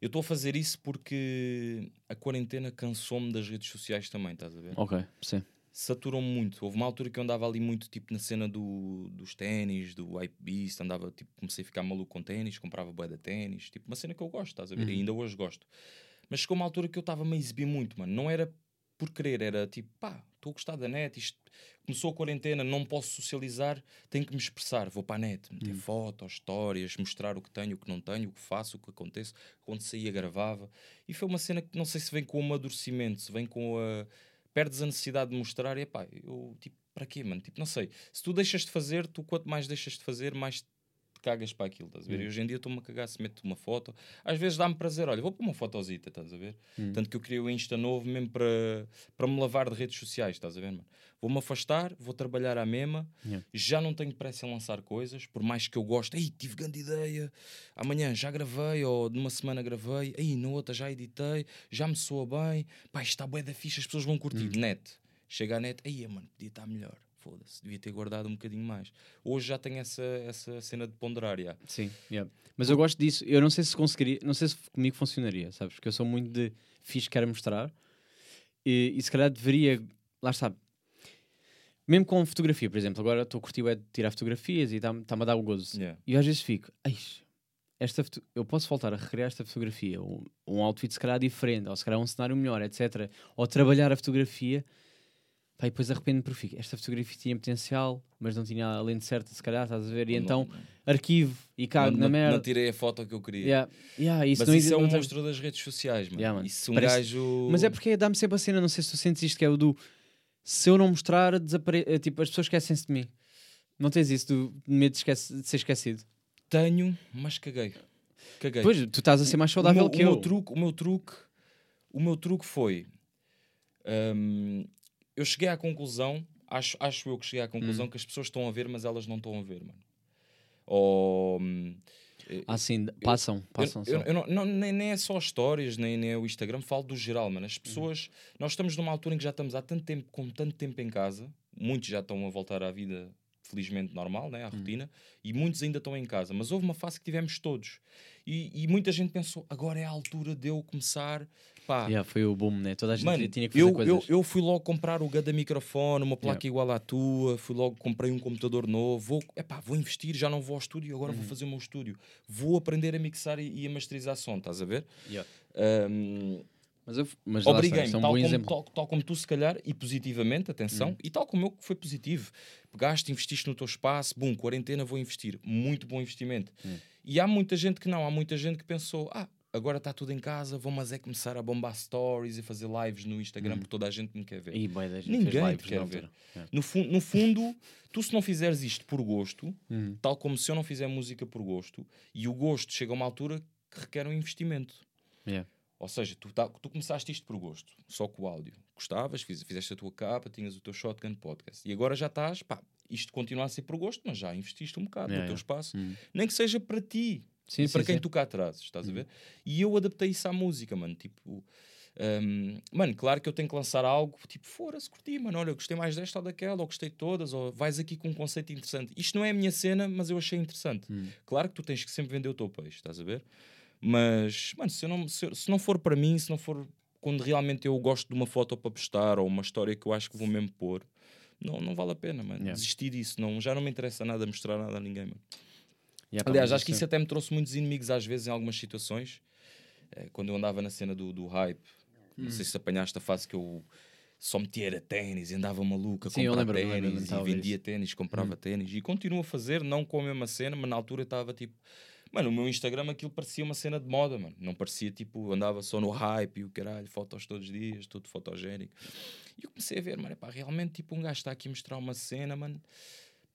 Eu estou a fazer isso porque a quarentena cansou-me das redes sociais também, estás a ver? Ok, sim. Saturam muito. Houve uma altura que eu andava ali muito tipo na cena do, dos ténis, do hype beast, andava tipo, comecei a ficar maluco com ténis, comprava boia de ténis, tipo uma cena que eu gosto, estás a ver? Uhum. E ainda hoje gosto. Mas chegou uma altura que eu estava-me a exibir muito, mano. Não era por querer, era tipo, pá, estou a gostar da net, isto começou a quarentena, não posso socializar, tenho que me expressar, vou para a net, meter Uhum. fotos, histórias, mostrar o que tenho, o que não tenho, o que faço, o que acontece, quando saía gravava. E foi uma cena que não sei se vem com o amadurecimento, se vem com a. Perdes a necessidade de mostrar e pá, eu tipo, para quê, mano? Tipo, não sei. Se tu deixas de fazer, tu quanto mais deixas de fazer, mais cagas para aquilo, estás a ver? Hum. E hoje em dia estou-me a cagar se meto uma foto. Às vezes dá-me prazer, olha, vou pôr uma fotozita, estás a ver? Hum. Tanto que eu criei o Insta novo mesmo para, para me lavar de redes sociais, estás a ver, mano? Vou-me afastar, vou trabalhar à mesma, Yeah. já não tenho pressa em lançar coisas, por mais que eu goste, ei, tive grande ideia, amanhã já gravei, ou numa semana gravei, aí na outra já editei, já me soa bem, pá, isto está bué da ficha, as pessoas vão curtir. Net, chega à net, aí, mano, podia estar melhor, foda-se, devia ter guardado um bocadinho mais. Hoje já tenho essa, essa cena de ponderar, já. Sim, yeah. mas eu gosto disso. Eu não sei se conseguiria, não sei se comigo funcionaria, sabes? Porque eu sou muito de fixe, quero mostrar e, e se calhar deveria, lá está. Mesmo com fotografia, por exemplo, agora estou a curtir bué de tirar fotografias e está-me está-me a dar o gozo. Yeah. E eu às vezes fico, "Eish, esta eu posso voltar a recriar esta fotografia, um, um outfit se calhar diferente, ou se calhar um cenário melhor, etc. Ou trabalhar a fotografia, pá, e depois arrependo-me porque fico, esta fotografia tinha potencial, mas não tinha a lente certa, se calhar, estás a ver? E Não- então não- arquivo e cago não, na merda. não tirei a foto que eu queria. Yeah, yeah, isso Mas não isso é um monstro das redes sociais, mano. Yeah. Isso um Parece- gajo. Mas é porque dá-me sempre a cena, não sei se tu sentes isto, que é o do se eu não mostrar, desapare... eh, tipo, as pessoas esquecem-se de mim. Não tens isso do medo de, esquece- de ser esquecido? Tenho, mas caguei. Caguei. Pois, tu estás a ser mais o saudável meu, que o eu. Meu truque, o meu truque, o meu truque foi. hum, eu cheguei à conclusão, acho, acho eu que cheguei à conclusão Hum. que as pessoas estão a ver, mas elas não estão a ver, mano. Ou. hum, Ah, sim, passam, eu- passam. eu, eu não, não- nem, nem é só histórias, nem, nem é o Instagram, falo do geral, mano. As Uhum. pessoas, nós estamos numa altura em que já estamos há tanto tempo, com tanto tempo em casa, muitos já estão a voltar à vida, felizmente normal, né, à Uhum. rotina, e muitos ainda estão em casa. Mas houve uma fase que tivemos todos, e, e muita gente pensou, agora é a altura de eu começar. Pá, Yeah, foi o boom, né? Toda a gente Mano, tinha que fazer eu, coisas. eu, eu fui logo comprar o gada microfone, uma placa Yeah. igual à tua, fui logo comprei um computador novo, vou, epá, vou investir, já não vou ao estúdio, agora Uhum. vou fazer o meu estúdio. Vou aprender a mixar e, e a masterizar som, estás a ver? Yeah. Ahm, Mas, eu, mas Obriguei-me, é um tal, bom como, tal, tal como tu, se calhar, e positivamente, atenção, e tal como eu, que foi positivo. Pegaste, investiste no teu espaço, bum, quarentena, vou investir. Muito bom investimento. E há muita gente que não, há muita gente que pensou, ah, agora está tudo em casa, vou mas é começar a bombar stories e fazer lives no Instagram, porque toda a gente me quer ver. Bué da gente Ninguém te quer ver. Yeah. No, fu- no fundo, tu se não fizeres isto por gosto, Uhum. tal como se eu não fizer música por gosto, e o gosto chega a uma altura que requer um investimento. Yeah. Ou seja, tu, tá- tu começaste isto por gosto, só com o áudio. Gostavas, fiz- fizeste a tua capa, tinhas o teu shotgun podcast. E agora já estás, pá, isto continua a ser por gosto, mas já investiste um bocado Yeah, no teu espaço. Uhum. Nem que seja para ti Sim, e para sim, quem sim. tu cá trazes, estás a ver? E eu adaptei isso à música, mano. Tipo, hum, mano, claro que eu tenho que lançar algo, tipo, fora-se, curti, mano. Olha, eu gostei mais desta ou daquela, ou gostei de todas, ou vais aqui com um conceito interessante. Isto não é a minha cena, mas eu achei interessante. Hum. Claro que tu tens que sempre vender o teu peixe, estás a ver? Mas, mano, se, não, se, se não for para mim, se não for quando realmente eu gosto de uma foto para postar ou uma história que eu acho que vou mesmo pôr, não, não vale a pena, mano. Yeah. Desistir disso, não, já não me interessa nada mostrar nada a ninguém, mano. Yeah, pá, Aliás, acho que isso até me trouxe muitos inimigos às vezes em algumas situações. Eh, quando eu andava na cena do, do hype, Hum. não sei se apanhaste a fase que eu só metia era ténis e andava maluca a Sim, eu comprar lembro-me, lembro-me, ténis e vendia ténis, comprava ténis e continuo a fazer, não com a mesma cena, mas na altura estava tipo. Mano, o meu Instagram aquilo parecia uma cena de moda, mano. Não parecia tipo, andava só no hype e o caralho, fotos todos os dias, tudo fotogénico. E eu comecei a ver, mano, pá, realmente tipo um gajo está aqui a mostrar uma cena, mano.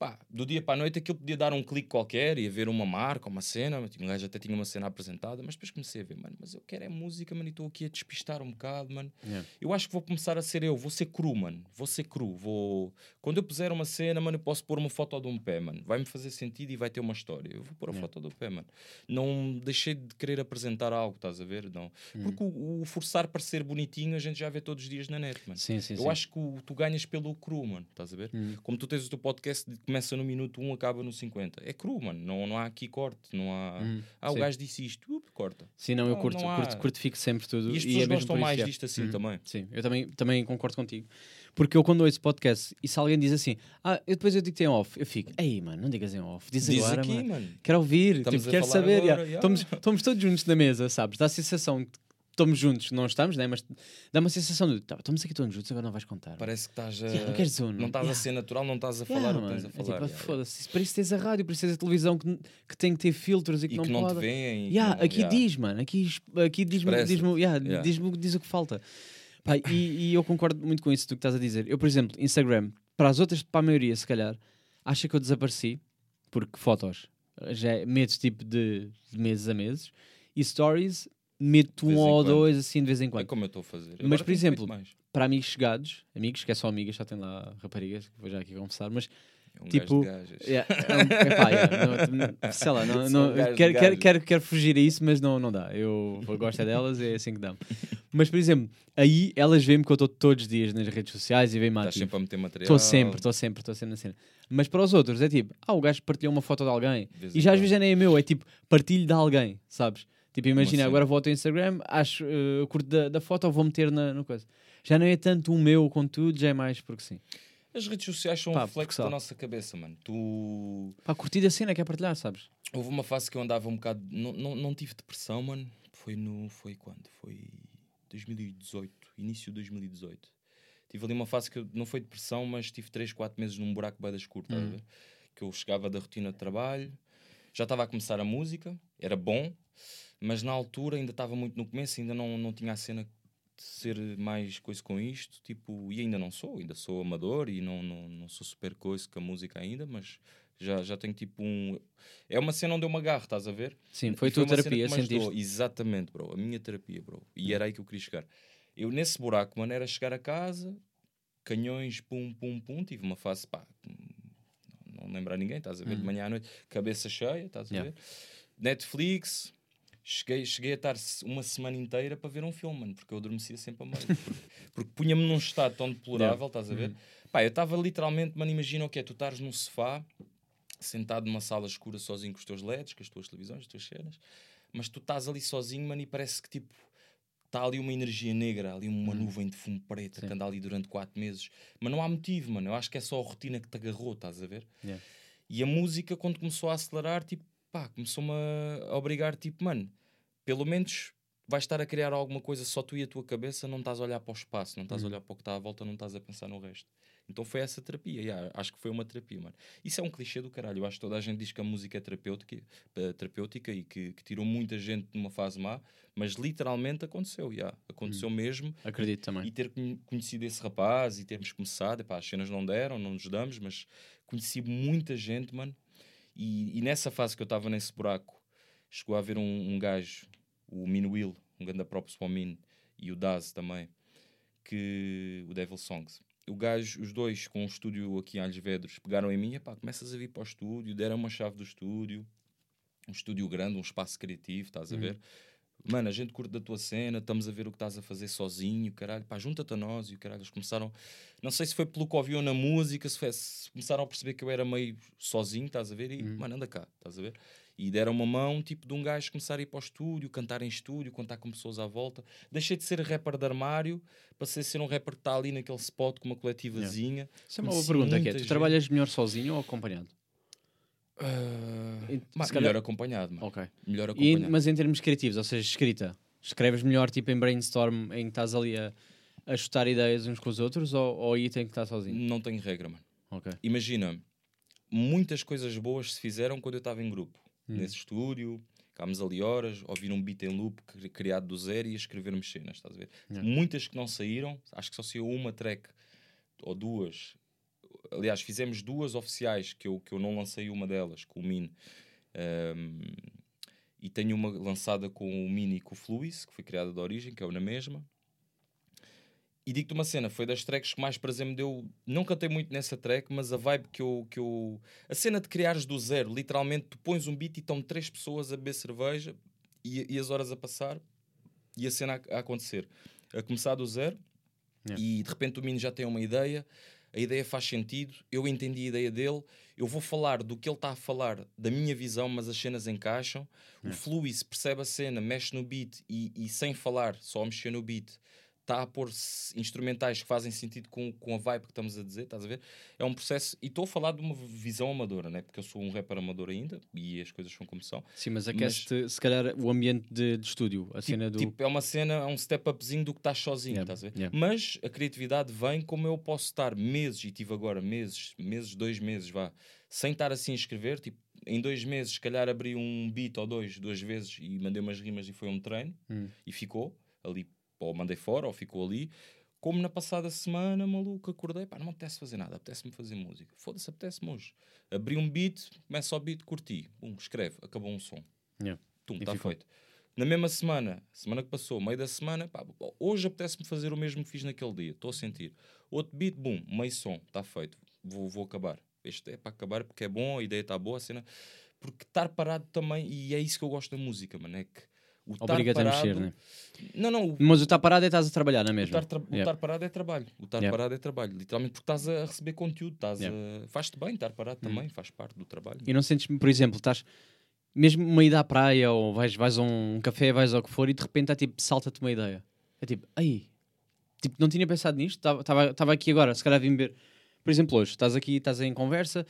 Pá, do dia para a noite aquilo podia dar um clique qualquer e haver uma marca, uma cena. Um gajo até tinha uma cena apresentada, mas depois comecei a ver, mano, mas eu quero é música, mano, e estou aqui a despistar um bocado, mano. Yeah. Eu acho que vou começar a ser eu, vou ser cru, mano. Vou ser cru. Vou... Quando eu puser uma cena, mano, eu posso pôr uma foto de um pé, mano. Vai-me fazer sentido e vai ter uma história. Eu vou pôr a Yeah. foto do pé, mano. Não deixei de querer apresentar algo, estás a ver? Não. Hum. Porque o, o forçar para ser bonitinho a gente já vê todos os dias na net, mano. Sim, sim, Eu sim. acho que o- tu ganhas pelo cru, mano. Estás a ver? Hum. Como tu tens o teu podcast, de- começa no minuto 1, acaba no 50. É cru, mano. Não, não há aqui corte. Não há. Hum, Ah, o sim. gajo disse isto. Up, corta. Sim, não, eu Não, curto, não há- curto, curto, fico sempre tudo. E as é pessoas mesmo gostam por isso, mais yeah. disto assim Uhum. também. Sim, eu também, também concordo contigo. Porque eu quando ouço podcast e se alguém diz assim, ah, eu depois eu digo que tem off, eu fico, ei mano, não digas em off, diz, Diz agora, aqui, mano. mano. Quero ouvir, tipo, quero saber. agora, yeah. yeah. Estamos, estamos todos juntos na mesa, sabes? Dá a sensação estamos juntos, não estamos, né? mas dá uma sensação de tá, estamos aqui todos juntos, agora não vais contar. Parece que estás a. Yeah, não queres dizer, não estás a yeah. ser natural, não estás a Yeah, falar o que mano. tens a É falar. tipo, yeah, yeah. foda-se, para isso tens a rádio, para isso tens a televisão que, que tem que ter filtros e que E não que não pode. te veem. Yeah, não- aqui yeah. diz, mano, aqui, aqui diz-me diz yeah, Yeah. diz diz o que falta. Pá, e, e eu concordo muito com isso do que estás a dizer. Eu, por exemplo, Instagram, para as outras, para a maioria, se calhar, acha que eu desapareci porque fotos. já é- metes tipo de, de meses a meses. E stories, meto um ou dois assim de vez em É quando. como eu estou a fazer. Mas, Agora por exemplo. Para amigos chegados, amigos, que é só amigas, só tem lá raparigas, que vou já aqui confessar, mas É um tipo. Yeah, é epá, yeah, não- [LAUGHS] não- sei lá, não, não- quero, quero, gajo. quero, quero fugir a isso, mas não, não dá. Eu, eu gosto é delas, é assim que dá. Mas, por exemplo, aí elas veem-me que eu estou todos os dias nas redes sociais e vêm-me Estás ativo. sempre a meter material. Estou sempre, estou sempre, estou sempre na cena. Mas para os outros é tipo, ah, o gajo partilhou uma foto de alguém. De E já às vezes já nem é meu, é tipo, partilho de alguém, sabes? Tipo, imagina, assim? agora vou ao Instagram, acho, eu curto da, da foto, vou meter na, no coisa. Já não é tanto o meu conteúdo, já é mais porque sim. As redes sociais são Pá, um reflexo da nossa cabeça, mano. Tu. Pá, curtir da cena, quer partilhar, sabes? Houve uma fase que eu andava um bocado. Não, não, não tive depressão, mano. Foi no. Foi quando? Foi 2018. Início de 2018. Tive ali uma fase que eu- não foi depressão, mas tive 3, 4 meses num buraco bem escuro, a Hum. ver? Que eu chegava da rotina de trabalho, já estava a começar a música, era bom, mas na altura ainda estava muito no começo, ainda não, não tinha a cena de ser mais coisa com isto, tipo, e ainda não sou, ainda sou amador e não, não, não sou super coisa com a música ainda, mas já, já tenho tipo um. É uma cena onde eu me agarro, estás a ver? Sim, foi a tua terapia, sentiste? Exatamente, bro. A minha terapia, bro. Hum. E era aí que eu queria chegar. Eu, nesse buraco, mano, era chegar a casa, canhões, pum, pum, pum. Tive uma fase, pá, não lembrar ninguém, estás a ver? De Uhum. manhã à noite, cabeça cheia, estás a Yeah. ver? Netflix. Cheguei, cheguei a estar uma semana inteira para ver um filme, mano, porque eu adormecia sempre a meio. Porque, porque punha-me num estado tão deplorável, estás a ver? Uhum. Pá, eu estava literalmente, mano, imagina o que é, tu estares num sofá, sentado numa sala escura sozinho com os teus LEDs, com as tuas televisões, as tuas cenas, mas tu estás ali sozinho, mano, e parece que tipo está ali uma energia negra, ali uma nuvem de fumo preto Sim. que anda ali durante quatro meses, mas não há motivo, mano. Eu acho que é só a rotina que te agarrou, estás a ver? Yeah. E a música, quando começou a acelerar, tipo, pá, começou-me a obrigar, tipo, mano, pelo menos vais estar a criar alguma coisa só tu e a tua cabeça, não estás a olhar para o espaço, não estás a olhar para o que está à volta, não estás a pensar no resto. Então foi essa terapia, yeah, acho que foi uma terapia, mano. Isso é um clichê do caralho, eu acho que toda a gente diz que a música é terapêutica, eh, terapêutica e que, que tirou muita gente de uma fase má, mas literalmente aconteceu, yeah, aconteceu mesmo. Acredito também. E ter conhe- conhecido esse rapaz e termos começado, epá, as cenas não deram, não nos damos, mas conheci muita gente, mano. E, e nessa fase que eu estava nesse buraco, chegou a haver um, um gajo, o Minuil, um grande props para o Min, e o Daz também, que o Devil Songs. O gajo, os dois, com um estúdio aqui em Alhos Vedros, pegaram em mim, epá, começas a vir para o estúdio, deram uma chave do estúdio, um estúdio grande, um espaço criativo, estás a ver? Mano, a gente curte da tua cena, estamos a ver o que estás a fazer sozinho, caralho, pá, junta-te a nós. E o caralho, eles começaram, não sei se foi pelo que ouviam na música, se, foi, se começaram a perceber que eu era meio sozinho, estás a ver? E, mano, anda cá, estás a ver? E deram uma mão, tipo, de um gajo começar a ir para o estúdio, cantar em estúdio, contar com pessoas à volta. Deixei de ser rapper de armário, passei a ser um rapper que está ali naquele spot com uma coletivazinha. Isso é uma boa pergunta, que é, tu trabalhas melhor sozinho ou acompanhado? E, mas se calhar- Melhor acompanhado, mano. Ok. Melhor E- acompanhado. mas em termos criativos, ou seja, escrita, escreves melhor tipo em brainstorm em que estás ali a, a chutar ideias uns com os outros ou, ou aí tem que estar sozinho? Não tenho regra, mano. Ok. imagina, muitas coisas boas se fizeram quando eu estava em grupo, Hum. nesse estúdio, ficámos ali horas, ouvir um beat em loop cri- criado do zero e escrevermos cenas, estás a ver? Yeah. Muitas que não saíram, acho que só saiu uma track ou duas. Aliás, fizemos duas oficiais que eu, que eu não lancei uma delas, com o Min. Ahm, e tenho uma lançada com o Mini e com o Fluis, que foi criada da origem, que é o na mesma. E digo-te uma cena, foi das tracks que mais prazer me deu. Não cantei muito nessa track, mas a vibe que eu. Que eu... A cena de criares do zero, literalmente, tu pões um beat e estão três pessoas a beber cerveja e, e as horas a passar e a cena a, a acontecer. A começar do zero Yeah. e de repente o Mino já tem uma ideia, a ideia faz sentido, eu entendi a ideia dele, eu vou falar do que ele está a falar, da minha visão, mas as cenas encaixam. O Fluis percebe a cena, mexe no beat e, e sem falar, só mexer no beat, está a pôr instrumentais que fazem sentido com, com a vibe que estamos a dizer, estás a ver? É um processo, e estou a falar de uma visão amadora, né? porque eu sou um rapper amador ainda e as coisas são como são. Sim, mas aquece-te se calhar o ambiente de, de estúdio, a cena do. Tipo, é uma cena, é um step upzinho do que estás sozinho, Yeah, estás a ver? yeah. Mas a criatividade vem como eu posso estar meses, e tive agora meses, meses, dois meses, vá, sem estar assim a escrever, tipo, em dois meses, se calhar abri um beat ou dois, duas vezes, e mandei umas rimas e foi um treino, Hum. e ficou ali, ou mandei fora, ou ficou ali. Como na passada semana, maluco, acordei, pá, não me apetece fazer nada, apetece-me fazer música. Foda-se, apetece-me hoje. Abri um beat, começa o beat, curti, bum, escreve, acabou um som. Yeah. Tum, está feito. Na mesma semana, semana que passou, meio da semana, pá, hoje apetece-me fazer o mesmo que fiz naquele dia, estou a sentir. Outro beat, bum, meio som, está feito, vou, vou acabar. Este é para acabar porque é bom, a ideia está boa, a cena. Porque estar parado também, e é isso que eu gosto da música, mano, é que o estar Obriga-te a mexer, né? Não, não, o Mas o estar parado é estás a trabalhar, não é o mesmo? estar, tra- o Yeah. estar parado é trabalho. O estar Yeah. parado é trabalho. Literalmente porque estás a receber conteúdo, estás Yeah. Hum. a... faz-te bem estar parado também, faz parte do trabalho. E não sentes, por exemplo, estás mesmo uma ida à praia ou vais, vais a um café, vais ao que for e de repente é tipo, salta-te uma ideia. É tipo, aí, tipo, não tinha pensado nisto, estava aqui agora, se calhar vim ver. Por exemplo, hoje estás aqui, estás em conversa,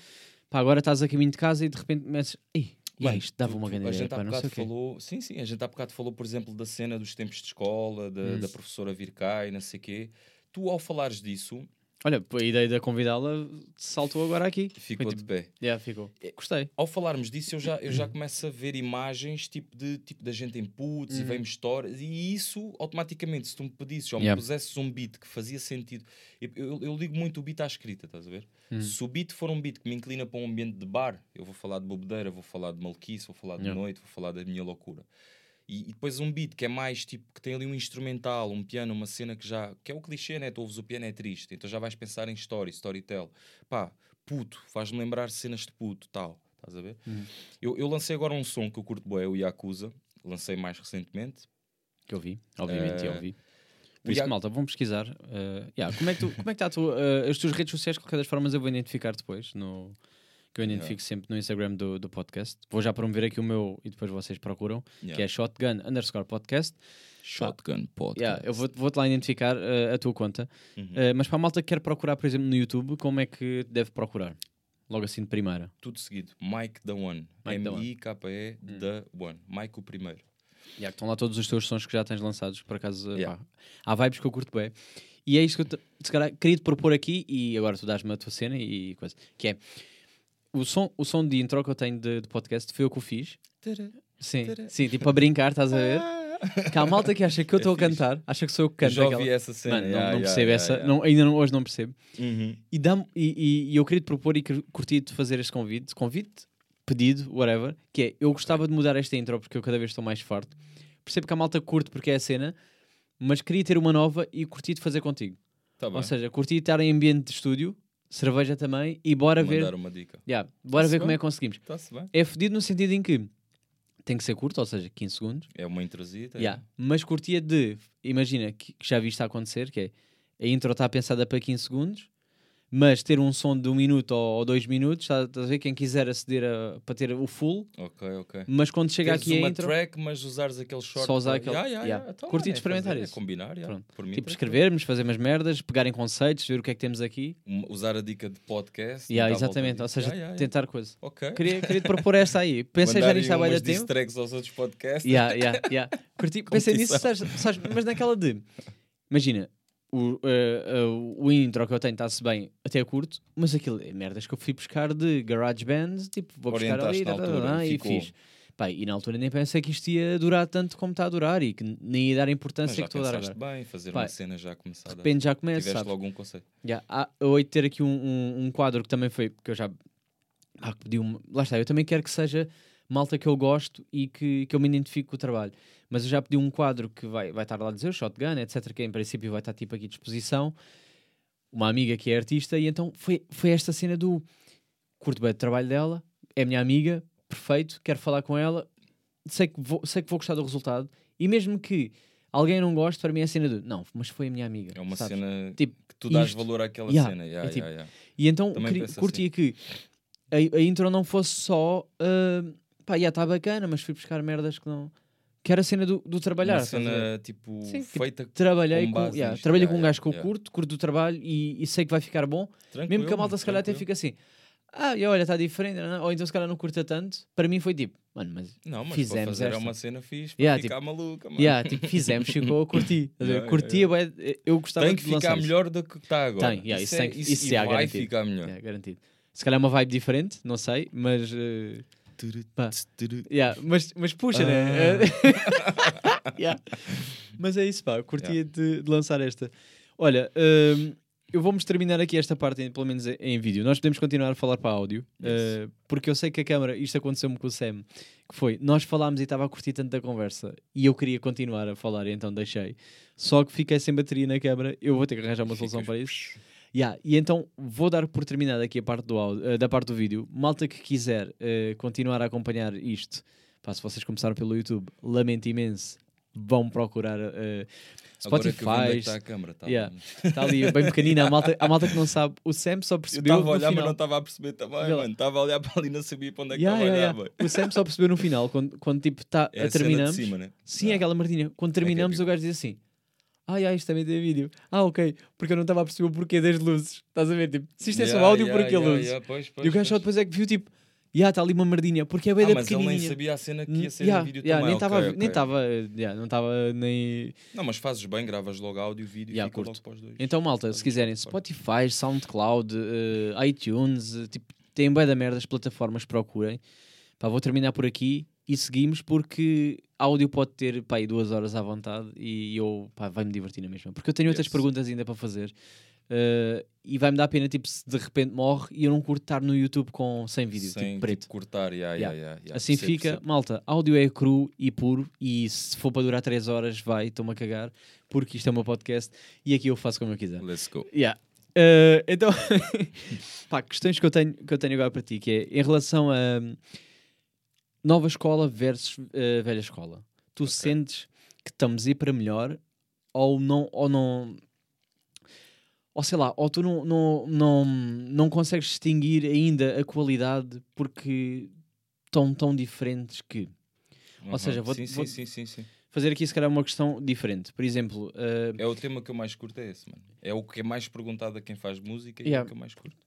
pá, agora estás a caminho de casa e de repente começas, ei, e Mano, isto dava uma grande a ideia, gente há bocado falou, sim, sim, a gente há bocado falou, por exemplo, da cena dos tempos de escola, da, Hum. da professora vir cá e não sei o quê. Tu, ao falares disso, Olha, a ideia de convidá-la saltou agora aqui. ficou Foi de tipo, pé. yeah, ficou. Gostei. Ao falarmos disso, eu já, eu já começo a ver imagens tipo, de, tipo da gente em putz e vem-me histórias, e isso automaticamente, se tu me pedisses ou me Yeah. pusesses um beat que fazia sentido, eu, eu, eu ligo muito o beat à escrita, estás a ver? Hum. Se o beat for um beat que me inclina para um ambiente de bar, eu vou falar de bobedeira, vou falar de maluquice, vou falar de Yeah. noite, vou falar da minha loucura. E, e depois um beat que é mais tipo, que tem ali um instrumental, um piano, uma cena que já. que é o clichê, né? Tu ouves o piano é triste, então já vais pensar em story, storytell. Pá, puto, faz-me lembrar cenas de puto, tal. Estás a ver? Uhum. Eu, eu lancei agora um som que eu curto bué, o Yakuza. Lancei mais recentemente. Que eu vi, obviamente, eu Eh, vi. Por isso, Yak- malta, vamos pesquisar. eh, yeah, como é que tu, como é que está a tua, eh, as tuas redes sociais? De qualquer das formas, eu vou identificar depois. No, que eu identifico sempre no Instagram do, do podcast. Vou já promover aqui o meu e depois vocês procuram, que Yeah. é shotgun underscore podcast. Shotgun Podcast. Yeah, eu vou- vou-te lá identificar eh, a tua conta. Uhum. Eh, mas para a malta que quer procurar, por exemplo, no YouTube, como é que deve procurar? Logo assim de primeira. Tudo seguido. Mike the One. Mike the One. M-I-K-E The One. Mike o primeiro. Yeah, que estão lá todos os teus sons que já tens lançados, por acaso. eh, Yeah. pá, há vibes que eu curto bem. E é isto que eu te- se calhar, queria te propor aqui, e agora tu dás-me a tua cena e coisa. Que é o som, o som de intro que eu tenho de, de podcast foi eu que o fiz. Sim, sim, tipo a brincar, estás a ver? Que há malta que acha que eu estou a fixe. cantar, acha que sou eu que Eu canto já aquela. ouvi essa cena. Mano, não, yeah, não yeah, percebo yeah, essa. Não, ainda não, hoje não percebo. Uhum. E, dá e, e- e eu queria te propor e cur- curti-te fazer este convite, convite, pedido, whatever, que é, eu gostava de mudar esta intro porque eu cada vez estou mais farto. Percebo que a malta curte porque é a cena, mas queria ter uma nova e curti de fazer contigo. Tá bem. Ou seja, curti estar em ambiente de estúdio, cerveja também, e bora ver, Mandar uma dica. yeah, bora ver como bem. é que conseguimos. É fedido no sentido em que tem que ser curto, ou seja, 15 segundos, É uma introsita. Yeah. Mas curtia de, imagina, que, que já viste a acontecer, que é a intro está pensada para 15 segundos, mas ter um som de um minuto ou, ou dois minutos, está estás a ver? Quem quiser aceder a, para ter o full, Ok, ok. mas quando chega Teres aqui a uma intro, track, mas usares aquele short. Só usar para- aquele- Yeah, yeah, yeah. Então, Curti mano, de experimentar fazer, é isso. combinar, yeah. Pronto. Por mim, tipo, tá escrevermos, fazer umas merdas, pegarem conceitos, ver o que é que temos aqui. Usar a dica de podcast. Yeah, a volta exatamente, ou seja, tentar coisa. Ok. Queria, queria te propor esta aí. [LAUGHS] Pensei já nisto há de tempo. tracks aos outros podcasts. Yeah, yeah, yeah. Curti, [LAUGHS] pensei nisso, sabes, sabes, mas naquela de. Imagina, o, eh, eh, o intro que eu tenho está-se bem, até curto, mas aquilo é merdas que eu fui buscar de GarageBand, tipo, vou buscar ali tá, tá, tá, e fiz. Pá, e na altura nem pensei que isto ia durar tanto como está a durar e que nem ia dar a importância que estou a dar agora. bem, fazer Pá, uma cena já De começada. repente já começa, Tiveste sabes? logo um conceito. Já, há, eu hei de ter aqui um, um, um quadro que também foi, que eu já ah, pedi uma- lá está, eu também quero que seja malta que eu gosto e que, que eu me identifique com o trabalho. Mas eu já pedi um quadro que vai, vai estar lá a dizer, o Shotgun, etc., que em princípio vai estar tipo aqui à disposição. Uma amiga que é artista, e então foi, foi esta cena do curto bem o trabalho dela, é minha amiga, perfeito, quero falar com ela, sei que vou, sei que vou gostar do resultado, e mesmo que alguém não goste, para mim é a cena do não, mas foi a minha amiga. É uma sabes? cena Tipo, que tu dás isto- valor àquela Yeah, cena. Yeah, é tipo- yeah, yeah. E então queria- curtia que a, a intro não fosse só uh, pá, já está bacana, mas fui buscar merdas que não. Que era a cena do, do trabalhar. Uma cena tipo Sim, tipo, feita Trabalhei com com, base yeah, trabalhei Yeah, com um gajo que eu curto, curto do trabalho e, e sei que vai ficar bom. tranquilo. Mesmo que a malta se calhar até fica assim, ah, e olha, está diferente, não é? ou então se calhar não curta tanto. Para mim foi tipo, mano, mas Não, mas fizemos para fazer esta. é uma cena fixe para Yeah, ficar maluca, mano. yeah, tipo, fizemos, ficou, eu [LAUGHS] curti. Yeah, bué, eu gostava Tem que de ficar melhor do que está agora. Tem, yeah, isso é, tem que- isso e é vai garantido. ficar melhor. Yeah, garantido. Se calhar é uma vibe diferente, não sei, mas. uh, Pá. Yeah, mas, mas puxa, né? Ah. [LAUGHS] Yeah. Mas é isso, pá. eu Curtia de, de lançar esta. Olha, hum, eu vamos terminar aqui esta parte, pelo menos em, vídeo. Nós podemos continuar a falar para áudio, Yes. uh, porque eu sei que a câmara, isto aconteceu-me com o Sam, que foi, nós falámos e estava a curtir tanto da conversa e eu queria continuar a falar, então deixei. Só que fiquei sem bateria na câmara, eu vou ter que arranjar uma solução Ficas- para isso. Yeah, e então vou dar por terminada aqui a parte do áudio, eh, da parte do vídeo. Malta que quiser eh, continuar a acompanhar isto, pá, se vocês começaram pelo YouTube, lamento imenso, vão procurar Agora eu é que Spotify. está a câmara, tá Yeah. Está ali bem pequenina. A malta, a malta que não sabe, o Sam só Eu percebeu. estava a olhar, mas não estava a perceber também, mano. Estava a olhar para ali e não sabia para onde é que Yeah, estava yeah, a olhar, yeah. O Sam só percebeu no final, quando, quando tipo está É a terminamos. cima, né? Sim, é Ah. aquela Martinha. Quando que é terminamos, épico. o gajo diz assim: Ai, ai, isto também tem vídeo. Ah, ok. Porque eu não estava a perceber o porquê das luzes. Estás a ver? Tipo, se isto é só Yeah, áudio, yeah, porquê yeah, luzes? yeah, pois, pois, e o gajo só pois. depois é que viu tipo, já está ali uma merdinha, porque é bem Ah, da mas ele nem pequenininha. sabia a cena que ia ser Yeah, em vídeo yeah, também. nem estava ok, nem ok. estava yeah, não estava nem Não, mas fazes bem, gravas logo áudio e vídeo Yeah, e fica curto. logo para os dois. Então, malta, se quiserem Spotify, SoundCloud, eh, iTunes, eh, tipo, tem bem da merda as plataformas, procurem. Pá, vou terminar por aqui e seguimos porque áudio pode ter pá, aí duas horas à vontade e eu pá, vai-me divertir na mesma. Porque eu tenho outras perguntas ainda para fazer eh, e vai-me dar pena tipo, se de repente morre e eu não curto estar no YouTube com sem vídeo, Sem tipo preto. tipo, cortar, yeah, Yeah. yeah, Assim percebo, fica, percebo. malta, áudio é cru e puro e se for para durar 3 horas vai, estou-me a cagar, porque isto é o meu podcast e aqui eu faço como eu quiser. Let's go. Eh, então, [LAUGHS] pá, questões que eu, tenho, que eu tenho agora para ti, que é em relação a nova escola versus eh, velha escola. Tu sentes que estamos a ir para melhor ou não, ou não, ou sei lá, ou tu não, não, não, não consegues distinguir ainda a qualidade porque estão tão diferentes que. Uhum. seja, vou- sim, vou- sim, sim, sim. Fazer aqui se calhar uma questão diferente. Por exemplo, eh, É o tema que eu mais curto, é esse, mano. É o que é mais perguntado a quem faz música e é Yeah. o que eu mais curto.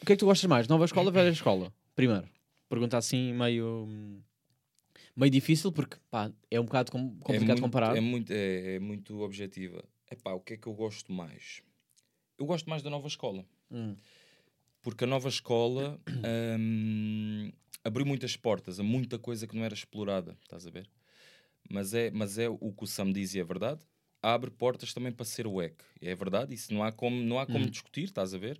O que é que tu gostas mais? Nova escola ou velha escola? Primeiro. Pergunta assim meio. meio difícil porque pá, é um bocado com- complicado é muito, comparar. É muito, é, é muito objetiva. Epá, o que é que eu gosto mais? Eu gosto mais da nova escola. Hum. Porque a nova escola hum, abriu muitas portas a muita coisa que não era explorada, estás a ver? Mas é, mas é o que o Sam diz e é verdade. Abre portas também para ser wack. É verdade, isso não há como, não há como discutir, estás a ver?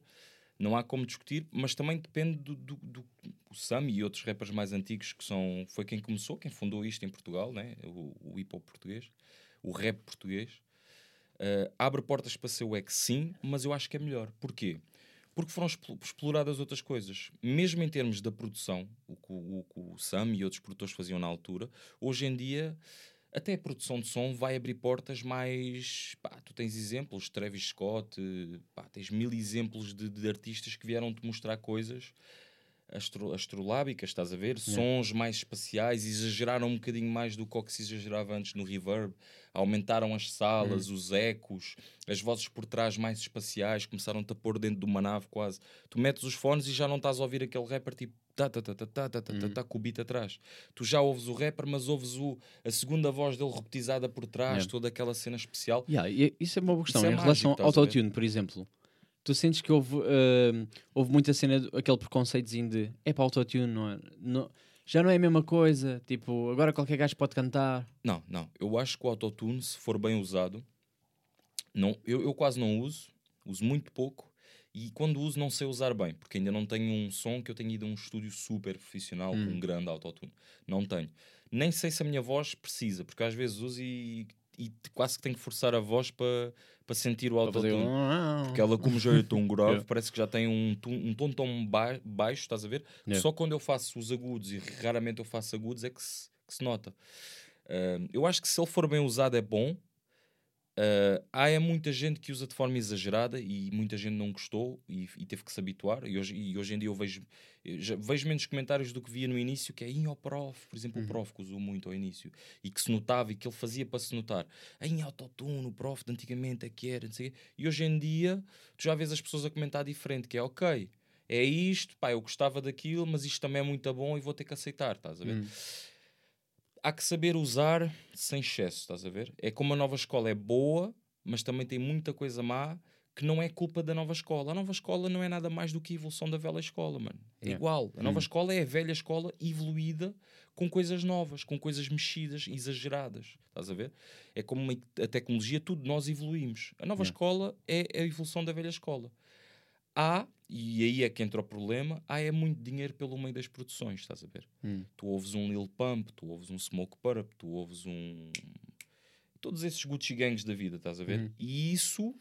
Não há como discutir, mas também depende do, do, do- o Sam e outros rappers mais antigos que são foi quem começou, quem fundou isto em Portugal, né? o, o hip hop português, o rap português. Uh, abre portas para ser wack, sim, mas eu acho que é melhor. Porquê? Porque foram explo- exploradas outras coisas. Mesmo em termos da produção, o que o, o o Sam e outros produtores faziam na altura, hoje em dia, até a produção de som vai abrir portas mais. Pá, tu tens exemplos, Travis Scott, pá, tens mil exemplos de, de artistas que vieram-te mostrar coisas astro, astrolábicas, estás a ver? Sons mais espaciais, exageraram um bocadinho mais do que o que se exagerava antes no reverb, aumentaram as salas, os ecos, as vozes por trás mais espaciais, começaram-te a pôr dentro de uma nave quase. Tu metes os fones e já não estás a ouvir aquele rapper tipo tá, tá, tá, tá, tá, tá, tá, tá, tá, com o beat atrás. Tu já ouves o rapper, mas ouves o, a segunda voz dele repetizada por trás, Yeah. toda aquela cena especial. Yeah, isso é uma boa questão. É em relação ao autotune, por exemplo, tu sentes que houve, hum, houve muita cena, aquele preconceitozinho de é para autotune, não é? Não- já não é a mesma coisa. Tipo, agora qualquer gajo pode cantar. Não, não. Eu acho que o autotune, se for bem usado, não, eu, eu quase não uso, uso muito pouco. E quando uso, não sei usar bem, porque ainda não tenho um som que eu tenha ido a um estúdio super profissional Hum. com um grande autotune. Não tenho. Nem sei se a minha voz precisa, porque às vezes uso e, e quase que tenho que forçar a voz para para sentir o autotune. um- Porque ela, como já é tão grave, Yeah. parece que já tem um, tom- um tom tão ba- baixo, estás a ver? Yeah. Só quando eu faço os agudos, e raramente eu faço agudos, é que se, que se nota. Ah, eu acho que se ele for bem usado é bom. Ah, há é muita gente que usa de forma exagerada e muita gente não gostou e, e teve que se habituar. E hoje, e hoje em dia eu vejo, eu vejo menos comentários do que via no início, que é em ao prof, por exemplo, o prof que usou muito ao início e que se notava e que ele fazia para se notar. Em autotune, o prof de antigamente é que era, não sei quê. E hoje em dia tu já vês as pessoas a comentar diferente, que é ok. É isto, pá, eu gostava daquilo, mas isto também é muito bom e vou ter que aceitar, estás a ver? Hum. Há que saber usar sem excesso, estás a ver? É como a nova escola é boa, mas também tem muita coisa má que não é culpa da nova escola. A nova escola não é nada mais do que a evolução da velha escola, mano. É igual. A nova Hum. escola é a velha escola evoluída com coisas novas, com coisas mexidas, exageradas. Estás a ver? É como uma- a tecnologia, tudo nós evoluímos. A nova escola é a evolução da velha escola. Há, e aí é que entra o problema, há é muito dinheiro pelo meio das produções, estás a ver? Hum. Tu ouves um Lil Pump, tu ouves um Smoke Purp, tu ouves um... Todos esses Gucci Gangs da vida, estás a ver? Uhum. E isso...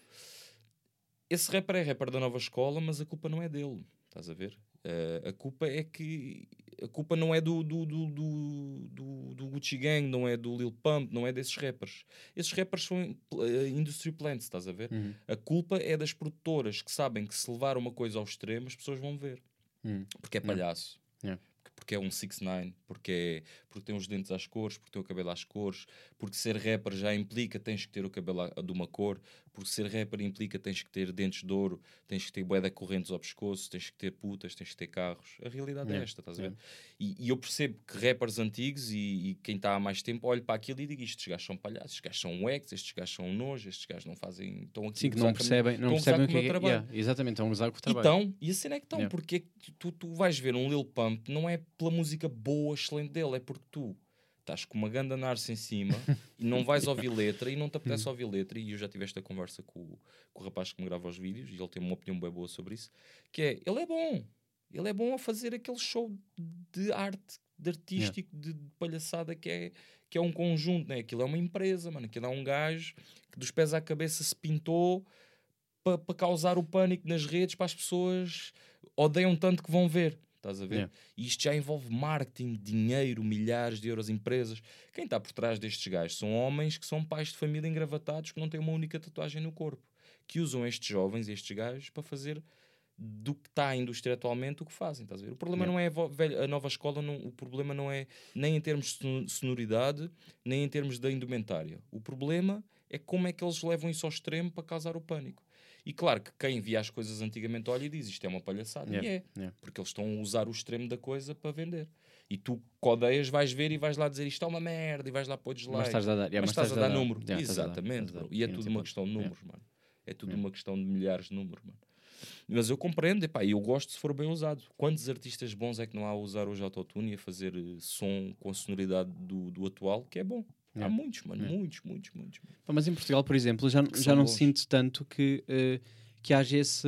Esse rapper é rapper da nova escola, mas a culpa não é dele, estás a ver? Eh, a culpa é que... A culpa não é do, do, do, do, do, Gucci Gang, não é do Lil Pump, não é desses rappers. Esses rappers são eh, industry plants, estás a ver? Uhum. A culpa é das produtoras que sabem que se levar uma coisa ao extremo, as pessoas vão ver. Hum. Porque é palhaço. Yeah. Porque é um 6ix9ine, porque, é, porque tem os dentes às cores, porque tem o cabelo às cores, porque ser rapper já implica tens que ter o cabelo de uma cor, porque ser rapper implica tens que ter dentes de ouro, tens que ter de correntes ao pescoço, tens que ter putas, tens que ter carros. A realidade é Yeah. esta, estás a Yeah. ver? E, e eu percebo que rappers antigos e, e quem está há mais tempo olha para aquilo e diga estes gajos são palhaços, estes gajos são wags, estes gajos são nojo, estes gajos não fazem... Estão aqui Sim, a que não a percebem, não a percebem o que é trabalho. yeah, Exatamente, estão a usar o trabalho. Então, e a cena é que estão, porque é que tu, tu vais ver um Lil Pump, não é pela música boa, excelente dele, é porque tu estás com uma ganda narce em cima [LAUGHS] e não vais ouvir letra e não te apetece ouvir letra. E eu já tive esta conversa com, o- com o rapaz que me grava os vídeos e ele tem uma opinião bem boa sobre isso, que é, ele é bom, ele é bom a fazer aquele show de arte, de artístico, de, de palhaçada que é, que é um conjunto, né? aquilo é uma empresa, mano, aquilo é um gajo que dos pés à cabeça se pintou para causar o pânico nas redes para as pessoas odeiam tanto que vão ver. Estás a ver? Yeah. E isto já envolve marketing, dinheiro, milhares de euros, empresas. Quem está por trás destes gajos são homens que são pais de família engravatados que não têm uma única tatuagem no corpo. Que usam estes jovens, estes gajos, para fazer do que está a indústria atualmente o que fazem. Estás a ver? O problema Yeah. não é a, vo- velha- a nova escola, não- o problema não é nem em termos de sono- sonoridade, nem em termos da indumentária. O problema é como é que eles levam isso ao extremo para causar o pânico. E claro que quem via as coisas antigamente olha e diz isto é uma palhaçada. Yeah, E é, yeah. porque eles estão a usar o extremo da coisa para vender. E tu que odeias vais ver e vais lá dizer isto é uma merda e vais lá pôr dislike. Mas estás a dar, yeah, mas estás a dar número. yeah, estás a dar, Exatamente, estás a dar. E é tudo sim, uma questão de números, mano. É tudo uma questão de milhares de números, mano. Mas eu compreendo, epá, e eu gosto se for bem usado. Quantos artistas bons é que não há a usar hoje autotune e a fazer eh, som com a sonoridade do, do atual, que é bom? Há Yeah. muitos, mano, Yeah. muitos, muitos, muitos. Mas em Portugal, por exemplo, já, Que já não bons. sinto tanto que, eh, que haja esse.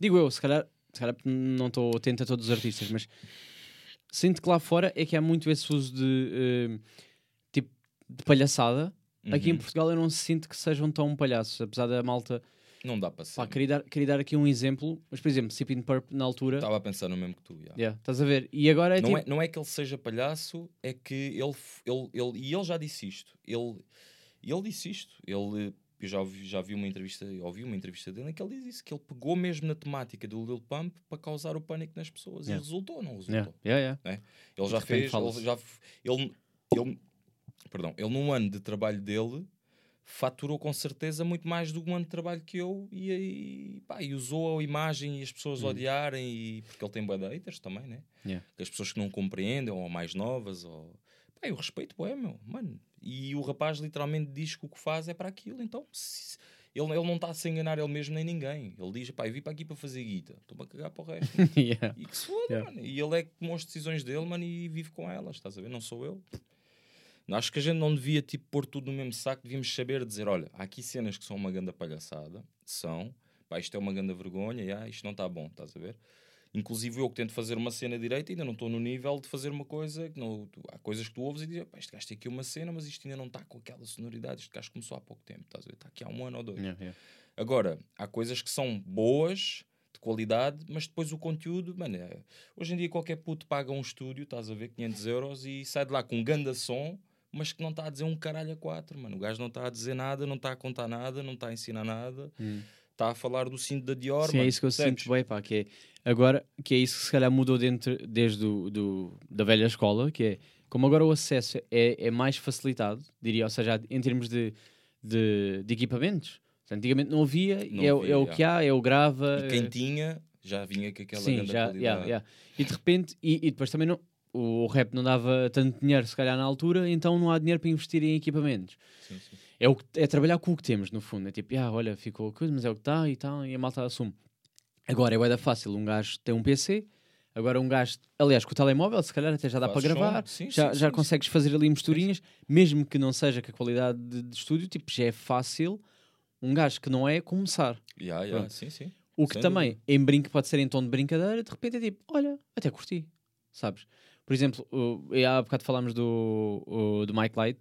Digo eu, se calhar, se calhar não estou atento a todos os artistas, mas sinto que lá fora é que há muito esse uso de eh, tipo de palhaçada. Aqui em Uhum. Portugal eu não sinto que sejam tão palhaços, apesar da malta. Não dá para ser. Pá, queria, dar, queria dar aqui um exemplo, mas por exemplo, Sipping Purp na altura. Estava a pensar no mesmo que tu. yeah. Yeah, estás a ver? E agora é não, tipo. é, não é que ele seja palhaço, é que ele, ele, ele e ele já disse isto. Ele, ele disse isto. Ele, eu já ouvi, já vi uma entrevista, ouvi uma entrevista dele em que ele diz isso, que ele pegou mesmo na temática do Lil Pump para causar o pânico nas pessoas. Yeah. E resultou ou não resultou? Yeah, yeah. Ele já fez, ele já ele, ele, perdão, ele num ano de trabalho dele faturou com certeza muito mais do que um ano de trabalho que eu e, e, pá, e usou a imagem e as pessoas Hum. odiarem e porque ele tem bué haters também, né? Yeah. Que as pessoas que não compreendem ou mais novas ou pá, eu respeito é meu, mano. E o rapaz literalmente diz que o que faz é para aquilo, então se- ele, ele não está a se enganar ele mesmo nem ninguém. Ele diz, pá, eu vim para aqui para fazer guita, estou-me a cagar para o resto. [LAUGHS] Yeah. E que se foda, Yeah. mano. E ele é que tomou as decisões dele, mano, e vive com elas, estás a ver? Não sou eu. Acho que a gente não devia, tipo, pôr tudo no mesmo saco. Devíamos saber dizer, olha, há aqui cenas que são uma ganda palhaçada. São. Pá, isto é uma ganda vergonha. Yeah, isto não está bom, estás a ver? Inclusive eu que tento fazer uma cena direita ainda não estou no nível de fazer uma coisa que não, tu- há coisas que tu ouves e dizes, pá, este gajo tem aqui uma cena, mas isto ainda não está com aquela sonoridade, este gajo começou há pouco tempo, estás a ver? Está aqui há um ano ou dois. Yeah, yeah. Agora, há coisas que são boas, de qualidade, mas depois o conteúdo, mano, é- hoje em dia qualquer puto paga um estúdio, estás a ver, 500 euros e sai de lá com um ganda som, mas que não está a dizer um caralho a quatro, mano. O gajo não está a dizer nada, não está a contar nada, não está a ensinar nada, Hum. está a falar do cinto da Dior, Sim, mano. é isso que eu percebes? sinto bem, pá, que é agora, que é isso que se calhar mudou dentro, desde o, do, da velha escola, que é como agora o acesso é, é mais facilitado, diria, ou seja, em termos de, de, de equipamentos. Antigamente não havia, Não é, o- havia, é o que há, é o grava. E quem é- tinha já vinha com aquela Sim, grande já, qualidade. yeah, yeah. E de repente, e, e depois também não, o rap não dava tanto dinheiro, se calhar, na altura, então não há dinheiro para investir em equipamentos. Sim, sim. É, o que- é trabalhar com o que temos, no fundo. É tipo, ah, olha, ficou coisa, mas é o que está e tal, e a malta assume. Agora é da fácil, um gajo tem um PC, agora um gajo, aliás, com o telemóvel, se calhar até já dá Faz para gravar, sim, já, já consegues fazer ali misturinhas, mesmo que não seja com a qualidade de, de estúdio, tipo, já é fácil um gajo que não é começar. Yeah, yeah, sim, sim. O que Sem também, em brinco, pode ser em tom de brincadeira, de repente é tipo, olha, até curti, sabes? Por exemplo, e há bocado falámos do, o- do Mike Light,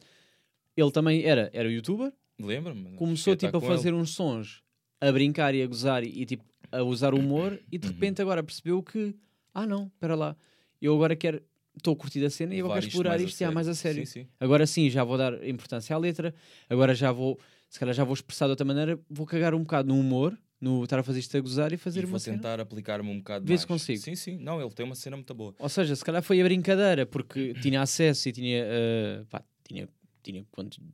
ele também era, era youtuber, Lembra-me? começou tipo a fazer ele. uns sons, a brincar e a gozar e, tipo a usar o humor e de Uhum. repente agora percebeu que, ah não, espera lá, eu agora quero, estou a curtir a cena e Levar quero explorar isto já mais a sério. Sim, sim. Agora sim, já vou dar importância à letra, agora já vou, se calhar já vou expressar de outra maneira, vou cagar um bocado no humor, no estar a fazer isto a gozar e fazer E uma vou cena. tentar aplicar-me um bocado Vê mais. se consigo. Sim, sim. Não, ele tem uma cena muito boa. Ou seja, se calhar foi a brincadeira, porque tinha acesso e tinha, eh, pá, tinha, tinha,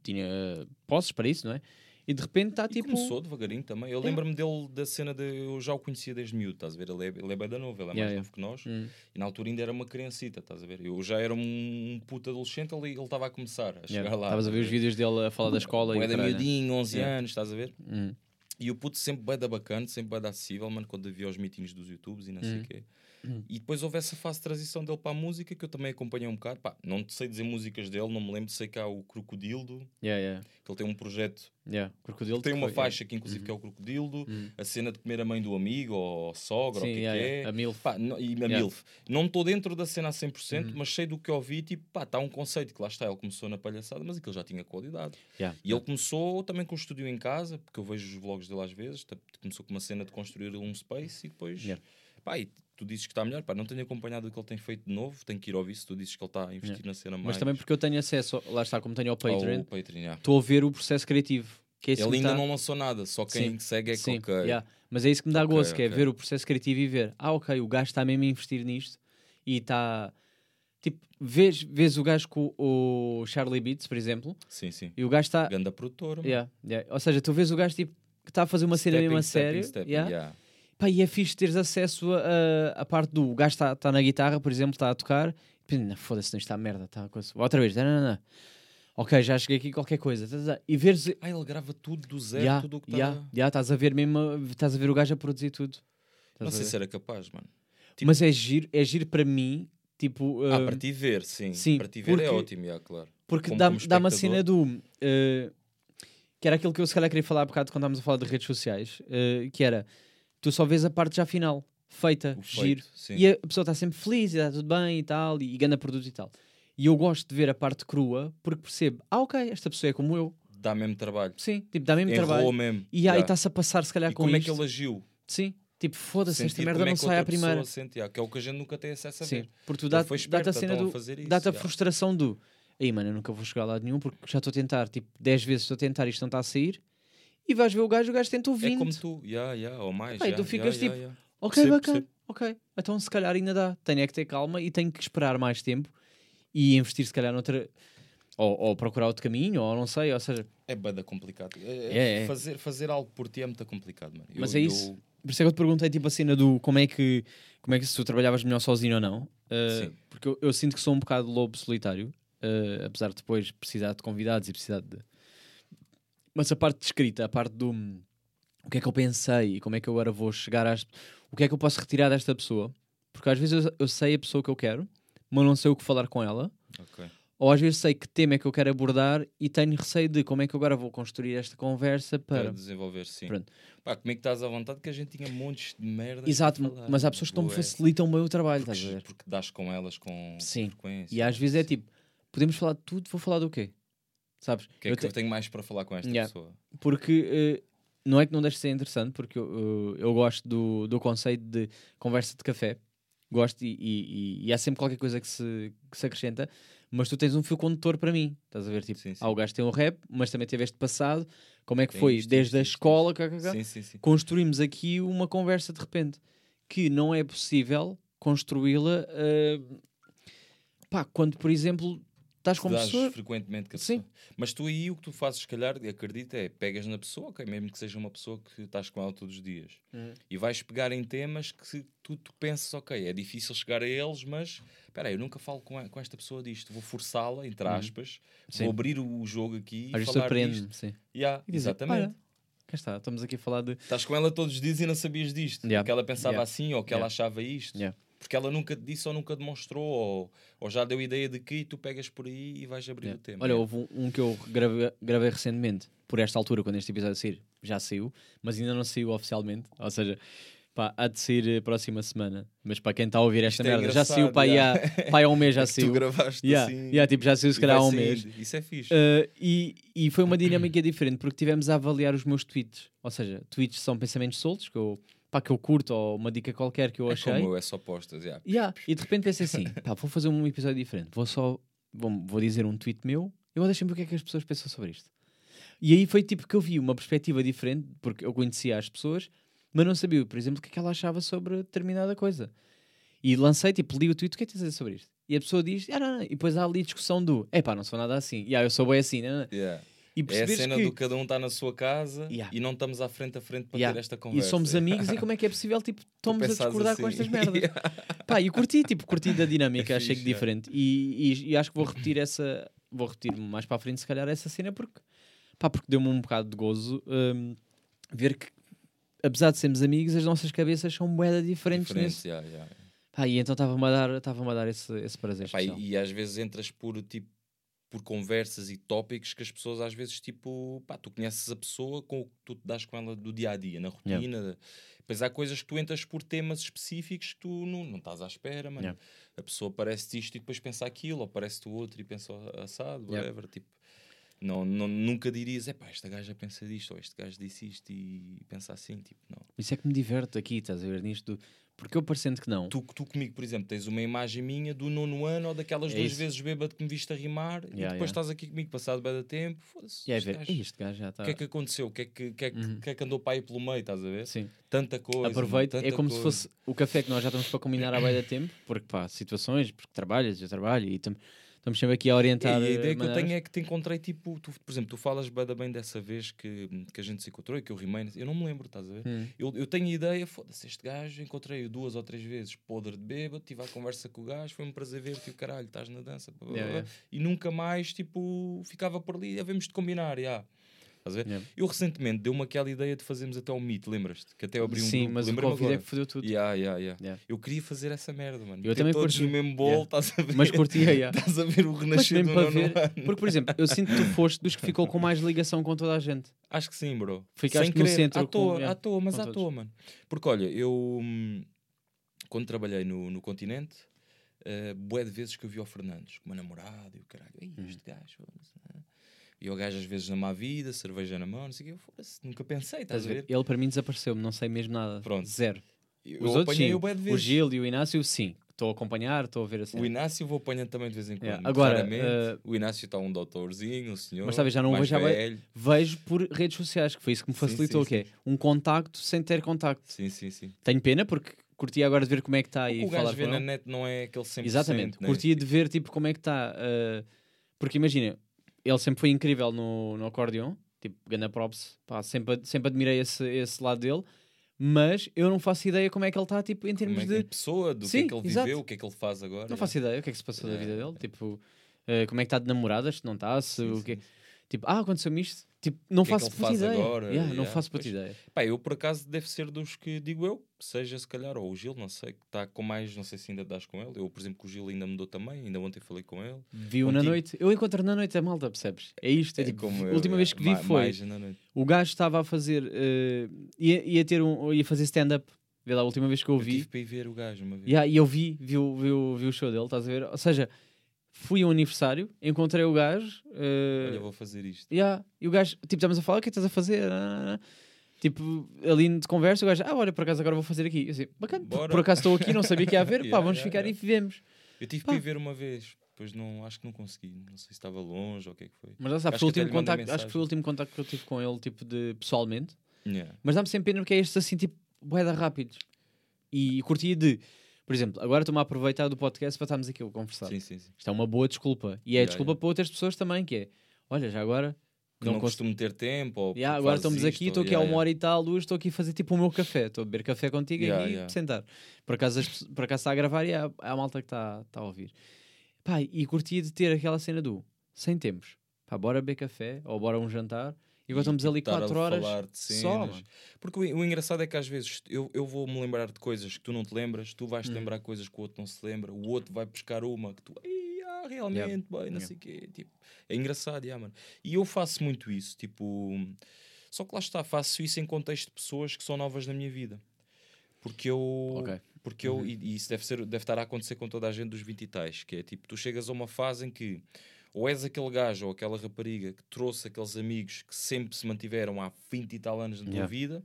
tinha eh, posses para isso, não é? E de repente está tipo. começou devagarinho também. Eu É. lembro-me dele da cena de. Eu já o conhecia desde miúdo, estás a ver? Ele é, ele é bem da novo, ele é mais Yeah, yeah. novo que nós. Hum, E na altura ainda era uma criancita, estás a ver? Eu já era um puto adolescente, ele ele estava a começar a chegar yeah. lá. Estavas a ver os vídeos dele a falar da escola e da caralho, né? miudinho, 11 Yeah. anos, estás a ver? Hum, E o puto sempre bem da bacana, sempre bem da acessível, mano, quando havia os meetings dos YouTubes e não sei o quê. Uhum. E depois houve essa fase de transição dele para a música que eu também acompanhei um bocado. Pá, não sei dizer músicas dele, não me lembro, sei que há o Crocodildo, yeah, yeah, que ele tem um projeto, yeah. Crocodilo tem que uma foi- faixa que inclusive que é o Crocodildo, Hum. a cena de comer a mãe do amigo ou sogra, Sim, ou o que é yeah, que yeah. é. a MILF. Pá, não- e a. MILF. Não estou dentro da cena a 100%, Uhum. mas sei do que ouvi, tipo, pá, está um conceito que lá está, ele começou na palhaçada, mas aquilo já tinha qualidade. E ele começou também com o estúdio em casa, porque eu vejo os vlogs dele às vezes, começou com uma cena de construir um space e depois, pá, e tu dizes que está melhor, pá, não tenho acompanhado o que ele tem feito de novo, tenho que ir ouvir se tu dizes que ele está a investir na cena mais. Mas também porque eu tenho acesso, lá está, como tenho ao Patreon, Patreon, yeah. estou a ver o processo criativo. Que é Ele ainda tá- não lançou nada, só quem Sim, segue é que Sim, ok. yeah. Mas é isso que me dá Ok, gozo, que é ver o processo criativo e ver, ah, ok, o gajo está mesmo a investir nisto e está. Tipo, vês, vês o gajo com o Charlie Beats, por exemplo, Sim, sim. e o gajo está. Ganda produtor. Yeah, yeah. Ou seja, tu vês o gajo tipo, que está a fazer uma cena mesmo a sério. stepping, yeah. yeah. Pá, e é fixe teres acesso a, a, a parte do o gajo está tá na guitarra, por exemplo, está a tocar, e pensa, "Não, foda-se, não está a merda, tá, coisa." outra vez, não, não, não. Ok, já cheguei aqui qualquer coisa. tá, tá, tá. E veres. Ah, ele grava tudo do zero, Yeah, tudo o que está. yeah, yeah, estás a ver mesmo, a- estás a ver o gajo a produzir tudo. Não a sei se era capaz, mano. tipo- Mas é giro, é giro para mim, tipo. Ah, uh, para ti ver, sim. sim, para ti ver é porque- ótimo, yeah, claro. Porque dá- dá-me a espectador. cena do. uh, que era aquilo que eu se calhar queria falar há bocado quando estávamos a falar de redes sociais, uh, que era tu só vês a parte já final, feita, O giro, feito, sim. e a pessoa está sempre feliz e está tudo bem e tal, e, ganha produto e tal. E eu gosto de ver a parte crua porque percebo, ah, ok, esta pessoa é como eu. Dá mesmo trabalho. Sim, tipo, dá mesmo Enrolou trabalho. mesmo. E aí yeah. está-se a passar, se calhar, E com como é isto. que ele agiu? Sim, tipo, foda-se, esta merda é não que sai à primeira. sente, yeah, que é o que a gente nunca tem acesso a Sim, ver. porque tu dá- dá-te a cena então, do. Dá-te a frustração do. Aí, mano, eu nunca vou chegar a lado nenhum porque já estou a tentar, tipo, 10 vezes estou a tentar e isto não está a sair. E vais ver o gajo, o gajo tentou 20. É como tu, yeah, yeah, ou mais. Pá, e yeah, tu ficas yeah, tipo, yeah. Ok, Percebo, bacana. percebo. Ok. Então se calhar ainda dá. Tenho é que ter calma e tenho que esperar mais tempo e investir se calhar noutra. Ou, ou procurar outro caminho, ou não sei. Ou seja, É bada complicado. É, É, é. Fazer, fazer algo por ti é muito complicado, mano. Mas Eu- é eu- isso. por isso é que eu te perguntei tipo a cena do como é que, como é que se tu trabalhavas melhor sozinho ou não. Uh, porque eu, eu sinto que sou um bocado lobo solitário, uh, apesar de depois precisar de convidados e precisar de. Mas a parte de escrita, a parte do hum, o que é que eu pensei e como é que eu agora vou chegar às. O que é que eu posso retirar desta pessoa? Porque às vezes eu, eu sei a pessoa que eu quero, mas não sei o que falar com ela. Ok. Ou às vezes sei que tema é que eu quero abordar e tenho receio de como é que eu agora vou construir esta conversa Para para. desenvolver, sim. Pronto. Pá, comigo estás à vontade que a gente tinha montes de merda. Exato, mas há pessoas que não me facilitam bem o trabalho, estás a porque, ver? porque dás com elas com Sim. frequência. E às vezes é tipo, podemos falar de tudo, vou falar do quê? Sabes? O que é Eu que te- eu tenho mais para falar com esta Yeah. pessoa? Porque eh, não é que não deixe de ser interessante, porque eu, eh, eu gosto do, do conceito de conversa de café. Gosto e, e- e- há sempre qualquer coisa que se, que se acrescenta, mas tu tens um fio condutor para mim. Estás a ver? Tipo, Sim, sim. ah, o gajo tem um rap, mas também teve este passado. Como é que Tem foi? isto, Desde isto, a isto, escola, cá, cá, cá. Sim, construímos aqui uma conversa de repente que não é possível construí-la eh, pá, quando, por exemplo, estás com pessoas. frequentemente com a Sim. pessoa. Mas tu aí o que tu fazes, se calhar, acredita, é pegas na pessoa, ok, mesmo que seja uma pessoa que estás com ela todos os dias, Uhum. e vais pegar em temas que tu, tu pensas, ok, é difícil chegar a eles, mas espera aí, eu nunca falo com, a- com esta pessoa disto, vou forçá-la, entre aspas, Uhum. Vou abrir o jogo aqui Às e falar disto. sim. Yeah, E dizer, exatamente. "Olha, cá está, estamos aqui a falar de. Estás com ela todos os dias e não sabias disto. Yeah. Que ela pensava Yeah. assim ou que ela Yeah. achava isto. Yeah. Porque ela nunca te disse ou nunca demonstrou ou, ou já deu ideia de que e tu pegas por aí e vais abrir Yeah. o tema. Olha, houve um, que eu gravei, gravei recentemente, por esta altura, quando este episódio sair, já saiu, mas ainda não saiu oficialmente. Ou seja, pá, há de sair a próxima semana. Mas para quem está a ouvir esta é merda, já saiu para aí yeah. há, há um mês [LAUGHS] já É tu saiu. gravaste Yeah, assim. yeah, tipo, já saiu se calhar há um mês. Isso é fixe. Uh, e, e foi uma dinâmica diferente porque tivemos a avaliar os meus tweets. Ou seja, tweets são pensamentos soltos que eu, pá, que eu curto ou uma dica qualquer que eu é achei. como eu, é só postas. Yeah. Yeah, E de repente pensei assim: pá, vou fazer um episódio diferente. Vou só vou, vou dizer um tweet meu e vou deixar-me ver o que é que as pessoas pensam sobre isto. E aí foi tipo que eu vi uma perspectiva diferente, porque eu conhecia as pessoas, mas não sabia, por exemplo, o que é que ela achava sobre determinada coisa. E lancei, tipo, li o tweet, o que é que tens a dizer sobre isto? E a pessoa diz, ah, não, não. E depois há ali discussão do, é pá, não sou nada assim. E ah, eu sou bem assim, não, não. Yeah. E É a cena que... do cada um está na sua casa Yeah. e não estamos à frente a frente para Yeah. ter esta E conversa. somos amigos e [LAUGHS] como é que é possível, tipo, estamos a discordar com assim. estas merdas. [LAUGHS] Pá, e curti, tipo, curti da dinâmica, É achei que fixe, é. diferente. E, e- e acho que vou repetir essa, vou repetir mais para a frente, se calhar, essa cena, porque, pá, porque deu-me um bocado de gozo hum, ver que, apesar de sermos amigos, as nossas cabeças são moeda diferentes Diferente, nesse. yeah, yeah. Pá, e então estava-me a dar, estava a dar esse, esse prazer. Pá, e, e às vezes entras por tipo por conversas e tópicos que as pessoas às vezes tipo pá, tu conheces a pessoa com o que tu te das com ela do dia a dia, na rotina. Depois há coisas que tu entras por temas específicos que tu não, não estás à espera, mano. Yeah. A pessoa parece isto e depois pensa aquilo, ou parece-te o outro e pensa assado, Yeah. whatever. Tipo, não, não, nunca dirias, é pá, esta gaja pensa disto, ou este gajo disse isto e pensa assim, tipo, não. Isso é que me diverte aqui, estás a ver nisto, porque eu parecendo que não. Tu, tu comigo, por exemplo, tens uma imagem minha do nono ano ou daquelas É duas isso. vezes bêbado que me viste a rimar e Yeah, depois yeah. estás aqui comigo passado bem da tempo. Foda-se. E aí este gajo, "Ei, este gajo já está. O que é que aconteceu? O que é que, que, é que, Uhum. que é que andou para aí pelo meio? Estás a ver? Sim. Tanta coisa. Aproveito, é tanta como se coisa. fosse o café que nós já estamos para combinar há bem da tempo, porque pá, situações, porque trabalhas, eu trabalho e tam- estamos sempre aqui a É, orientar. e a eh, ideia que eu maneiras. tenho é que te encontrei, tipo, tu, por exemplo, tu falas bem, bem dessa vez que, que a gente se encontrou e que eu rimei, eu não me lembro, estás a ver? Hum. Eu, eu tenho a ideia, foda-se, este gajo, encontrei-o duas ou três vezes podre de bêbado, tive a conversa com o gajo, foi um prazer ver-te, caralho, estás na dança, blá, blá, Yeah, blá, yeah. e nunca mais, tipo, ficava por ali, havemos de combinar, já. Estás a ver? Yeah. Eu recentemente deu-me aquela ideia de fazermos até o Meet, lembras-te? Que até abri um Sim, grupo, mas o Covid é que fodeu tudo. Yeah, yeah, yeah. Yeah. Eu queria fazer essa merda, mano. Eu também todos curti. no mesmo bolo, Yeah. estás a ver? Mas curtia, yeah. [LAUGHS] Estás a ver o renascer do para nono ver, ano. porque por exemplo, eu sinto que tu foste dos que ficou com mais ligação com toda a gente. Acho que sim, bro. Ficaste Sem no querer, centro à com- toa, yeah, à toa, mas com à todos. toa, mano. Porque olha, eu hum, quando trabalhei no, no continente, uh, bué de vezes que eu vi ao Fernandes, com uma namorada e o caralho, Ei, Uhum. este gajo? E o gajo às vezes na má vida, cerveja na mão, não sei o quê, eu nunca pensei, estás a ver? Ele para mim desapareceu-me, não sei mesmo nada. Pronto. Zero. Eu Os outros sim. o O. Gil e o Inácio, sim. Estou a acompanhar, estou a ver assim. O Inácio vou apanhando também de vez em quando. Yeah. Agora, uh, o Inácio está um doutorzinho, um senhor. Mas talvez já não o mais vejo velho. Vejo por redes sociais, que foi isso que me Sim, facilitou, sim, que é um contacto sem ter contacto. Sim, sim, sim. Tenho pena porque curti agora de ver como é que está O e que o falar gajo vê na net não é aquele 100%. Exatamente, né? curtia de ver tipo como é que está. uh, porque imagina, ele sempre foi incrível no, no acordeon, tipo, Gana Props, pá, sempre, sempre admirei esse, esse lado dele, mas eu não faço ideia como é que ele está tipo, em termos é que é de. pessoa, do Sim, que é que ele exato. viveu, o que é que ele faz agora. Não faço ideia o que é que se passou da Yeah. vida dele, tipo, uh, como é que está de namoradas, se não está, se Sim, o que sim. Tipo, ah, aconteceu-me isto. Tipo, não que é faço ele puta ideia. agora? Yeah, não Yeah, faço puta ideia. Pá, eu por acaso deve ser dos que digo eu, seja se calhar, ou o Gil, não sei, que está com mais, não sei se ainda dás com ele. Eu, por exemplo, que o Gil ainda mudou também, ainda ontem falei com ele. Viu na noite. Eu encontro na noite a malta, percebes? É isto. É, É tipo, como a eu, última é, vez que vi foi. O gajo estava a fazer. eh, ia, ia ter um. ia fazer stand-up. Vê lá, a última vez que eu Eu vi. tive para ir ver o gajo uma vez. Yeah, e eu vi, vi, vi, o- vi o show dele, estás a ver? Ou seja, fui a um aniversário, encontrei o gajo. eh, Olha, vou fazer isto. yeah, e o gajo, tipo, estamos a falar, o que é que estás a fazer? Ah, Tipo, ali de conversa, o gajo, ah, olha, por acaso agora vou fazer aqui. Eu assim, bacana, por- Bora. por acaso estou aqui, não sabia que ia haver, [LAUGHS] pá, Yeah, vamos yeah, ficar yeah. e vivemos. Eu tive Pá. para ir ver uma vez, depois não, acho que não consegui. Não sei se estava longe ou o que é que foi. Mas já sabes, Acho o que contacto, acho que foi o último contacto que eu tive com ele, tipo, de pessoalmente. Mas dá-me sempre pena porque é estes assim, tipo, boeda rápidos. E curtia de. Por exemplo, agora estou-me a aproveitar do podcast para estarmos aqui a conversar. Sim, sim, sim. Isto é uma boa desculpa. E é Yeah, desculpa yeah. para outras pessoas também, que é, olha, já agora Que não não, costumo ter tempo. Ou Yeah, agora estamos isto, aqui, ou- estou aqui há uma hora e tal, duas, estou aqui a fazer tipo o meu café. Estou a beber café contigo e sentar. Por acaso, as por acaso está a gravar e há, há a malta que está está a ouvir. Pá, e curtia de ter aquela cena do sem tempos. Pá, bora beber café ou bora um jantar. E agora estamos ali estar a 4 horas só, mano. Porque o, o engraçado é que às vezes eu, eu vou-me lembrar de coisas que tu não te lembras, tu vais-te Hum. lembrar coisas que o outro não se lembra, o outro vai buscar uma que tu, "Ei, ah, realmente, bem, não Yeah. sei o quê. Tipo, é engraçado, yeah, mano. E eu faço muito isso, tipo, só que lá está, faço isso em contexto de pessoas que são novas na minha vida. Porque eu. Ok. Porque eu, Uhum. e, e isso deve, ser, deve estar a acontecer com toda a gente dos 20 e tais, que é tipo, tu chegas a uma fase em que ou és aquele gajo ou aquela rapariga que trouxe aqueles amigos que sempre se mantiveram há 20 e tal anos na tua Yeah. vida,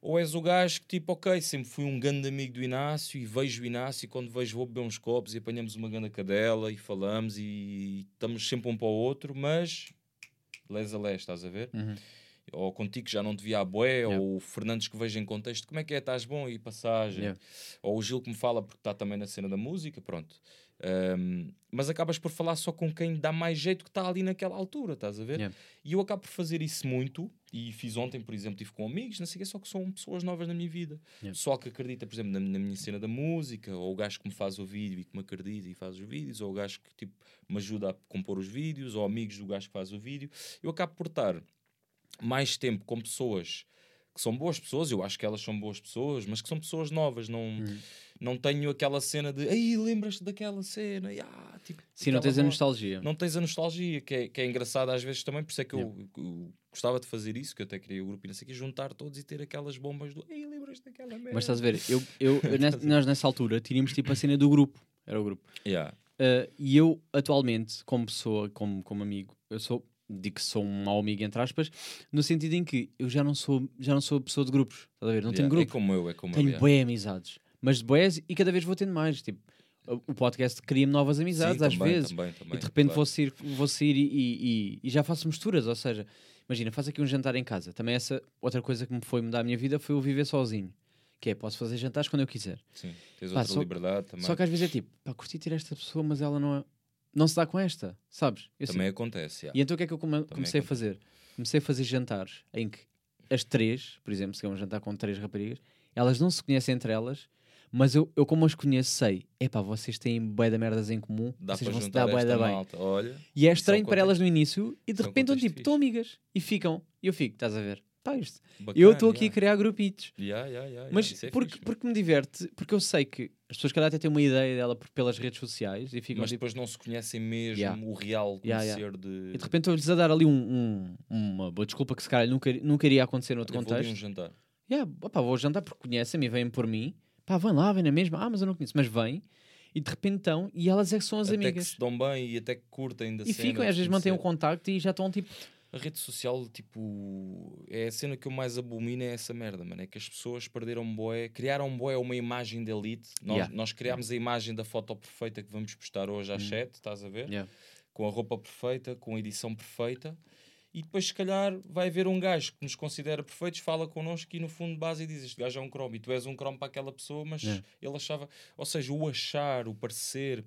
ou és o gajo que tipo, ok, sempre fui um grande amigo do Inácio e vejo o Inácio e quando vejo vou beber uns copos e apanhamos uma grande cadela e falamos e estamos sempre um para o outro, mas les a les, estás a ver? Uhum. ou contigo que já não te via a boé, Yeah. ou o Fernandes que vejo em contexto, como é que é, estás bom e passagem, Yeah. ou o Gil que me fala porque está também na cena da música, pronto. Ahm, mas acabas por falar só com quem dá mais jeito que está ali naquela altura, estás a ver? Yeah. E eu acabo por fazer isso muito, e fiz ontem, por exemplo, estive com amigos, não sei o só que são pessoas novas na minha vida. Yeah. Pessoal que acredita, por exemplo, na, na minha cena da música, ou o gajo que me faz o vídeo e que me acredita e faz os vídeos, ou o gajo que tipo, me ajuda a compor os vídeos, ou amigos do gajo que faz o vídeo. Eu acabo por estar mais tempo com pessoas que são boas pessoas, eu acho que elas são boas pessoas, mas que são pessoas novas, não, Uhum. não tenho aquela cena de ei, lembras-te daquela cena? E, ah, tipo, Sim, não tens a voz." nostalgia. Não tens a nostalgia, que é, que é engraçado às vezes também, por isso é que eu, eu gostava de fazer isso, que eu até queria o grupo e não sei o quê, juntar todos e ter aquelas bombas do ei, lembras-te daquela merda? Mas estás a ver, eu, eu, [LAUGHS] ness- nós nessa altura tínhamos tipo a cena do grupo. Era o grupo. Yeah. Uh, e eu, atualmente, como pessoa, como, como amigo, eu sou, digo que sou um mau amigo, entre aspas, no sentido em que eu já não sou, já não sou pessoa de grupos. Estás a ver? Não Yeah. tenho grupo. É como eu, é como tenho eu. yeah. amizades. Mas de boés e cada vez vou tendo mais. Tipo, o podcast cria-me novas amizades Sim, às também, vezes. Também, também, e de repente claro. vou sair, vou sair e, e- e- e já faço misturas. Ou seja, imagina, faço aqui um jantar em casa. Também essa outra coisa que me foi mudar a minha vida foi o viver sozinho. Que é, posso fazer jantares quando eu quiser. Sim, tens Pá, outra só- liberdade também. Só que às vezes é tipo, pá, curti ter esta pessoa, mas ela não, é- não se dá com esta, sabes? Eu Também acontece, yeah. E então o que é que eu come- comecei a fazer? Comecei a fazer jantares em que as três, por exemplo, se é um jantar com três raparigas, elas não se conhecem entre elas, mas eu, eu como as conheço, sei, epá, vocês têm bué da merdas em comum, Dá vocês vão se dar bué da bem. malta. Olha, E é é estranho para elas no início e de é repente estão tipo, estão amigas e ficam. E eu fico, estás a ver? Pá, isto. bacana, eu estou aqui a yeah. criar grupitos. Yeah, yeah, Mas é porque, porque me diverte, porque eu sei que as pessoas calhar até têm uma ideia dela pelas redes sociais e ficam Mas tipo, depois não se conhecem mesmo o real conhecer de. E de repente estou-lhes a dar ali um, um- uma boa desculpa que se calhar nunca, nunca iria acontecer noutro vou ali contexto. um jantar. Yeah, opá, vou jantar porque conhecem-me e vêm por mim. Pá, vem lá, vem na mesma. Ah, mas eu não conheço. Mas vêm. E de repente estão. E elas é que são as até que amigas. se dão bem e até que curtem da E cena ficam, e às vezes mantêm o contacto e já estão tipo. A rede social, tipo, é a cena que eu mais abomino é essa merda, mano. É que as pessoas perderam boé, criaram boé uma imagem de elite. Nós, Yeah. nós criámos a imagem da foto perfeita que vamos postar hoje às Hum. 7, estás a ver? Yeah. Com a roupa perfeita, com a edição perfeita. E depois, se calhar, vai haver um gajo que nos considera perfeitos, fala connosco e no fundo de base e diz: Este gajo é um cromo. E tu és um cromo para aquela pessoa, mas Yeah. ele achava. Ou seja, o achar, o parecer.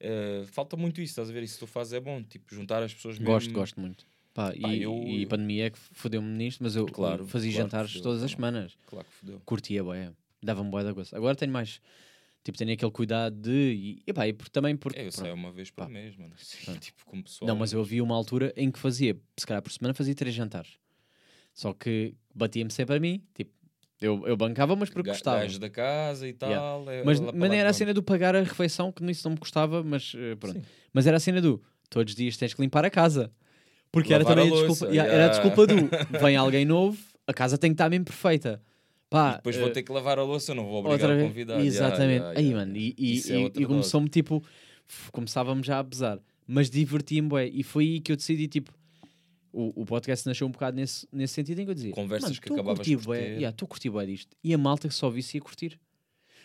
eh, falta muito isso, estás a ver? Isso que tu fazes é bom, tipo, juntar as pessoas Gosto, mesmo. gosto muito. Pá, Pá, e, eu- e a pandemia é que fodeu-me nisto, mas eu Claro, fazia claro jantares fodeu, todas as semanas. Claro que fodeu. Curtia, boé. Dava-me boé da gosto. Agora tenho mais. Tipo, tenho aquele cuidado de. E, e, pá, e por, também porque. É, eu pronto. saio uma vez por Pá. mês, mano. Pronto. [LAUGHS] tipo, como pessoal. Não, mas eu havia uma altura em que fazia, se calhar por semana, fazia três jantares. Só que batia-me sempre a mim. Tipo, eu, eu bancava, mas porque gostava. Gajo da casa e tal. é- Mas, lá para mas lá não era a cena do pagar a refeição, que nisso não me custava, mas eh, pronto. Sim. Mas era a cena do todos os dias tens que limpar a casa. Porque era Lavar também a a, desculpa, yeah, era a yeah. desculpa do [LAUGHS] vem alguém novo, a casa tem que estar mesmo perfeita. Pá, E depois vou eh, ter que lavar a louça, eu não vou obrigar a convidar. Exatamente. Yeah, yeah, Aí, yeah, mano, yeah. e, e, é e- e começou-me tipo, começávamos já a abusar, mas divertia-me, bué, e foi aí que eu decidi, tipo, o, o podcast nasceu um bocado nesse, nesse sentido em que eu dizia, Conversas "Mano, que acabavas curtir por ter." yeah, tô a curtir bué disto. E a malta que só visse ia curtir.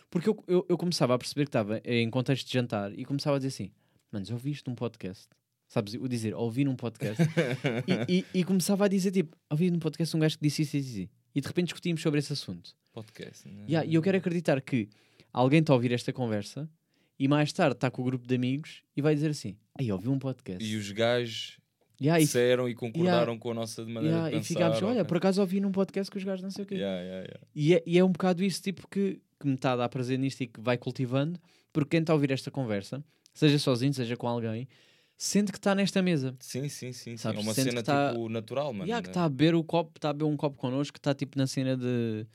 Porque eu, eu, eu começava a perceber que estava em contexto de jantar e começava a dizer assim, mano, já ouvi isto num podcast. Sabes, o dizer, ouvi num podcast. [LAUGHS] e, e, e começava a dizer, tipo, ouvi num podcast um gajo que disse isso e isso. E de repente discutimos sobre esse assunto. Podcast. né? Yeah, e eu quero acreditar que alguém está a ouvir esta conversa e mais tarde está com o grupo de amigos e vai dizer assim: Aí, ouvi um podcast. E os gajos Yeah, e, disseram e concordaram com a nossa maneira yeah, de e pensar. ficámos, olha, por acaso ouvi num podcast que os gajos não sei o quê. Yeah, yeah, yeah. E, é, e é um bocado isso tipo que, que me está a dar prazer nisto e que vai cultivando, porque quem está a ouvir esta conversa, seja sozinho, seja com alguém, sente que está nesta mesa. Sim, sim, sim. sim. Sabes, É uma sente cena tá- tipo natural, mano. E há que né? está a beber o copo, está a beber um copo connosco, que está tipo na cena de.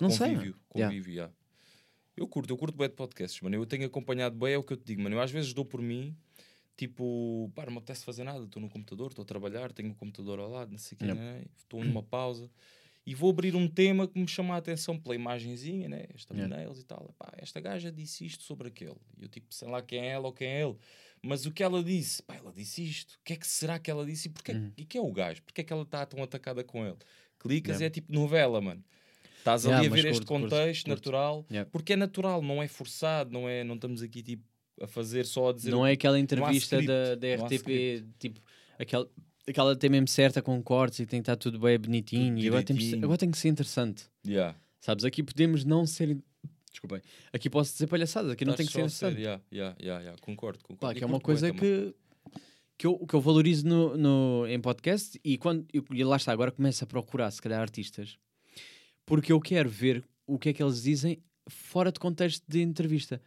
Não sei. convívio, mano. convívio, yeah. Eu curto, eu curto bem de podcasts, mano. Eu tenho acompanhado bem, é o que eu te digo, mano. Eu às vezes dou por mim, tipo, pá, não me apetece fazer nada, estou no computador, estou a trabalhar, tenho o computador ao lado, não sei o que, Yep. né? estou numa pausa e vou abrir um tema que me chama a atenção pela imagenzinha, né? Esta Yeah. e tal. Pá, esta gaja disse isto sobre aquele. E eu, tipo, sei lá quem é ela ou quem é ele. Mas o que ela disse, pá, ela disse isto. O que é que será que ela disse? E, porquê, Uhum. e quem é o gajo? Porquê é que ela está tão atacada com ele? Clicas Yeah. e é tipo novela, mano. Estás Yeah, ali a ver este curto, curto, contexto curto. natural, Yeah. porque é natural, não é forçado, não é, não estamos aqui tipo a fazer só a dizer Não é aquela entrevista script, da, da RTP, tipo, aquela, aquela tem mesmo certa com cortes e tem que estar tudo bem bonitinho. Tudo e agora tem, que ser- direitinho. agora tem que ser interessante. Yeah. Sabes? Aqui podemos não ser. Desculpem. Aqui posso dizer palhaçadas, aqui não tem que ser interessante. yeah, yeah, yeah, yeah. Concordo, concordo. Claro, que é uma coisa também. que, que, eu, que eu valorizo no, no- em podcast e, quando, e lá está, agora começo a procurar, se calhar, artistas, porque eu quero ver o que é que eles dizem fora de contexto de entrevista.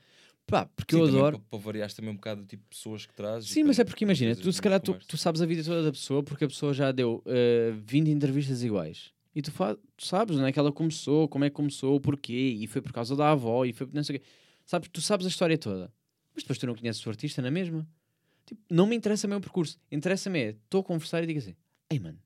Pá, porque Sim, eu adoro. Para, para variares também um bocado do tipo de pessoas que trazes. Sim, mas é porque imagina, tu se calhar tu, tu sabes a vida toda da pessoa porque a pessoa já deu eh, 20 entrevistas iguais. E tu, tu sabes onde é que ela começou, como é que começou, porquê, e foi por causa da avó, e foi por não sei o quê. Sabes, tu sabes a história toda. Mas depois tu não conheces o artista na mesma. Tipo, não me interessa o meu percurso. Interessa-me é, estou a conversar e digo assim, ei mano,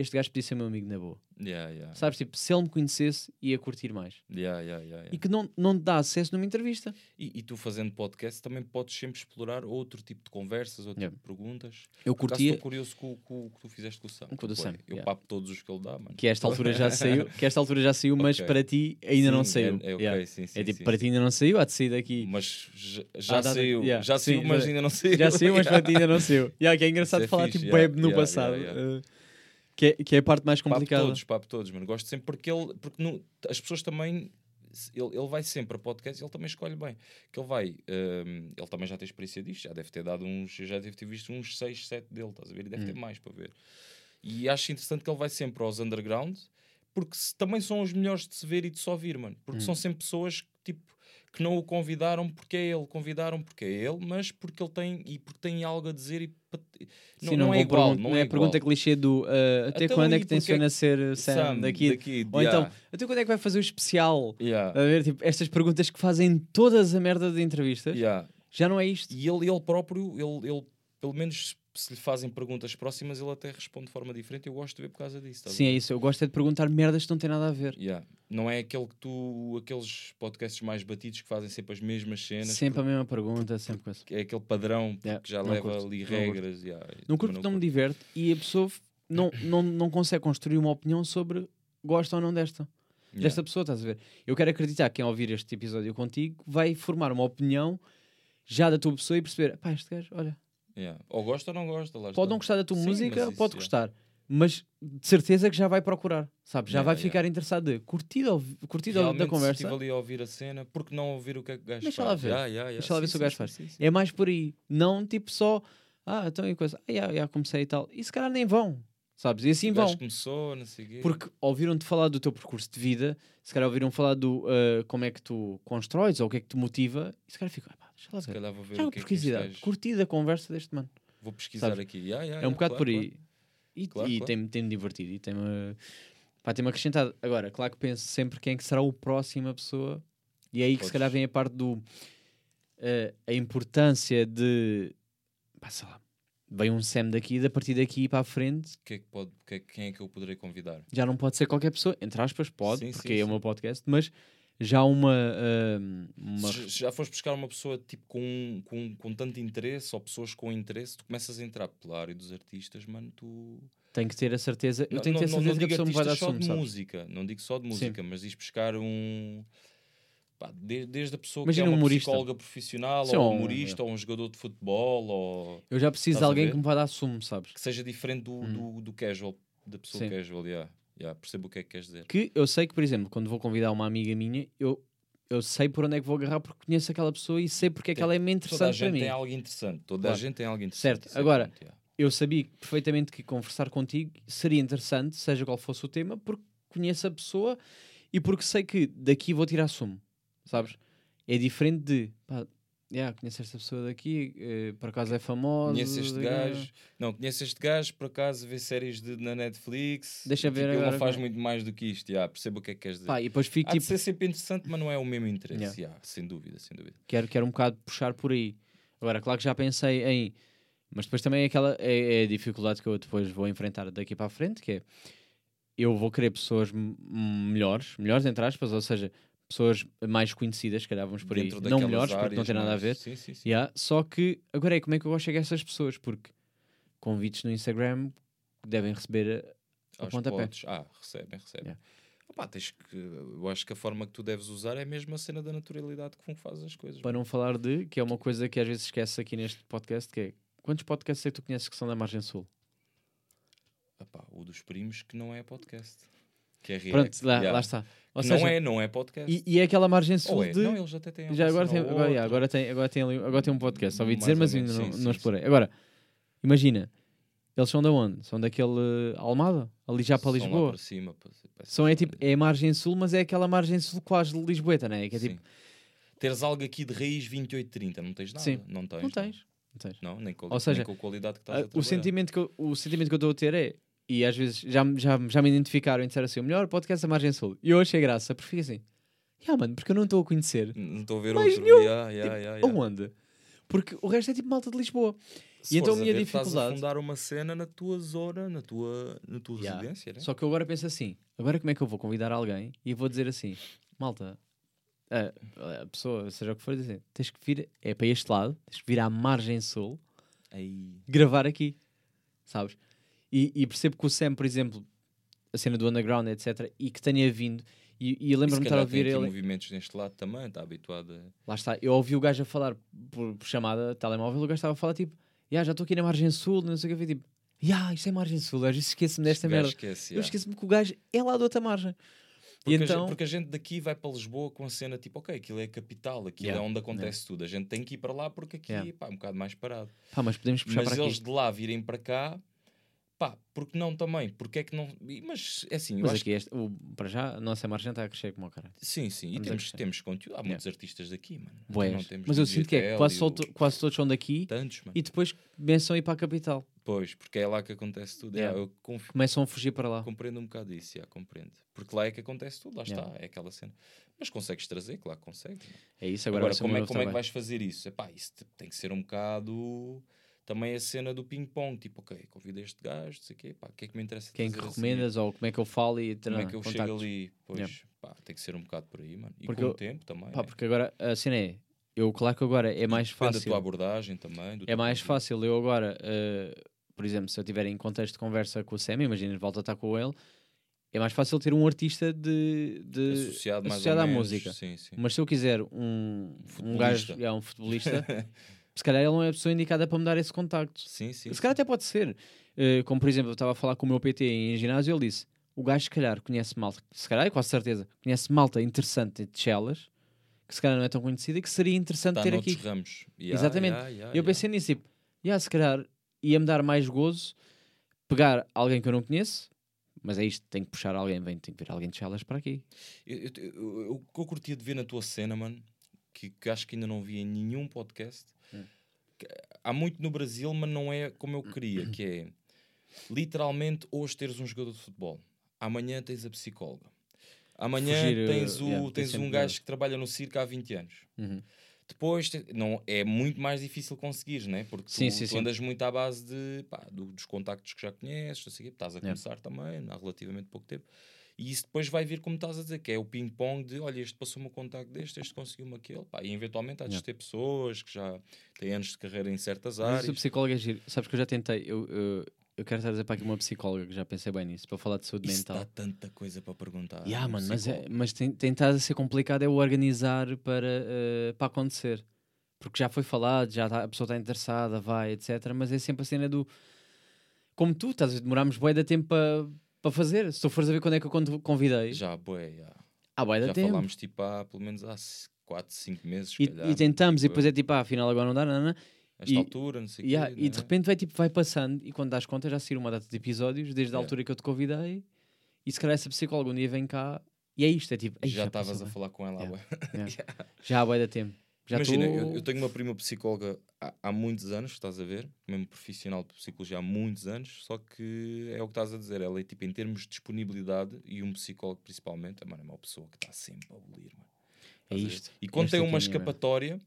este gajo podia ser meu amigo na boa. Yeah, yeah. Sabes, tipo, se ele me conhecesse, ia curtir mais. Yeah, yeah, yeah, yeah. E que não, não te dá acesso numa entrevista. E, e tu fazendo podcast também podes sempre explorar outro tipo de conversas, outro tipo de perguntas. Eu Por curtia, Estou curioso com, com o que tu fizeste com o Sam. Com o Sam, Eu papo todos os que ele dá, mano. que esta altura já saiu, [LAUGHS] que esta altura já saiu, mas Ok. para ti ainda não Sim, saiu. É, é ok, Yeah. sim, sim. É tipo, sim, para sim. ti ainda não saiu, há de sair daqui. Mas já, já Ah, saiu, já sim, saiu, mas ainda não saiu. Já saiu, mas [LAUGHS] para ti ainda não saiu. Yeah, que é engraçado é falar tipo web no passado. Que, é, que é a parte mais Papo complicada. todos, papo todos, mano. Gosto sempre porque ele, porque no- as pessoas também, ele, ele vai sempre a podcast e ele também escolhe bem. Que ele vai, hum, ele também já tem experiência disto, já deve ter dado uns, já deve ter visto uns 6, 7 dele, estás a ver? E deve ter Hum. mais para ver. E acho interessante que ele vai sempre aos underground, porque se- também são os melhores de se ver e de se ouvir, mano. Porque Hum. são sempre pessoas que, tipo, que não o convidaram porque é ele, convidaram porque é ele, mas porque ele tem e porque tem algo a dizer e pa- Sim, não, não é igual, não é a pergunta clichê do uh, até Então, quando é que porque é tenciona ser Sam, Sam, daqui? daqui, Ou yeah, então, até quando é que vai fazer o especial? yeah, A ver, tipo, estas perguntas que fazem todas a merda de entrevistas, yeah. já não é isto. E ele, ele próprio, ele, ele, pelo menos se lhe fazem perguntas próximas, ele até responde de forma diferente. Eu gosto de ver por causa disso. Sim, é ver? isso. Eu gosto é de perguntar merdas que não têm nada a ver. Yeah. Não é aquele que tu, aqueles podcasts mais batidos que fazem sempre as mesmas cenas. Sempre a mesma pergunta, sempre porque É aquele padrão porque Yeah, já não leva curto, ali não curto. regras. yeah, Não curto porque não me diverte e a pessoa não, não, não consegue construir uma opinião sobre gosta ou não desta. Yeah. Desta pessoa, estás a ver? Eu quero acreditar que quem ouvir este episódio contigo vai formar uma opinião já da tua pessoa e perceber, pá, este gajo, olha, Yeah. Ou gosta ou não gosta. Lá pode está. não gostar da tua Sim, música, isso, pode yeah. gostar, mas de certeza que já vai procurar, sabes? Já Yeah, vai yeah. ficar interessado de ouvi- curtir da- da se conversa. estive ali a ouvir a cena, porque não ouvir o que é que o gajo Deixa faz? lá ver. Yeah, yeah, yeah. Deixa lá ver Sim, se o gajo sim, faz. sim, sim. É mais por aí, não tipo só, ah, então e coisa, ah, já, já comecei e tal, e se calhar nem vão, sabes? E assim O gajo vão. começou, não sei. Porque ouviram-te falar do teu percurso de vida, se calhar ouviram falar do ah, como é que tu constróis ou o que é que te motiva, e se calhar ficam, "Ah, pá, deixa lá Se ver. calhar vou ver Já o que é que curtida a conversa deste mano. Vou pesquisar Sabes? aqui. Yeah, yeah, é um yeah, bocado claro, por claro. aí. E, Claro, e claro. tem-me tem divertido e tem-me tem acrescentado. Agora, claro que penso sempre quem é que será o próximo a pessoa, e é aí que se Podes. calhar vem a parte do ah, a importância de pá, sei lá, vem um Sam daqui, da partir daqui para a frente, Que é que pode, que é- quem é que eu poderei convidar? já não pode ser qualquer pessoa, entre aspas, pode, Sim, porque sim, é o sim. meu podcast, mas já uma, ah, uma Se já foste buscar uma pessoa tipo, com, com, com tanto interesse, ou pessoas com interesse, tu começas a entrar pela área dos artistas, mano, tu... tem que ter a certeza, eu Não- tenho que ter não, a certeza que a pessoa me vai dar artistas só assunto, de sabes? música, não digo só de música, mas diz buscar um... pá, de- desde a pessoa Imagina que é um uma humorista. psicóloga profissional, Sim, ou um um- humorista, ou um jogador de futebol, ou Eu já preciso de alguém que me vai dar sumo, sabes? que seja diferente do, Hum. do, do casual, da pessoa Sim. casual, yeah. Yeah, percebo o que é que queres dizer. Que eu sei que, por exemplo, quando vou convidar uma amiga minha, eu, eu sei por onde é que vou agarrar porque conheço aquela pessoa e sei porque é que ela é meio Toda a interessante para gente mim. tem algo interessante. Toda Claro. a gente tem algo interessante. Certo. é Agora, yeah. Eu sabia perfeitamente que conversar contigo seria interessante, seja qual fosse o tema, porque conheço a pessoa e porque sei que daqui vou tirar sumo, sabes? É diferente de, pá, yeah, conheço esta pessoa daqui, eh, por acaso é famosa. Conheço este gajo. Não, conheço este gajo, por acaso, vê séries de, na Netflix. Deixa Tipo, ver Ele agora não faz como- muito mais do que isto. Yeah, percebo o que é que queres dizer. Pá, e depois fico Há de tipo, ser sempre interessante, mas não é o mesmo interesse. Yeah. Yeah, sem dúvida, sem dúvida. quero, quero um bocado puxar por aí. Agora, claro que já pensei em. Mas depois também é aquela é, é a dificuldade que eu depois vou enfrentar daqui para a frente, que é eu vou querer pessoas melhores, melhores entre aspas, ou seja, pessoas mais conhecidas, se calhar vamos por aí, Dentro não daquelas melhores, porque não tem nada a mais- ver. Sim, sim, sim. Yeah, só que agora é como é que eu chegar a essas pessoas, porque convites no Instagram devem receber a pontapé. Ah, recebem, recebem. Yeah. Opá, tens que, eu acho que a forma que tu deves usar é mesmo a cena da naturalidade com que fazes as coisas. para não falar de, que é uma coisa que às vezes esquece aqui neste podcast, que é quantos podcasts é que tu conheces que são da Margem Sul? Epá, o dos primos que não é podcast. Que é react. Pronto, lá, Yeah. lá está. Ou seja, não é, não é podcast. E, e é aquela margem sul Ou é? de. Não, eles até têm já agora tem, agora, yeah, agora, tem, agora, tem agora tem um podcast, ouvi Mais dizer, mas ainda não, sim, não sim, explorei. Agora, imagina, eles são da onde? São daquele Almada, ali já para São Lisboa. para cima, para- para São é tipo, é a margem sul, mas é aquela margem sul quase de Lisboeta, não é? Que é tipo, Sim. Teres algo aqui de raiz 2830, não tens nada. Sim. Não tens. não tens. Não tens. Não, nem com, Ou seja, nem com a qualidade que estás a o, sentimento que eu, o sentimento que eu estou a ter é, e às vezes já, me- já, já me identificaram e disseram assim, o melhor podcast da Margem Sul. E eu achei graça, porque fiquei assim, yeah, mano, porque eu não estou a conhecer. Não estou a ver outro. nenhum. Yeah, yeah, Tipo, yeah. Aonde? Porque o resto é tipo malta de Lisboa. Se E então a minha ver, Estás a dificuldade- fundar uma cena na tua zona, na tua, na tua residência, né? Só que eu agora penso assim: agora como é que eu vou convidar alguém e vou dizer assim, malta, a, a pessoa, seja o que for, dizer, tens que vir, é para este lado, tens que vir à margem sul Aí. gravar aqui, sabes? E, e percebo que o Sam, por exemplo, a cena do underground, etc., e que tenha vindo, e, e lembro-me de estar a ouvir ele. movimentos neste lado também, está habituado a... Lá está, eu ouvi o gajo a falar por, por chamada telemóvel, o gajo estava a falar tipo, "Ya, já estou aqui na margem sul, não sei o que, eu tipo, ya, isto é margem sul, às vezes esqueço-me desta merda. esquece, Eu yeah. esqueço-me que o gajo é lá da outra margem. Porque, e a gente, então, porque a gente daqui vai para Lisboa com a cena tipo, ok, aquilo é a capital, aquilo Yeah, é onde acontece tudo. A gente tem que ir para lá porque aqui Yeah. pá, é um bocado mais parado. pá, mas podemos puxar Mas para eles aqui. de lá virem para cá, pá, porque não também? Porque é que não. Mas é assim, eu Mas acho aqui, este, o, para já, a nossa margem está a crescer como o cara. Sim, sim, e Estamos temos, temos conteúdo. Há muitos artistas daqui, mano. Então Boés. Mas eu sinto que é quase, o- to- quase todos são daqui Tantos, mano. e depois começam a ir para a capital. Pois, porque é lá que acontece tudo. É, Yeah. eu confio, Começam a fugir para lá. compreendo um bocado isso, já, compreendo. Porque lá é que acontece tudo, lá Yeah. está, é aquela cena. Mas consegues trazer, claro que consegues. É isso, agora, Agora, como, é, como é que vais fazer isso? Epá, isso te- tem que ser um bocado também a cena do ping-pong. Tipo, ok, convidei este gajo, não sei o quê, pá, o que é que me interessa Quem que a seguir? recomendas ou como é que eu falo e Como é que eu chego contactos. ali? Pois, Yeah. pá, tem que ser um bocado por aí, mano. E Porque com eu- o tempo também. Pá, né? porque agora a cena é, eu claro que agora é mais Depende da fácil. tua abordagem também. É mais fácil eu agora, eh, por exemplo, se eu estiver em contexto de conversa com o Sam, imagina, volta a estar com ele, é mais fácil ter um artista de, de Associado, associado à menos, música. Sim, sim. Mas se eu quiser um, um gajo, Futebolista. é um futebolista, [LAUGHS] se calhar ele não é a pessoa indicada para me dar esse contacto. Sim, sim. se calhar até pode ser. Eh, como por exemplo, eu estava a falar com o meu PT em ginásio, ele disse: o gajo se calhar conhece malta, se calhar, quase certeza, conhece malta interessante de Chelas, que se calhar não é tão conhecida e que seria interessante Está ter aqui. ramos. Yeah, Exatamente. yeah, yeah, E eu pensei nisso, tipo, yeah, se calhar ia-me dar mais gozo pegar alguém que eu não conheço, mas é isto, tenho que puxar alguém, vem, tem que vir alguém de Chelas para aqui. Eu- eu- eu- eu- O que eu curtia de ver na tua cena, mano, que, que acho que ainda não vi em nenhum podcast, há muito no Brasil, mas não é como eu queria, que é literalmente hoje teres um jogador de futebol, amanhã tens a psicóloga, amanhã Fugir, tens, uh, o, yeah, tens um gajo que trabalha no circo há 20 anos. Uhum. Depois te- não, é muito mais difícil conseguir, né? porque tu, Sim, sim, tu sim. andas muito à base de, pá, do- dos contactos que já conheces, quê, estás a Yeah. começar também há relativamente pouco tempo. E isso depois vai vir, como estás a dizer, que é o ping-pong de olha, este passou-me o contacto deste, este conseguiu-me aquele. Pá, e eventualmente há de Yeah. ter pessoas que já têm anos de carreira em certas Mas áreas. isso o psicólogo é giro. Sabes que eu já tentei, eu, eu, eu quero estar a dizer para aqui uma psicóloga que já pensei bem nisso, para falar de saúde Isso mental. dá tanta coisa para perguntar. Yeah, mano, mas, é, mas a ser complicado é o organizar para, eh, para acontecer. Porque já foi falado, já tá- a pessoa está interessada, vai, etc. Mas é sempre a cena do. Como tu, estás a ver, demorámos bué de tempo para para fazer. Se tu fores a ver quando é que eu con- convidei, Já, boé, já. Ah, da Já tempo. falámos tipo há pelo menos há 4, 5 meses. se E, calhar, e tentamos, e tipo, depois é tipo, ah, afinal agora não dá, não, não. Esta e- altura, não sei o E, ah, quê. e de né? repente vai, tipo, vai passando, e quando das contas já saíram uma data de episódios, desde a Yeah. altura que eu te convidei, e se calhar essa psicóloga um dia vem cá, e é isto, é tipo, "Ei, Já estavas a bué." falar com ela. Yeah. bué. Yeah. [LAUGHS] Já há bué da tempo. Já Imagina, tô- eu, eu tenho uma prima psicóloga há, há muitos anos, estás a ver? Mesmo profissional de psicologia há muitos anos, só que é o que estás a dizer. Ela é tipo, em termos de disponibilidade, e um psicólogo principalmente, mano, é uma pessoa que está sempre a abolir, mano. É isto. E quando Esta tem é uma escapatória,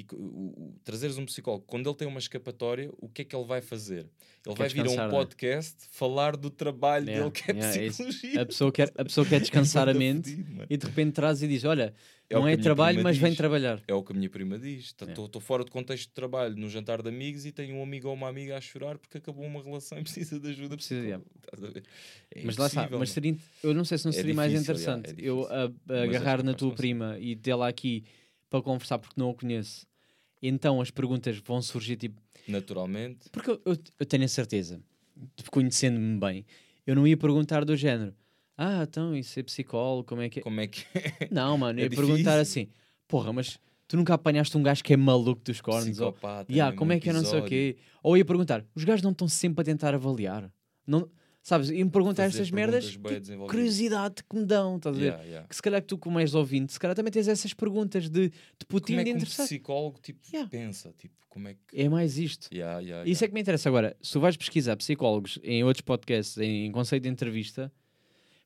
e o, o- trazeres um psicólogo, quando ele tem uma escapatória, o que é que ele vai fazer? Ele vai vir a um é? podcast falar do trabalho Yeah, dele, que é yeah, é psicologia. A pessoa, quer, a pessoa quer [LAUGHS] descansar a mente fedido, e de repente traz e diz: Olha, É não é trabalho, mas vem diz. trabalhar. É o que a minha prima diz. Estou fora de contexto de trabalho, num jantar de amigos e tenho um amigo ou uma amiga a chorar porque acabou uma relação e [LAUGHS] precisa de ajuda Precisa, ver? É mas lá está, mas seria, eu não sei se não É seria mais difícil, já, interessante eu a- a agarrar na tua prima e tê-la aqui para conversar porque não a conheço. Então as perguntas vão surgir tipo. Naturalmente. Porque eu, eu, eu tenho a certeza, conhecendo-me bem, eu não ia perguntar do género. Ah, então, e ser psicólogo, como é que é? Como é que Não, mano, eu É ia perguntar difícil. assim: Porra, mas tu nunca apanhaste um gajo que é maluco dos cornos? Ou, psicopata yeah, mesmo, como é que é não sei o quê? Ou ia perguntar: Os gajos não estão sempre a tentar avaliar? Não, sabes, iam perguntar fazer estas merdas, que curiosidade que me dão, estás a ver? Yeah, yeah. Que se calhar que tu, como és ouvinte, se calhar também tens essas perguntas de, de Como putinho é de que um interessar. psicólogo tipo, Yeah. pensa? Tipo, como é que. É mais isto. Isso é que me interessa. Agora, se tu vais pesquisar psicólogos em outros podcasts, em, em conceito de entrevista,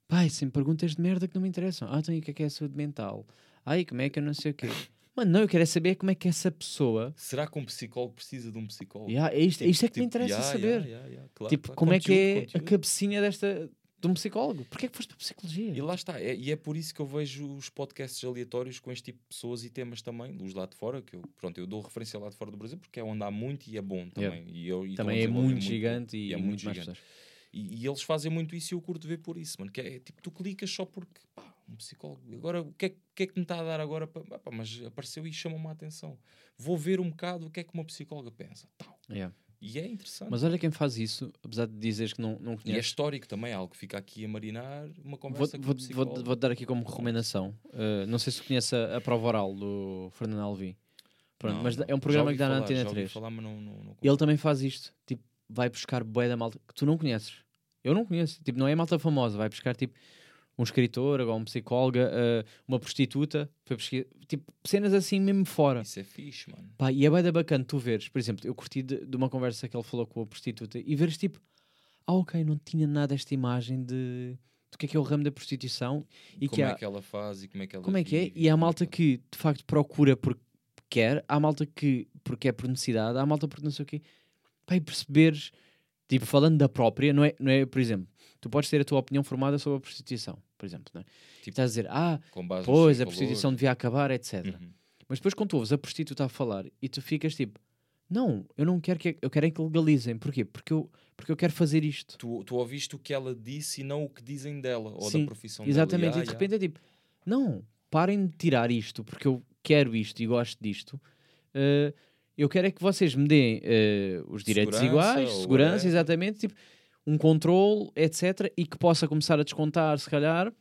pai, sempre perguntas de merda que não me interessam. Ah, então e o que é que é a saúde mental? Ai, como é que eu não sei o quê? Mano, não, eu quero é saber como é que essa pessoa. Será que um psicólogo precisa de um psicólogo? Yeah, é isto, é isto é que me Tipo, interessa yeah, saber. yeah, claro, tipo, claro. como é que é Conteúdo, a conteúdo. cabecinha desta, de um psicólogo? Porquê é que foste para a psicologia? E lá está, é- e é por isso que eu vejo os podcasts aleatórios com este tipo de pessoas e temas também, os lá de fora, que eu, pronto, eu dou referência lá de fora do Brasil porque é onde há muito e é bom também. Yeah. E eu, e Também é muito gigante e, é muito, muito gigante. E, e eles fazem muito isso e eu curto ver por isso, mano. Que é tipo, tu clicas só porque, pá, um psicólogo. Agora, o que é, que- é que me está a dar agora? Pá, pá, mas apareceu e chamou-me a atenção. Vou ver um bocado o que é que uma psicóloga pensa. Tal. Yeah. E é interessante. Mas olha quem faz isso, apesar de dizeres que não, não e é conheces. histórico também, é algo que fica aqui a marinar uma Vou, conversa com vou, um vou, psicólogo. vou dar aqui como recomendação. Uh, não sei se conhece a, a prova oral do Fernando Alvim. Pronto, Não, mas não. é um programa que dá na falar, Antena já ouvi 3. falar, não, não Ele também faz isto. Tipo, vai buscar bué da malta que tu não conheces. Eu não conheço. Tipo, não é malta famosa. Vai buscar, tipo, um escritor, agora um psicóloga, uh, uma prostituta. Foi pesquisar. Tipo, cenas assim mesmo fora. Isso é fixe, mano. Pá, e é bem bacana tu veres, por exemplo, eu curti de, de uma conversa que ele falou com a prostituta e veres tipo, ah ok, não tinha nada esta imagem de do que é que é o ramo da prostituição e como que é há, que ela faz e como é que ela como é que é, e há é malta que de facto procura porque quer, há malta que porque é por necessidade, há malta porque não sei o quê, e perceberes, tipo, falando da própria, não é, não é, por exemplo, tu podes ter a tua opinião formada sobre a prostituição, por exemplo, não é? Tipo, Estás a dizer, ah, pois, a prostituição valores. devia acabar, etc. Uhum. Mas depois quando tu ouves a prostituta a falar e tu ficas tipo, não, eu não quero que eu quero é que legalizem. Porquê? Porque eu, porque eu quero fazer isto. Tu, tu ouviste o que ela disse e não o que dizem dela ou Sim, da profissão Exatamente. dela. e de repente é tipo, não, parem de tirar isto porque eu quero isto e gosto disto. Eh, eu quero é que vocês me deem eh, os direitos Segurança iguais, segurança, whatever. exatamente, tipo, um controle, etc. E que possa começar a descontar, se calhar,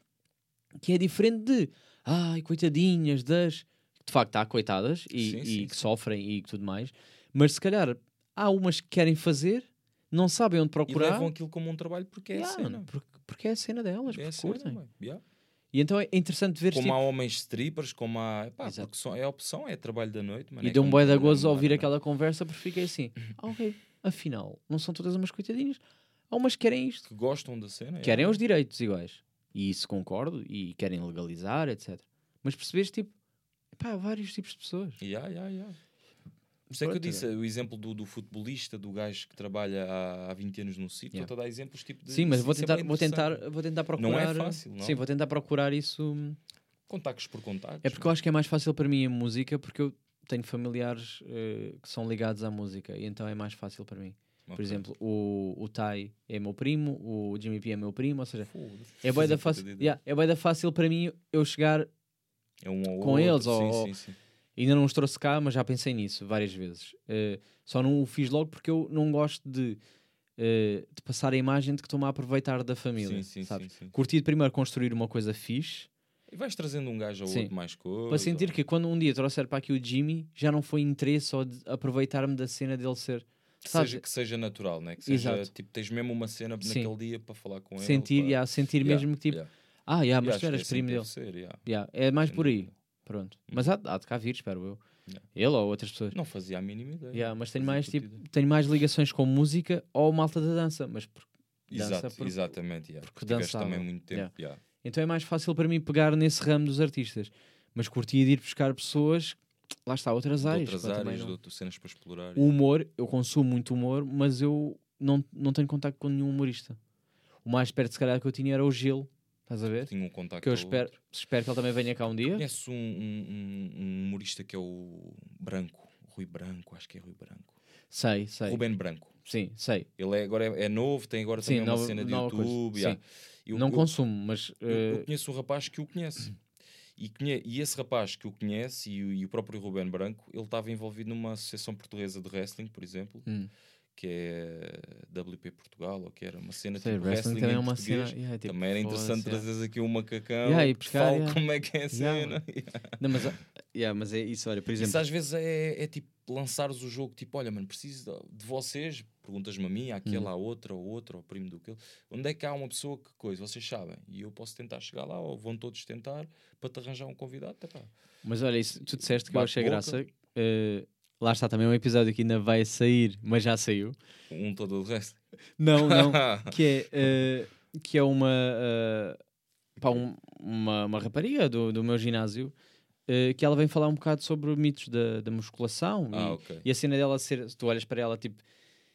que é diferente de ai, coitadinhas das. De facto, há coitadas e, Sim, e sim, que sim. sofrem e tudo mais, mas se calhar há umas que querem fazer, não sabem onde E procurar. levam aquilo como um trabalho porque é Yeah, a cena. porque, porque é a cena delas, É porque curtem. Yeah. E então é interessante ver Como tipo, há homens strippers, como há. Pá, Exato. porque só, é a opção, é trabalho da noite. Mano, E é deu um boi da gozo bar, ouvir é? aquela conversa, porque fiquei assim, ah, ok, afinal, não são todas umas coitadinhas. Há umas que querem isto. Que gostam da cena. Querem yeah. os direitos iguais. E isso concordo, e querem legalizar, etc. Mas percebes, tipo, pá, há vários tipos de pessoas. Yeah, yeah, yeah. Por isso é que eu disse, o exemplo do, do futebolista, do gajo que trabalha há, há 20 anos no sítio, Yeah. estou a dar exemplos tipo de. Sim, mas isso vou é tentar, vou tentar, vou tentar Não é procurar. fácil, não. Sim, vou tentar procurar isso. hum, Contactos por contactos. É porque eu acho que é mais fácil para mim a música, porque eu tenho familiares eh, que são ligados à música, e então é mais fácil para mim. Por exemplo, o, o Tai é meu primo, o Jimmy P é meu primo, ou seja, é bem da fácil, yeah, é bué da fácil para mim eu chegar, É um ao com outro, eles, sim, ou- sim, sim. ainda não os trouxe cá, mas já pensei nisso várias vezes. Eh, só não o fiz logo porque eu não gosto de, eh, de passar a imagem de que estou-me a aproveitar da família, Sim, sabes? Curti de primeiro construir uma coisa fixe, E vais trazendo um gajo ou Sim. outro mais coisa. Para sentir ou- que quando um dia trouxer para aqui o Jimmy, já não foi interesse ou de aproveitar-me da cena dele ser. Que seja, que seja natural, né? Que seja, Exato. tipo, tens mesmo uma cena Sim. naquele dia para falar com ele. sentir, pá. yeah, sentir Yeah, mesmo que tipo, yeah. ah, yeah, mas tu eras assim primo dele. ser, é mais por aí. Pronto. Mas há, há de cá vir, espero eu. Ele ou outras pessoas. Não fazia a mínima ideia. Mas tenho mais, tipo, tenho mais ligações com música ou malta da dança. Mas por- dança Exato, porque- exatamente. Yeah. porque dançava. também muito tempo. Então é mais fácil para mim pegar nesse ramo dos artistas. Mas curtia de ir buscar pessoas, lá está, outras áreas. outras também áreas, de outras cenas para explorar. O humor, eu consumo muito humor, mas eu não, não tenho contato com nenhum humorista. O mais perto, se calhar, que eu tinha era o Gil. Estás a ver? Tinha um contacto. Que eu espero, outro. espero que ele também venha cá um dia. Conheço um, um, um- um humorista que é o Branco. Rui Branco, acho que é Rui Branco. Sei, sei. Ruben Branco. Sim, sei. Ele é, agora é, é novo, tem agora Sim, também uma nova- cena de. YouTube. Sim. yeah. Eu- não eu- consumo, mas. Eu, eu eh, conheço um rapaz que o conhece. E, e esse rapaz que o conhece, e, o- e o próprio Ruben Branco, ele estava envolvido numa associação portuguesa de wrestling, por exemplo, hum, que é WP Portugal, ou que era uma cena sei, tipo wrestling wrestling também é uma cena. yeah, tipo, Também era interessante yeah. trazeres aqui um macacão Yeah, e fale yeah. como é que é a cena. [LAUGHS] Não, mas, yeah, mas é isso, olha, por Isso exemplo. às vezes é, é tipo lançares o jogo, tipo, olha, mano, preciso de, vocês, perguntas-me a mim, àquele, Hum. à outra, ou outra, ao primo do aquele, onde é que há uma pessoa que coisa, vocês sabem, e eu posso tentar chegar lá, ou vão todos tentar, para te arranjar um convidado, tá pá. Mas olha, isso, tu disseste que eu Bate achei boca. graça. eh, lá está também um episódio que ainda vai sair, mas já saiu. Um todo o resto. Não, não. [LAUGHS] que é, eh, que é uma, eh, pá, um- uma, uma rapariga do, do meu ginásio eh, que ela vem falar um bocado sobre mitos da, da musculação ah, e, ok. e a cena dela ser, se tu olhas para ela, tipo,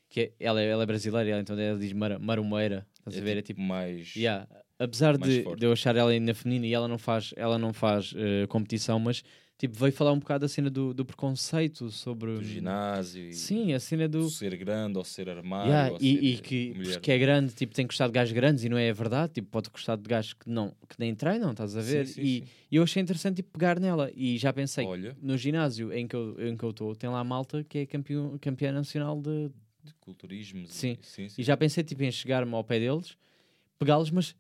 que é- ela, é- ela é brasileira, ela, então ela diz mara, marumeira, estás a ver? É tipo, mais... yeah, apesar mais de, forte. de eu achar ela ainda feminina e ela não faz, ela não faz eh, competição, mas tipo, veio falar um bocado da cena do, do preconceito sobre do ginásio, Sim, a cena do. ser grande, ou ser armário, Yeah, ou e, ser e que, mulher. porque é grande, tipo, tem que gostar de gajos grandes e não é verdade, tipo, pode gostar de gajos que, não, que nem treinam, estás a Sim, ver? sim, e, sim. e eu achei interessante tipo, pegar nela e já pensei, Olha, no ginásio em que eu em que eu estou, tem lá a malta que é campeão, campeã nacional de. de culturismo. Sim. sim, sim. E já pensei tipo, em chegar-me ao pé deles, pegá-los, mas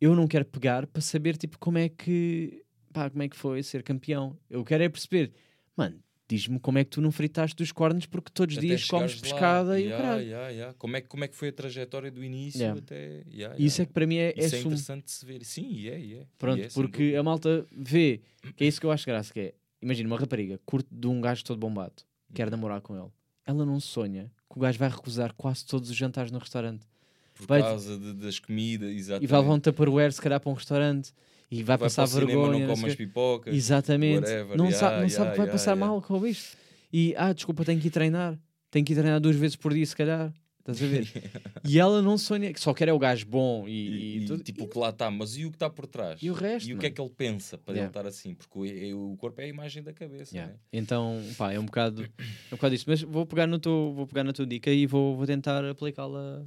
eu não quero pegar para saber tipo, como é que pá, como é que foi ser campeão. Eu quero é perceber, mano, diz-me como é que tu não fritaste dos cornos porque todos os dias comes lá. pescada e o Yeah, caralho. yeah, yeah. Como, é, que- como é que foi a trajetória do início Yeah. até. Yeah, Isso é yeah. que para mim é, é Isso é sumo. interessante de se ver. Sim, e é, e é. Pronto, é, porque a malta vê, que é isso que eu acho graça, que é, imagina uma rapariga, curte de um gajo todo bombado, quer Uhum. namorar com ele. Ela não sonha que o gajo vai recusar quase todos os jantares no restaurante. Por vai- causa de- das comidas, exatamente. E vai levar um Tupperware, se calhar, para um restaurante. E vai, Vai passar o cinema, vergonha. não come as pipocas. Exatamente. whatever, Não, yeah, sabe, não yeah, sabe que vai yeah, passar mal com isto. E, ah, desculpa, tenho que ir treinar. Tenho que ir treinar duas vezes por dia, se calhar. Estás a ver? [LAUGHS] e ela não sonha, só quer é o gajo bom e, E, e e, tudo. tipo, o que lá está, mas e o que está por trás? E o resto, E o que é que ele pensa para Yeah. ele estar assim? Porque o, o corpo é a imagem da cabeça, Yeah. né? Então, pá, é um bocado, é um bocado isso. Mas vou pegar, no teu, vou pegar na tua dica e vou, vou tentar aplicá-la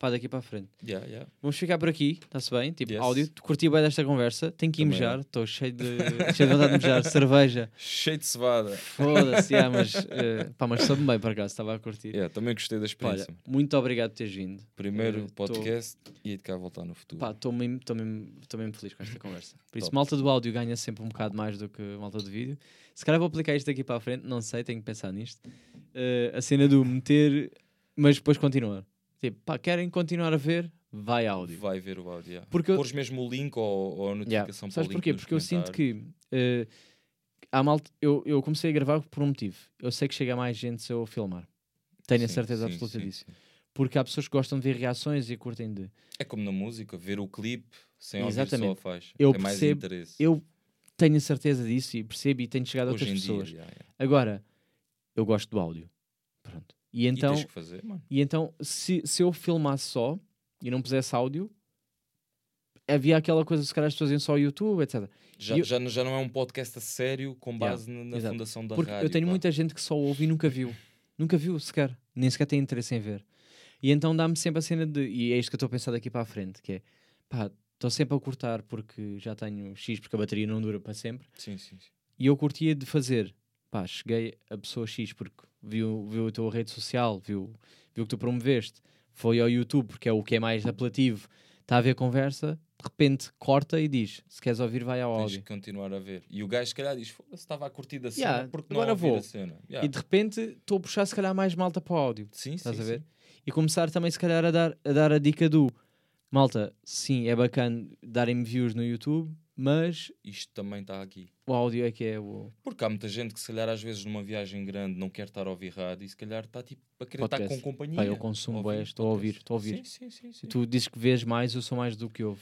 pá, daqui para a frente. Yeah, yeah. Vamos ficar por aqui, está-se bem? Tipo, Yes. áudio. Curti bem desta conversa. Tenho que ir mejar. Estou cheio de, [LAUGHS] cheio de vontade de mejar. [LAUGHS] Cerveja. Cheio de cevada. Foda-se, yeah, mas, [LAUGHS] eh, pá, mas soube bem por acaso, estava a curtir. Yeah, também gostei da Olha, experiência. muito obrigado por teres vindo. Primeiro tô- podcast e aí de cá voltar no futuro. Pá, estou mesmo, tô mesmo, tô mesmo feliz com esta conversa. Por isso, Top. malta do áudio ganha sempre um bocado mais do que malta do vídeo. Se calhar vou aplicar isto daqui para a frente, não sei, tenho que pensar nisto. Eh, a cena do meter, mas depois continuar. Tipo, pá, querem continuar a ver? Vai áudio. Vai ver o áudio. yeah. Porque eu- Pôres mesmo o link ou, ou a Yeah. notificação para o Sabes porquê? Porque eu sinto que eh, há malta, eu, eu comecei a gravar por um motivo. Eu sei que chega mais gente se eu filmar. Tenho a Sim, certeza sim, absoluta sim, disso. Porque há pessoas que gostam de ver reações e curtem de. É como na música, ver o clipe sem ouvir só a Exatamente. faixa. Eu Tem mais percebo- interesse. Eu tenho a certeza disso e percebo e tenho chegado a Hoje outras em dia, pessoas. yeah, yeah. Agora, eu gosto do áudio. Pronto. E então, E fazer, e então se, se eu filmasse só e não pusesse áudio, havia aquela coisa, se calhar as pessoas iam só ao YouTube, etc. Já, eu- já, não- já não é um podcast a sério com Yeah, base na, na exato. fundação da Porque rádio. eu tenho pá. muita gente que só ouve e nunca viu. Nunca viu sequer. Nem sequer tem interesse em ver. E então dá-me sempre a cena de. E é isto que eu estou a pensar daqui para a frente: que é pá, estou sempre a cortar porque já tenho X, porque a bateria não dura para sempre. Sim, sim, sim. E eu curtia de fazer, pá, cheguei a pessoa X porque viu, viu a tua rede social, viu, viu que tu promoveste, foi ao YouTube porque é o que é mais apelativo, está a ver a conversa, de repente corta e diz: se queres ouvir, vai ao Tens áudio. que continuar a ver. E o gajo, se calhar, diz: Foda-se, estava a curtir da cena, Yeah, porque não agora ouvir vou. a cena. Yeah. E de repente estou a puxar, se calhar, mais malta para o áudio. Sim, Estás sim, a ver? sim. E começar também, se calhar, a dar, a dar a dica do malta, sim, é bacana darem-me views no YouTube, mas Isto também está aqui. o áudio é que é o Porque há muita gente que, se calhar, às vezes numa viagem grande não quer estar a ouvir rádio e se calhar está tipo a querer estar com companhia. Pá, eu consumo estou a ouvir, estou a ouvir. Sim, sim, sim. sim. Tu dizes que vês mais, eu sou mais do que ouve.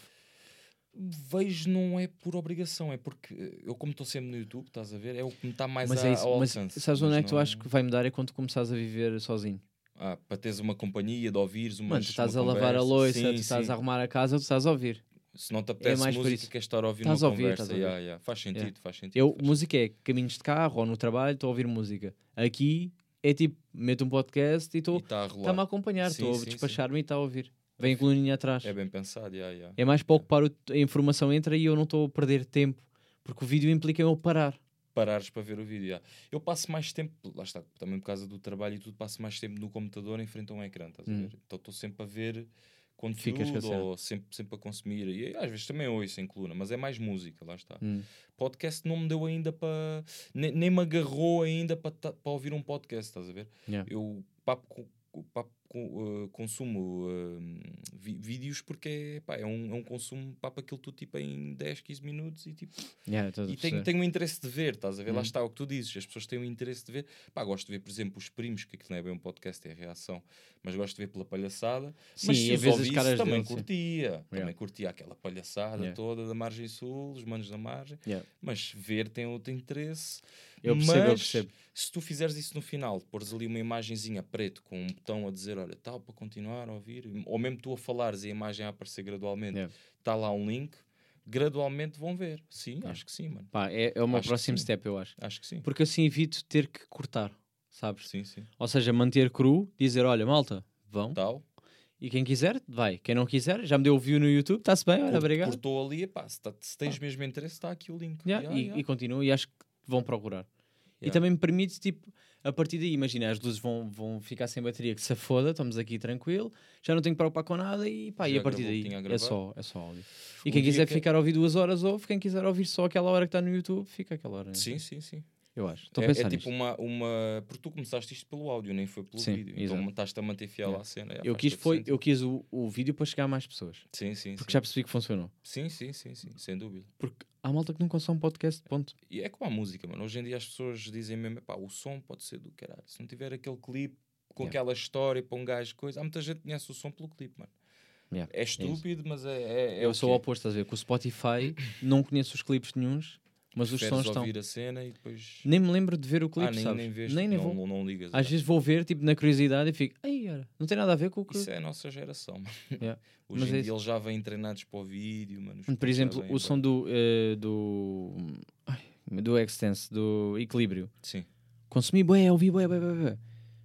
Vejo não é por obrigação, é porque eh, eu, como estou sempre no YouTube, estás a ver, é o que me está mais mas a, é isso, ao mas alcance. sabes onde Mas é que tu não- achas que vai mudar? É quando tu começares a viver sozinho. Ah, para teres uma companhia, de ouvires uma Mano, tu estás a uma lavar a conversa. louça, Sim, tu estás sim. a arrumar a casa, tu estás a ouvir. Se não te apetece mais por música, queres estar a ouvir uma a ouvir, conversa. a yeah, yeah. Faz sentido, Yeah. faz sentido. Eu, faz música é caminhos de carro ou no trabalho, estou a ouvir música. Aqui é tipo, meto um podcast e sentido. estou está a está-me a acompanhar, Sim, estou a despachar-me e está a ouvir. Vem a coluninha atrás. É bem pensado, yeah, yeah. É mais para ocupar o, a informação entra e eu não estou a perder tempo, porque o vídeo implica eu parar. parares para ver o vídeo. Eu passo mais tempo, lá está, também por causa do trabalho e tudo, passo mais tempo no computador em frente a um ecrã, estás a Hum. ver? Então estou sempre a ver com a conteúdo ou sempre, sempre a consumir. E às vezes também ouço em coluna, mas é mais música, lá está. Hum. Podcast não me deu ainda para. Nem, nem me agarrou ainda para ouvir um podcast, estás a ver? Yeah. Eu papo, papo eh, consumo eh, vi- vídeos porque é, pá, é, um, é um consumo papo aquilo tudo tipo em 10, 15 minutos e tipo. Yeah, E tenho, tenho um interesse de ver, estás a ver? Lá Uhum. está o que tu dizes, as pessoas têm um interesse de ver. Pá, gosto de ver, por exemplo, os primos, que aquilo não é bem um podcast, é reação, mas gosto de ver pela palhaçada. Sim, mas se os vezes caras também deles, curtia. Também curtia aquela palhaçada Yeah. toda da margem sul, os manos da margem. Mas ver tem outro interesse. Eu percebo, eu Mas, percebo. Se tu fizeres isso no final, pôres ali uma imagenzinha preto com um botão a dizer, olha, tal, para continuar a ouvir, ou mesmo tu a falares e a imagem a aparecer gradualmente, Yeah. está lá um link, gradualmente vão ver. Sim, acho que sim, mano. Pá, é, é o meu próximo step, eu acho. Acho que sim. Porque assim evito ter que cortar, sabes? Sim, sim. Ou seja, manter cru, dizer, olha, malta, vão. Tal. E quem quiser, vai. Quem não quiser, já me deu o view no YouTube, está-se bem, olha, obrigado. Cortou ali, epá, se, tá- se tens mesmo interesse, está aqui o link. Yeah, Yeah, e, yeah. e continuo, e acho que vão procurar. E também me permite, tipo, a partir daí, imagina, as luzes vão, vão ficar sem bateria, que se foda, estamos aqui tranquilo, já não tenho que preocupar com nada e pá, e Já a partir daí a é só, é só áudio. E quem quiser que- ficar a ouvir duas horas, ouve. Quem quiser ouvir só aquela hora que está no YouTube, fica aquela hora. Sim, sim, sim. Eu acho. Estou a É, pensar é nisto. tipo uma, uma. Porque tu começaste isto pelo áudio, nem foi pelo Sim, vídeo. exato. Então estás-te a manter fiel Yeah. à cena. Eu quis, foi, eu quis o, o vídeo para chegar a mais pessoas. Sim, sim, Porque sim. já percebi que funcionou. Sim, sim, sim, sim, sem dúvida. Porque há malta que não consome podcast, ponto. E é como a música, mano. Hoje em dia as pessoas dizem mesmo, pá, o som pode ser do caralho. Se não tiver aquele clipe com Yeah. aquela história para um gajo, coisa. Há muita gente que conhece o som pelo clipe, mano. Yeah, É estúpido, mas é. é, é eu sou o é. oposto, estás a ver? Com o Spotify, não conheço os clipes nenhuns, mas os sons estão. ouvir a cena e depois. Nem me lembro de ver o clipe, ah, nem, sabes? nem vês, nem, nem não, vou. não, não ligas. Às já. vezes vou ver, tipo, na curiosidade e fico, ai, olha, não tem nada a ver com o que. Isso é a nossa geração, mano. [LAUGHS] Yeah. Hoje Mas em é dia eles já vêm treinados para o vídeo, mano. Por exemplo, o som do, eh, do, ai, do Extense, do Equilíbrio. Sim. Consumi bué, ouvi bué, bué, bué, bué.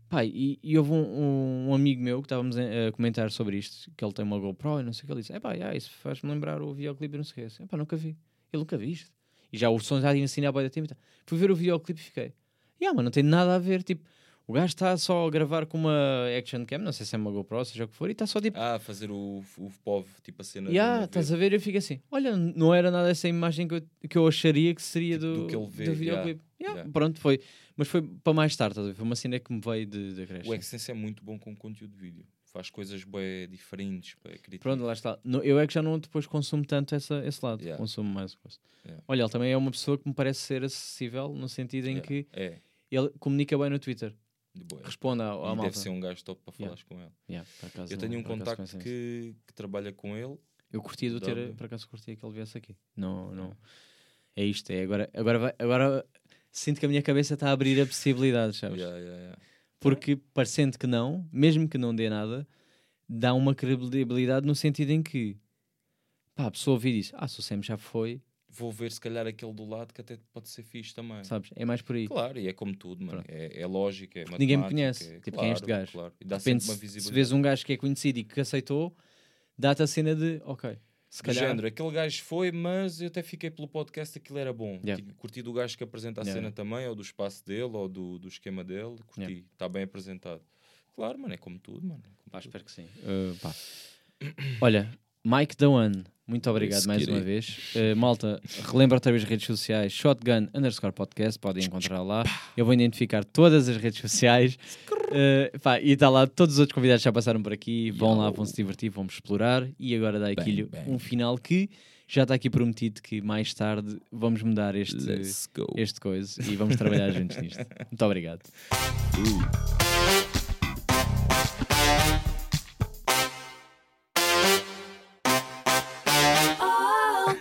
Pá, e, e houve um, um- amigo meu que estávamos a, a comentar sobre isto, que ele tem uma GoPro e não sei o que, ele disse, é pá, yeah, isso faz-me lembrar o videoclipe e não sei o que. É pá, nunca vi. Eu nunca vi isto. E já o som já tinha ensinado a da tempo. Fui ver o videoclipe e fiquei, yeah, mas não tem nada a ver, tipo, o gajo está só a gravar com uma action cam, não sei se é uma GoPro, seja o que for, e está só tipo, Ah, fazer o, o POV, tipo a cena. e ah, estás a ver? Eu fico assim, olha, não era nada essa imagem que eu, que eu acharia que seria Tipo, do, do que ele vê, do yeah, videoclipe. Yeah, yeah. Pronto, foi. Mas foi para mais tarde? Foi uma cena que me veio de, de creche. O Extense é muito bom com conteúdo de vídeo. Faz coisas bem diferentes, bem criativas. Pronto, lá está. No- eu é que já não depois consumo tanto essa, esse lado. Yeah. Consumo mais coisa. Yeah. Olha, ele também é uma pessoa que me parece ser acessível no sentido em Yeah. que É, ele comunica bem no Twitter. Responde à, à E malta. deve ser um gajo top para falares com ele. Acaso Eu tenho um contacto que, que trabalha com ele. Eu curtia de ter, por acaso curtia que ele viesse aqui. Não, não. É isto, é agora, agora, vai- agora sinto que a minha cabeça está a abrir a possibilidades, sabes? Porque parecendo que não, mesmo que não dê nada, dá uma credibilidade no sentido em que pá, a pessoa ouvir isso, ah, se o Sam já foi, Vou ver se calhar aquele do lado que até pode ser fixe também. sabes? É mais por aí. Claro, e é como tudo, mano. É, é lógica, é Ninguém me conhece. é- Tipo, quem é este claro, gajo? Claro. E dá De repente, sempre uma visibilidade. se vês um gajo que é conhecido e que aceitou, dá-te a cena de, ok, se calhar. género, aquele gajo foi, mas eu até fiquei pelo podcast, aquilo era bom. Yeah. Curti do gajo que apresenta a Yeah, cena também, ou do espaço dele, ou do, do esquema dele. Curti, Yeah. está bem apresentado. Claro, mano, é como tudo, mano. é como Pá, tudo. espero que sim. Uh. Olha, Mike One, Muito obrigado mais uma vez. Uh, malta, relembra outra vez as redes sociais, shotgun underscore podcast, podem encontrar lá. Eu vou identificar todas as redes sociais. Uh, pá, e está lá, todos os outros convidados já passaram por aqui. Vão lá, vão se divertir, vamos explorar. E agora dá aqui um final que já está aqui prometido que mais tarde vamos mudar este, este coisa e vamos trabalhar juntos nisto. [LAUGHS] Muito obrigado. Oh.